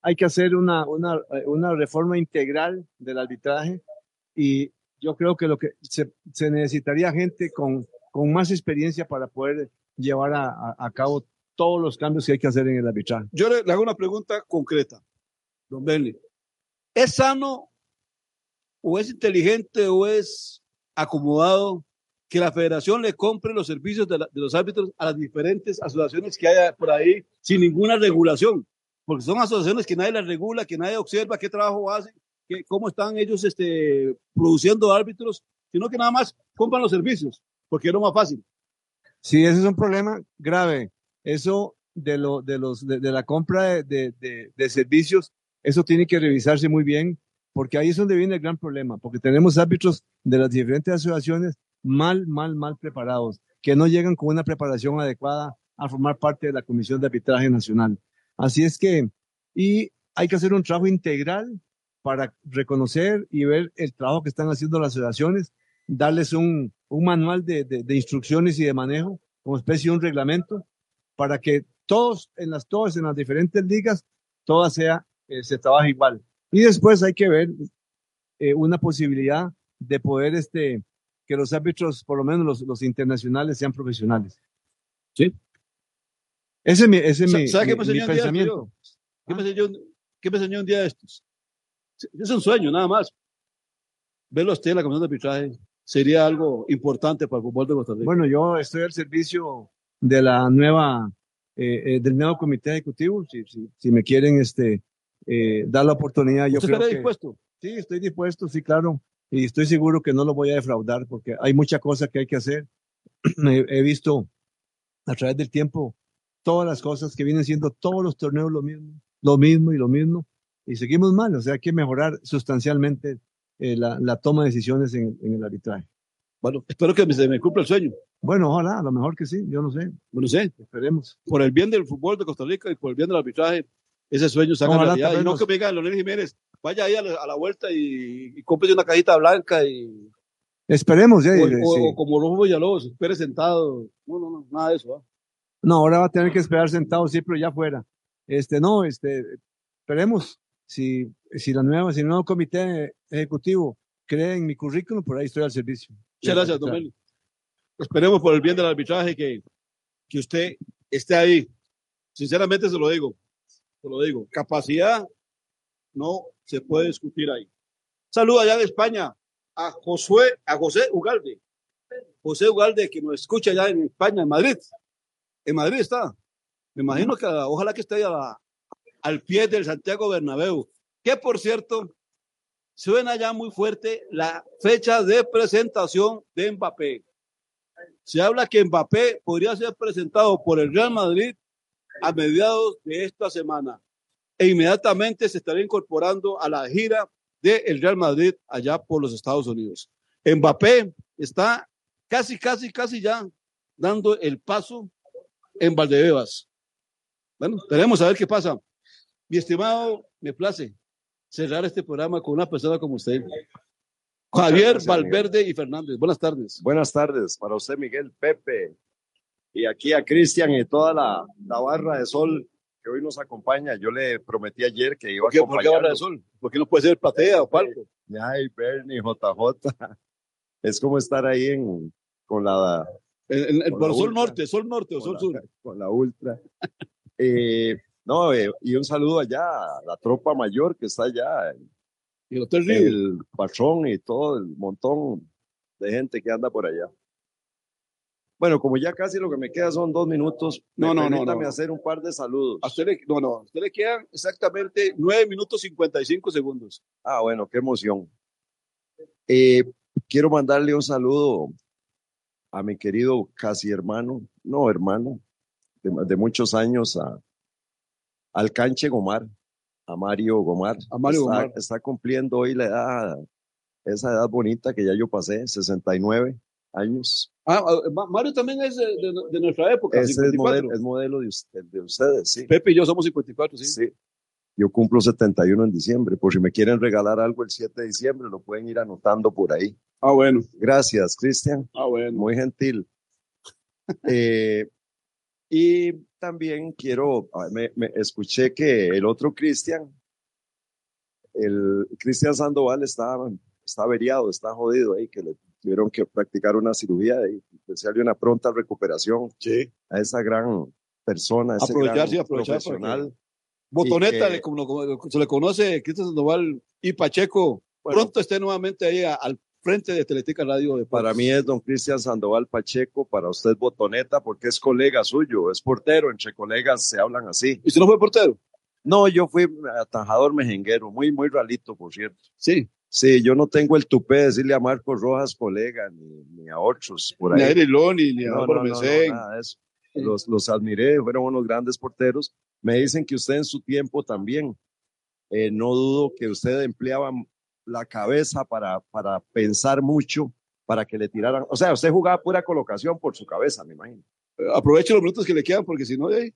hay que hacer una, una, reforma integral del arbitraje y yo creo que lo que se, se necesitaría gente con, con más experiencia para poder llevar a, cabo todos los cambios que hay que hacer en el arbitraje. Yo le, hago una pregunta concreta, don Benny. ¿Es sano o es inteligente o es acomodado que la federación le compre los servicios de, los árbitros a las diferentes asociaciones que hay por ahí sin ninguna regulación? Porque son asociaciones que nadie las regula, que nadie observa qué trabajo hacen, que, cómo están ellos este, produciendo árbitros, sino que nada más compran los servicios, porque es lo más fácil. Sí, ese es un problema grave. Eso de, lo, de, los, de, la compra de- de- de servicios, eso tiene que revisarse muy bien, porque ahí es donde viene el gran problema, porque tenemos árbitros de las diferentes asociaciones mal, mal, mal preparados, que no llegan con una preparación adecuada a formar parte de la Comisión de Arbitraje Nacional. Así es que, y hay que hacer un trabajo integral para reconocer y ver el trabajo que están haciendo las asociaciones, darles un, manual de instrucciones y de manejo, como especie de un reglamento, para que todos, en las todas, en las diferentes ligas, todas sea, eh, se trabaje igual. Y después hay que ver eh, una posibilidad de poder, este, que los árbitros, por lo menos los, los internacionales, sean profesionales. Sí. Ese es mi, ese es mi, ¿Sabe qué mi- me mi pensamiento. ¿Qué me enseñó, qué me enseñó un día de estos? Es un sueño, nada más. Verlo a usted en la comisión de arbitraje sería algo importante para el fútbol de Costa Rica. Bueno, yo estoy al servicio de la nueva, eh, eh, del nuevo comité ejecutivo. Si, si, si me quieren este, eh, dar la oportunidad, yo ¿Usted creo estaría que dispuesto? sí, estoy dispuesto, sí, claro. Y estoy seguro que no lo voy a defraudar porque hay mucha cosa que hay que hacer. he, visto a través del tiempo todas las cosas que vienen siendo todos los torneos lo mismo, lo mismo y lo mismo. Y seguimos mal, o sea, hay que mejorar sustancialmente eh, la, la toma de decisiones en, en el arbitraje. Bueno, espero que se me cumpla el sueño. Bueno, ojalá, a lo mejor que sí, yo no sé. Bueno, sé, Esperemos. por el bien del fútbol de Costa Rica y por el bien del arbitraje, ese sueño se haga realidad. Y no que me diga Leonel Jiménez, vaya ahí a la, a la vuelta y, y cómprese una cajita blanca y Esperemos, ya. o, o- sí. o como Rojo Villalobos, espere sentado. No, no, no, nada de eso. No, ahora va a tener que esperar sentado siempre ya fuera. Este, no, este, esperemos. Si, si la nueva, si el nuevo comité ejecutivo cree en mi currículum, por ahí estoy al servicio. Muchas gracias, don Meli. Esperemos por el bien del arbitraje que, que usted esté ahí. Sinceramente se lo digo. Se lo digo. Capacidad no se puede discutir ahí. Saludo allá en España a Josué, a José Ugalde. José Ugalde, que nos escucha allá en España, en Madrid. En Madrid está. Me imagino que ojalá que esté a al pie del Santiago Bernabéu. Que por cierto, suena ya muy fuerte la fecha de presentación de Mbappé. Se habla que Mbappé podría ser presentado por el Real Madrid a mediados de esta semana e inmediatamente se estaría incorporando a la gira del Real Madrid allá por los Estados Unidos. Mbappé está casi, casi, casi ya dando el paso en Valdebebas. Bueno, tenemos a ver qué pasa. Mi estimado, me place cerrar este programa con una persona como usted. Javier gracias, Valverde y Fernández. Buenas tardes. Buenas tardes para usted, Miguel, Pepe, y aquí a Cristian y toda la, la barra de sol que hoy nos acompaña. Yo le prometí ayer que iba ¿Por qué, a por qué barra de acompañarnos. sol? ¿Por qué no puede ser platea o palco? Ay, Bernie, JJ. Es como estar ahí en, con la... En- con por la sol ultra, norte, sol norte o sol con sur. la- Con la ultra. Eh, no, eh, y un saludo allá a la tropa mayor que está allá. Y el. El patrón y todo el montón de gente que anda por allá. Bueno, como ya casi lo que me queda son dos minutos, No, me no, no, hacer un par de saludos. A usted le, no, no, a usted le quedan exactamente 9 minutos 55 segundos. Ah, bueno, qué emoción. Eh, quiero mandarle un saludo a mi querido casi hermano, no hermano, de, de muchos años, a, al Canche Gomar, a Mario Gomar. A Mario está, Gomar. Está cumpliendo hoy la edad, esa edad bonita que ya yo pasé, 69 años. Ah, ah, Ma- Mario también es de, de- de nuestra época, Ese es 54. modelo, es modelo de, usted- de ustedes, sí. Pepe y yo somos 54, sí. Sí. Yo cumplo 71 en diciembre. Por si me quieren regalar algo el 7 de diciembre, lo pueden ir anotando por ahí. Ah, bueno. Gracias, Cristian. Ah, bueno. Muy gentil. Eh, Y también quiero, ah, me, me escuché que el otro Cristian, el Cristian Sandoval está, está averiado, está jodido ahí, que le tuvieron que practicar una cirugía y desearle una pronta recuperación a esa gran persona, a ese Aprovechar, gran sí, aprovechar. profesional. Botoneta, que- como, como se le conoce, Cristian Sandoval y Pacheco, pronto esté nuevamente ahí a- al frente de Teletica Radio. De Para mí es don Cristian Sandoval Pacheco, para usted Botoneta, porque es colega suyo, es portero, entre colegas se hablan así. ¿Y usted no fue portero? No, yo fui atajador mejenguero, muy, muy ralito, por cierto. Sí. Sí, yo no tengo el tupé de decirle a Marcos Rojas colega, ni, ni a otros por ahí. Ni a Eric Loni, ni a No, Álvaro no, no, no, Mesén. nada de eso. Los, los admiré, fueron unos grandes porteros. Me dicen que usted en su tiempo también, eh, no dudo que usted empleaba la cabeza para, para pensar mucho, para que le tiraran. O sea, usted jugaba pura colocación por su cabeza, me imagino. Aproveche los minutos que le quedan, porque si no, eh,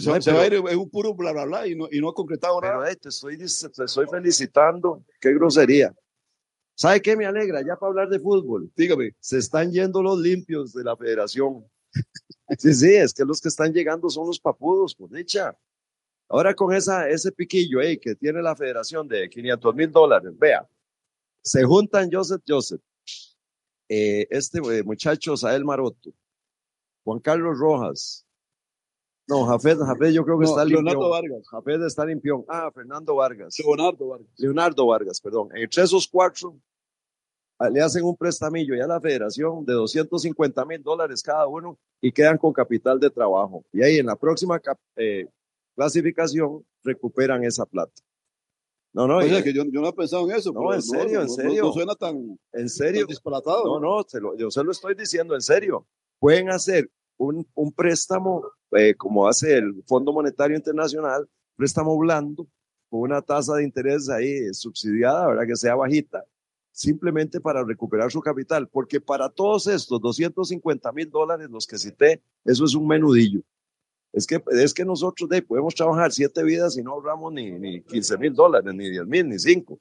se, No, se pero- va a ir en un puro bla, bla, bla, y no, y no ha concretado nada. Pero eh, te, estoy, te estoy felicitando. Qué grosería. ¿Sabe qué me alegra? Ya para hablar de fútbol. Dígame. Se están yendo los limpios de la federación. Sí, sí, es que los que están llegando son los papudos, por dicha. Ahora con esa, ese piquillo ahí que tiene la federación de 500 mil dólares, vea, se juntan Joseph Joseph, eh, este eh, muchacho Sael Maroto, Juan Carlos Rojas, no, Jafet, Jafet yo creo que No, está Leonardo limpión. Vargas. Jafet está limpión. Ah, Fernando Vargas. Leonardo Vargas. Leonardo Vargas, perdón. Entre esos cuatro ah, le hacen un prestamillo ya a la federación de 250 mil dólares cada uno y quedan con capital de trabajo. Y ahí en la próxima eh, clasificación recuperan esa plata. No, no, O sea, y- que yo, yo no he pensado en eso. No, pero en serio, en no- serio. No, suena tan, en serio. tan disparatado. No, no, se lo- yo se lo estoy diciendo en serio. Pueden hacer un, un préstamo eh, como hace el Fondo Monetario Internacional, préstamo blando, con una tasa de interés ahí subsidiada, ¿verdad? Que sea bajita, simplemente para recuperar su capital, porque para todos estos 250 mil dólares, los que cité, eso es un menudillo. Es que, es que nosotros de, podemos trabajar siete vidas y no ahorramos ni, ni 15 mil dólares, ni 10 mil, ni 5.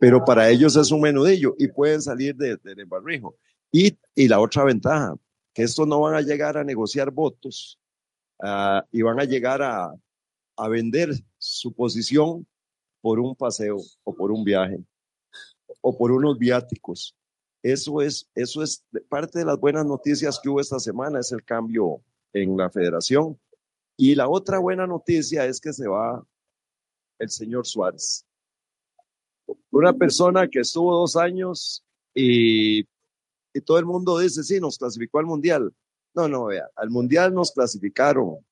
Pero para ellos es un menudillo y pueden salir de- del embarrijo. Y, y la otra ventaja, que estos no van a llegar a negociar votos ah, y van a llegar a, a vender su posición por un paseo o por un viaje o por unos viáticos. Eso es, eso es parte de las buenas noticias que hubo esta semana, es el cambio en la federación. Y la otra buena noticia es que se va el señor Suárez. Una persona que estuvo dos años y, y todo el mundo dice, sí, nos clasificó al mundial. No, no, vea, al mundial nos clasificaron.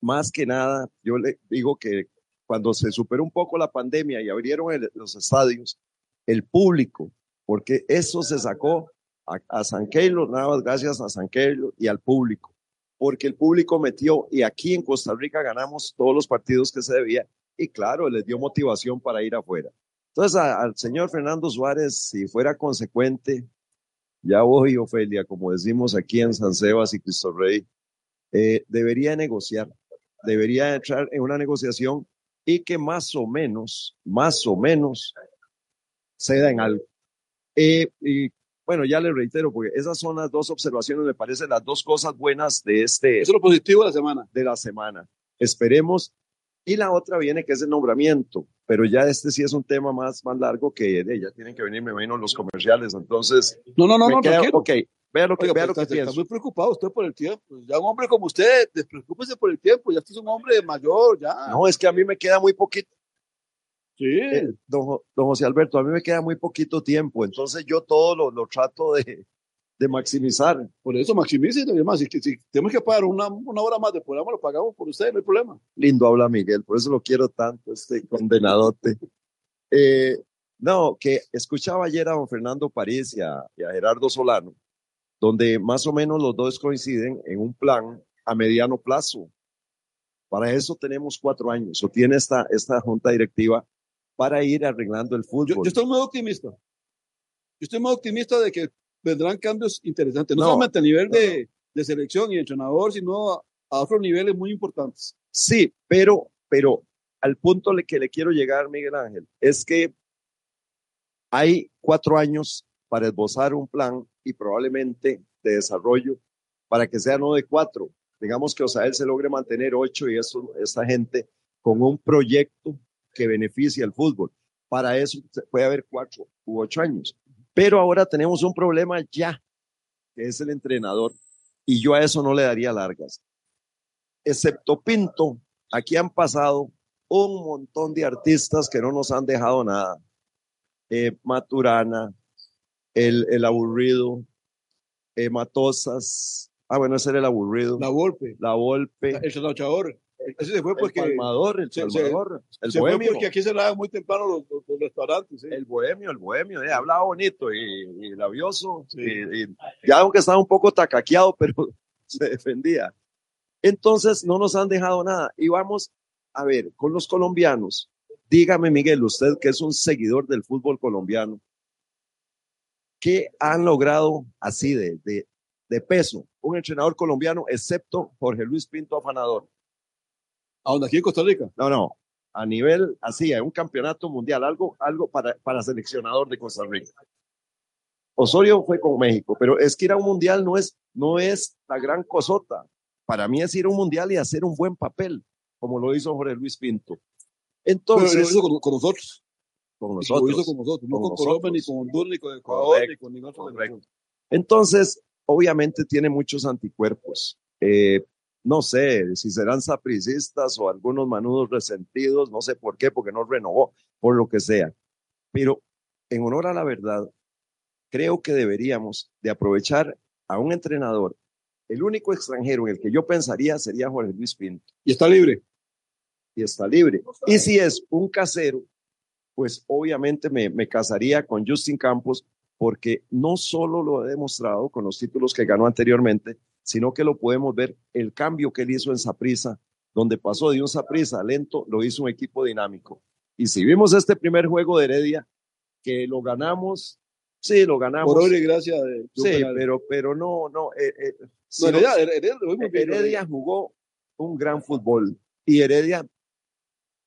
Más que nada, yo le digo que cuando se superó un poco la pandemia y abrieron los estadios, el público, porque eso se sacó a, a San Keylor, nada más gracias a San Keylor y al público, porque el público metió y aquí en Costa Rica ganamos todos los partidos que se debía y claro, les dio motivación para ir afuera. Entonces, al señor Fernando Suárez, si fuera consecuente, ya voy, Ofelia, como decimos aquí en San Sebas y Cristo Rey, eh, debería negociar, debería entrar en una negociación y que más o menos, más o menos, ceda en algo. Eh, y bueno, ya le reitero, porque esas son las dos observaciones, me parecen las dos cosas buenas de este. Eso es lo positivo de la semana. De la semana. Esperemos. Y la otra viene que es el nombramiento, pero ya este sí es un tema más, más largo que de ya tienen que venir, me imagino, los comerciales. Entonces, No, no, no, no, queda- ok, vea lo que, Oiga, vea lo que está, está pienso. muy preocupado usted por el tiempo. Ya un hombre como usted, despreocúpese por el tiempo. Ya usted es un hombre mayor, ya. No, es que a mí me queda muy poquito. Sí. Eh, don, don José Alberto, a mí me queda muy poquito tiempo, entonces yo todo lo, lo trato de, de maximizar. Por eso maximice y demás. Si, si tenemos que pagar una, una hora más de programa, lo pagamos por usted, no hay problema. Lindo habla Miguel, por eso lo quiero tanto, este condenadote. Eh, no, que escuchaba ayer a don Fernando París y a, y a Gerardo Solano, donde más o menos los dos coinciden en un plan a mediano plazo. Para eso tenemos cuatro años, o tiene esta, esta junta directiva para ir arreglando el fútbol. Yo, yo estoy muy optimista. Yo estoy muy optimista de que vendrán cambios interesantes, no, No, solamente a nivel de, de selección y entrenador, sino a, a otros niveles muy importantes. Sí, pero, pero al punto le- que le quiero llegar, Miguel Ángel, es que hay cuatro años para esbozar un plan y probablemente de desarrollo para que sea no de cuatro, digamos que Osael se logre mantener ocho y eso, esta gente con un proyecto que beneficie al fútbol. Para eso puede haber cuatro u ocho años. Pero ahora tenemos un problema ya, que es el entrenador, y yo a eso no le daría largas. Excepto Pinto, aquí han pasado un montón de artistas que no nos han dejado nada. Eh, Maturana, el, el aburrido, eh, Matosas, ah bueno, ese era el aburrido. La Volpe. La Volpe. El trasnochador. Ese se fue El porque. palmador, el se- se- el se fue bohemio. porque aquí cerraban muy temprano los, los- los restaurantes. ¿sí? El bohemio, el bohemio, eh, hablaba bonito y, y labioso. y- y ya aunque estaba un poco tacaqueado, pero se defendía. Entonces no nos han dejado nada. Y vamos a ver, con los colombianos, dígame Miguel, usted que es un seguidor del fútbol colombiano, ¿qué han logrado así de, de, de peso un entrenador colombiano, excepto Jorge Luis Pinto Afanador? ¿A dónde? ¿Aquí en Costa Rica? No, no, a nivel así, a un campeonato mundial, algo, algo para, para seleccionador de Costa Rica. Osorio fue con México, pero es que ir a un mundial no es, no es la gran cosota. Para mí es ir a un mundial y hacer un buen papel, como lo hizo Jorge Luis Pinto. Entonces, Pero lo hizo con, con nosotros. con Lo nosotros. hizo con nosotros. No con con, Colombia, ni con Honduras, ni con Ecuador, ni Correcto, con ningún otro. Entonces, obviamente tiene muchos anticuerpos. Eh, no sé si serán sapricistas o algunos manudos resentidos, no sé por qué, porque no renovó, por lo que sea. Pero en honor a la verdad, creo que deberíamos de aprovechar a un entrenador. El único extranjero en el que yo pensaría sería Jorge Luis Pinto. Y está libre. Y está libre. Y si es un casero, pues obviamente me, me casaría con Justin Campos porque no solo lo he demostrado con los títulos que ganó anteriormente, sino que lo podemos ver el cambio que él hizo en Saprisa, donde pasó de un Saprisa lento, lo hizo un equipo dinámico. Y si vimos este primer juego de Heredia, que lo ganamos, sí, lo ganamos. Por obra y gracia de, Sí, penal. pero, pero no, no. eh, eh, No, si Heredia, no- Heredia Heredia jugó un gran fútbol y Heredia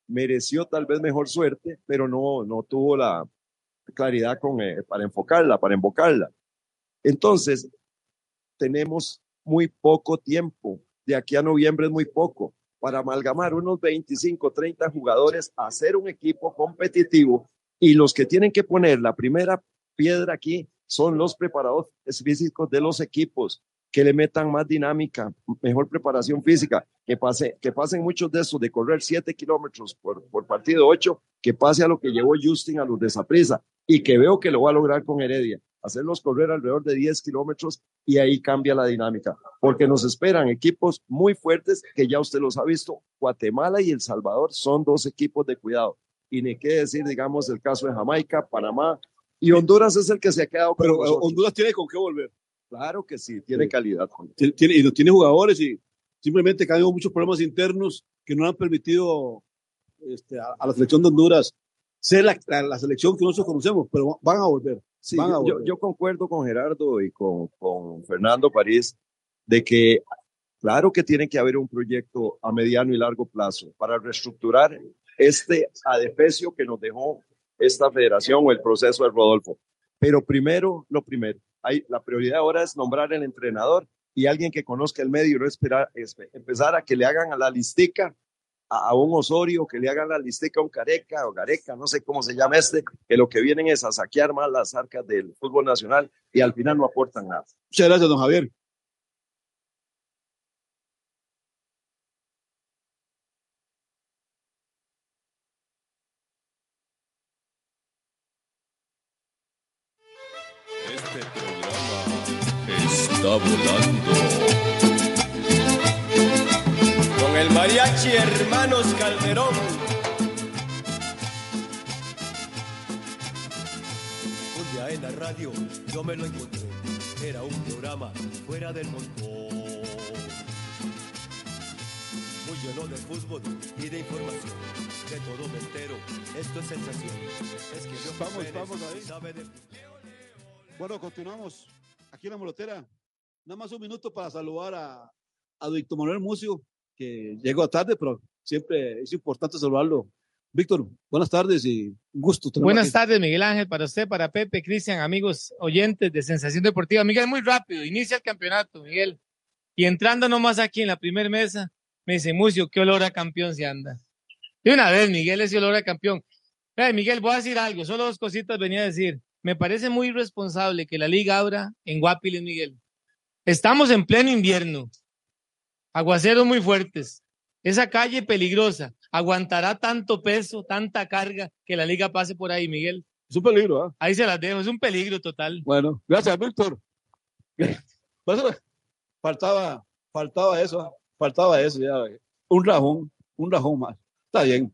mereció tal vez mejor suerte, pero no, no tuvo la claridad con, eh, para enfocarla, para invocarla. Entonces, tenemos muy poco tiempo. De aquí a noviembre es muy poco. Para amalgamar unos 25, 30 jugadores, hacer un equipo competitivo. Y los que tienen que poner la primera piedra aquí son los preparadores físicos de los equipos que le metan más dinámica, mejor preparación física, que, pase, que pasen muchos de esos de correr 7 kilómetros por, por partido 8, que pase a lo que llevó Justin a los de Saprissa y que veo que lo va a lograr con Heredia, hacerlos correr alrededor de 10 kilómetros y ahí cambia la dinámica, porque nos esperan equipos muy fuertes que ya usted los ha visto, Guatemala y El Salvador son dos equipos de cuidado, y ni qué decir, digamos, el caso de Jamaica, Panamá, y Honduras es el que se ha quedado Pero eh, nosotros. Honduras tiene con qué volver. Claro que sí, tiene calidad. Tiene, tiene- y tiene jugadores y simplemente que ha habido muchos problemas internos que no han permitido este, a, a la selección de Honduras ser la, la- la selección que nosotros conocemos, pero van a volver. Sí, yo, concuerdo con Gerardo y con, con Fernando París de que claro que tiene que haber un proyecto a mediano y largo plazo para reestructurar este adefesio que nos dejó esta federación o el proceso de Rodolfo. Pero primero, lo primero, hay, la prioridad ahora es nombrar el entrenador y alguien que conozca el medio, no esperar, espe- empezar a que le hagan a la listica a, un Osorio, que le hagan la listica a un Careca o Gareca, no sé cómo se llama este, que lo que vienen es a saquear más las arcas del fútbol nacional y al final no aportan nada. Muchas gracias, don Javier. Mariachi Hermanos Calderón. Un día en la radio yo me lo encontré. Era un programa fuera del montón. Muy lleno de fútbol y de información. De todo me entero. Esto es sensación. Es que yo Vamos, Pérez vamos ahí. sabe de Bueno, continuamos aquí en la molotera. Nada más un minuto para saludar a, a Víctor Manuel Mucio, que llegó tarde, pero siempre es importante saludarlo. Víctor, buenas tardes y un gusto. Buenas aquí. tardes, Miguel Ángel, para usted, para Pepe, Cristian, amigos oyentes de Sensación Deportiva. Miguel, muy rápido, inicia el campeonato, Miguel. Y entrando nomás aquí en la primera mesa, me dice, Mucio, qué olor a campeón se anda. Y una vez, Miguel, ese olor a campeón. Hey, Miguel, voy a decir algo, solo dos cositas venía a decir. Me parece muy irresponsable que la liga abra en Guapiles, Miguel. Estamos en pleno invierno. Aguaceros muy fuertes. Esa calle peligrosa. ¿Aguantará tanto peso, tanta carga que la liga pase por ahí, Miguel? Es un peligro, ¿ah? Ahí se las dejo, es un peligro total. Bueno, gracias, Víctor. Pues, faltaba, faltaba eso, faltaba eso ya. Un rajón, un rajón más. Está bien.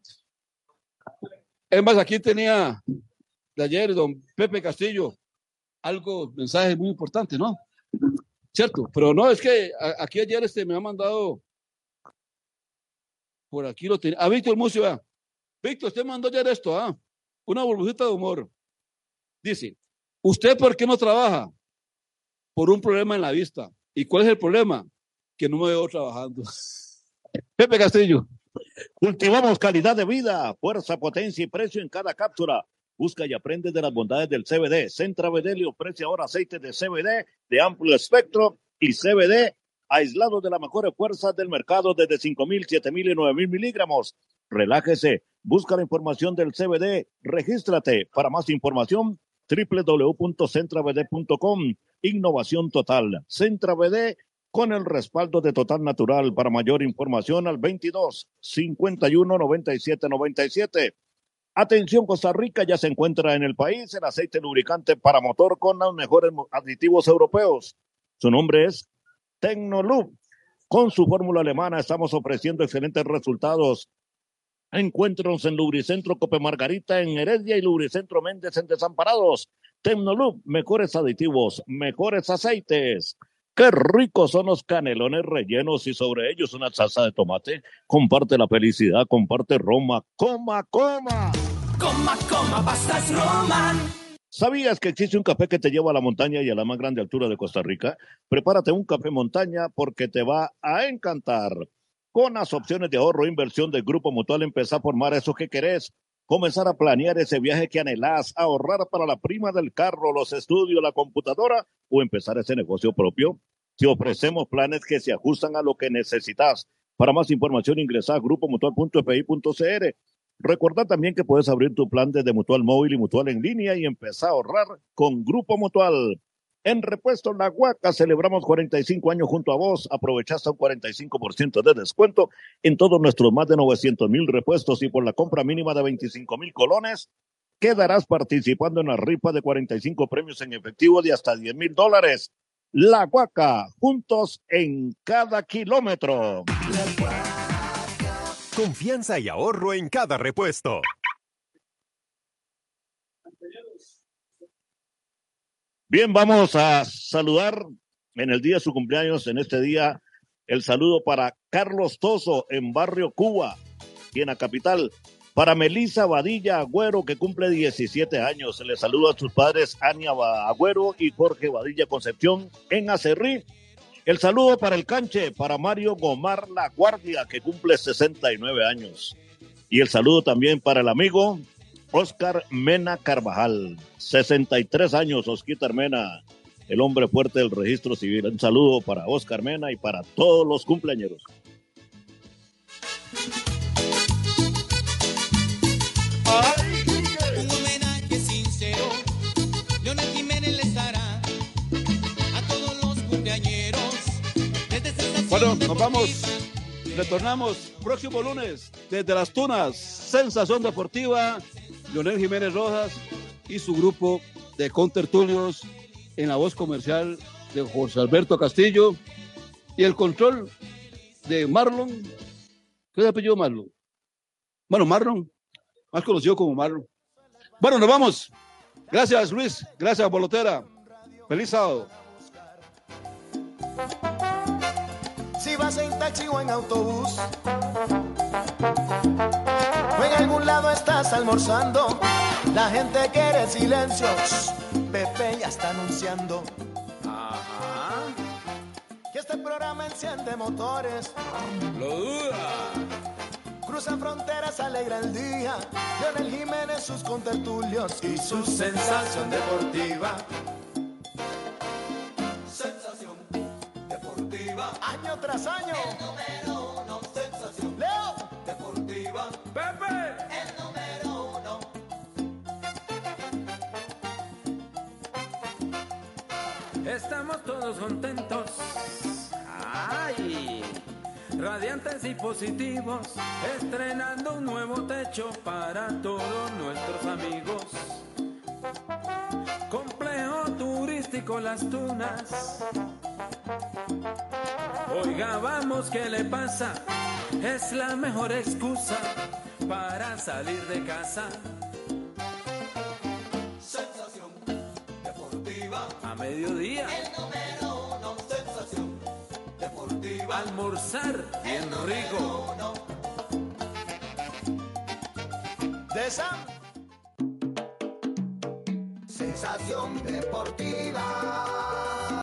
Es más, aquí tenía de ayer don Pepe Castillo algo, mensaje muy importante, ¿no? Cierto, pero no, es que aquí ayer este me ha mandado, por aquí lo tenía, a Víctor Mucio, vea. Víctor, usted mandó ayer esto, ¿ah? Una burbujita de humor. Dice, ¿usted por qué no trabaja? Por un problema en la vista. ¿Y cuál es el problema? Que no me veo trabajando. Pepe Castillo. Cultivamos calidad de vida, fuerza, potencia y precio en cada cápsula. Busca y aprende de las bondades del CBD. Centra BD le ofrece ahora aceite de CBD de amplio espectro y CBD aislado de las mejores fuerzas del mercado desde 5.000, 7.000 y 9.000 miligramos. Relájese, busca la información del CBD, regístrate. Para más información, www.centravd.com. Innovación total. Centra BD con el respaldo de Total Natural. Para mayor información al 22 51 97 97. Atención, Costa Rica ya se encuentra en el país el aceite lubricante para motor con los mejores aditivos europeos. Su nombre es Tecnolub. Con su fórmula alemana estamos ofreciendo excelentes resultados. Encuéntranos en Lubricentro Cope Margarita en Heredia y Lubricentro Méndez en Desamparados. Tecnolub, mejores aditivos, mejores aceites. Qué ricos son los canelones rellenos y sobre ellos una salsa de tomate. Comparte la felicidad, comparte Roma. Coma, coma. Coma, coma, Roman. ¿Sabías que existe un café que te lleva a la montaña y a la más grande altura de Costa Rica? Prepárate un café montaña porque te va a encantar. Con las opciones de ahorro e inversión del Grupo Mutual, empezar a formar eso que querés. Comenzar a planear ese viaje que anhelás, ahorrar para la prima del carro, los estudios, la computadora o empezar ese negocio propio. Te ofrecemos planes que se ajustan a lo que necesitas. Para más información ingresa a grupomutual.fi.cr. Recuerda también que puedes abrir tu plan desde Mutual Móvil y Mutual en línea y empezar a ahorrar con Grupo Mutual. En Repuesto La Huaca celebramos 45 años junto a vos. Aprovechaste un 45% de descuento en todos nuestros más de 900 mil repuestos y por la compra mínima de 25 mil colones quedarás participando en la rifa de 45 premios en efectivo de hasta 10 mil dólares. La Huaca, juntos en cada kilómetro. Confianza y ahorro en cada repuesto. Bien, vamos a saludar en el día de su cumpleaños, en este día, el saludo para Carlos Toso en Barrio Cuba en la capital. Para Melisa Badilla Agüero, que cumple 17 años. Se le saluda a sus padres Ania Agüero y Jorge Badilla Concepción en Acerrí. El saludo para el canche, para Mario Gomar La Guardia, que cumple 69 años. Y el saludo también para el amigo Oscar Mena Carvajal, 63 años, Osquita Mena, el hombre fuerte del registro civil. Un saludo para Oscar Mena y para todos los cumpleaños. Un Bueno, nos vamos. Retornamos próximo lunes desde Las Tunas. Sensación Deportiva. Leonel Jiménez Rojas y su grupo de contertulios en la voz comercial de José Alberto Castillo y el control de Marlon. ¿Qué es el apellido Marlon? Bueno, Marlon, más conocido como Marlon. Bueno, nos vamos. Gracias, Luis. Gracias, Bolotera. Feliz sábado. Taxi o en autobús, o en algún lado estás almorzando, la gente quiere silencio. Shh, Pepe ya está anunciando. Que este programa enciende motores. Lo duda. Cruza fronteras, alegra el día. Leonel Jiménez, sus contertulios y su sensación deportiva. tras año. El número uno, sensación. Leo. Deportiva. Pepe. El número uno. Estamos todos contentos. Radiantes y positivos, estrenando un nuevo techo para todos nuestros amigos. Complejo turístico Las Tunas. Oiga, vamos, ¿qué le pasa? Es la mejor excusa para salir de casa. Sensación deportiva. A mediodía, El número uno. Sensación deportiva. almorzar bien rico. De Sam. Conversación deportiva.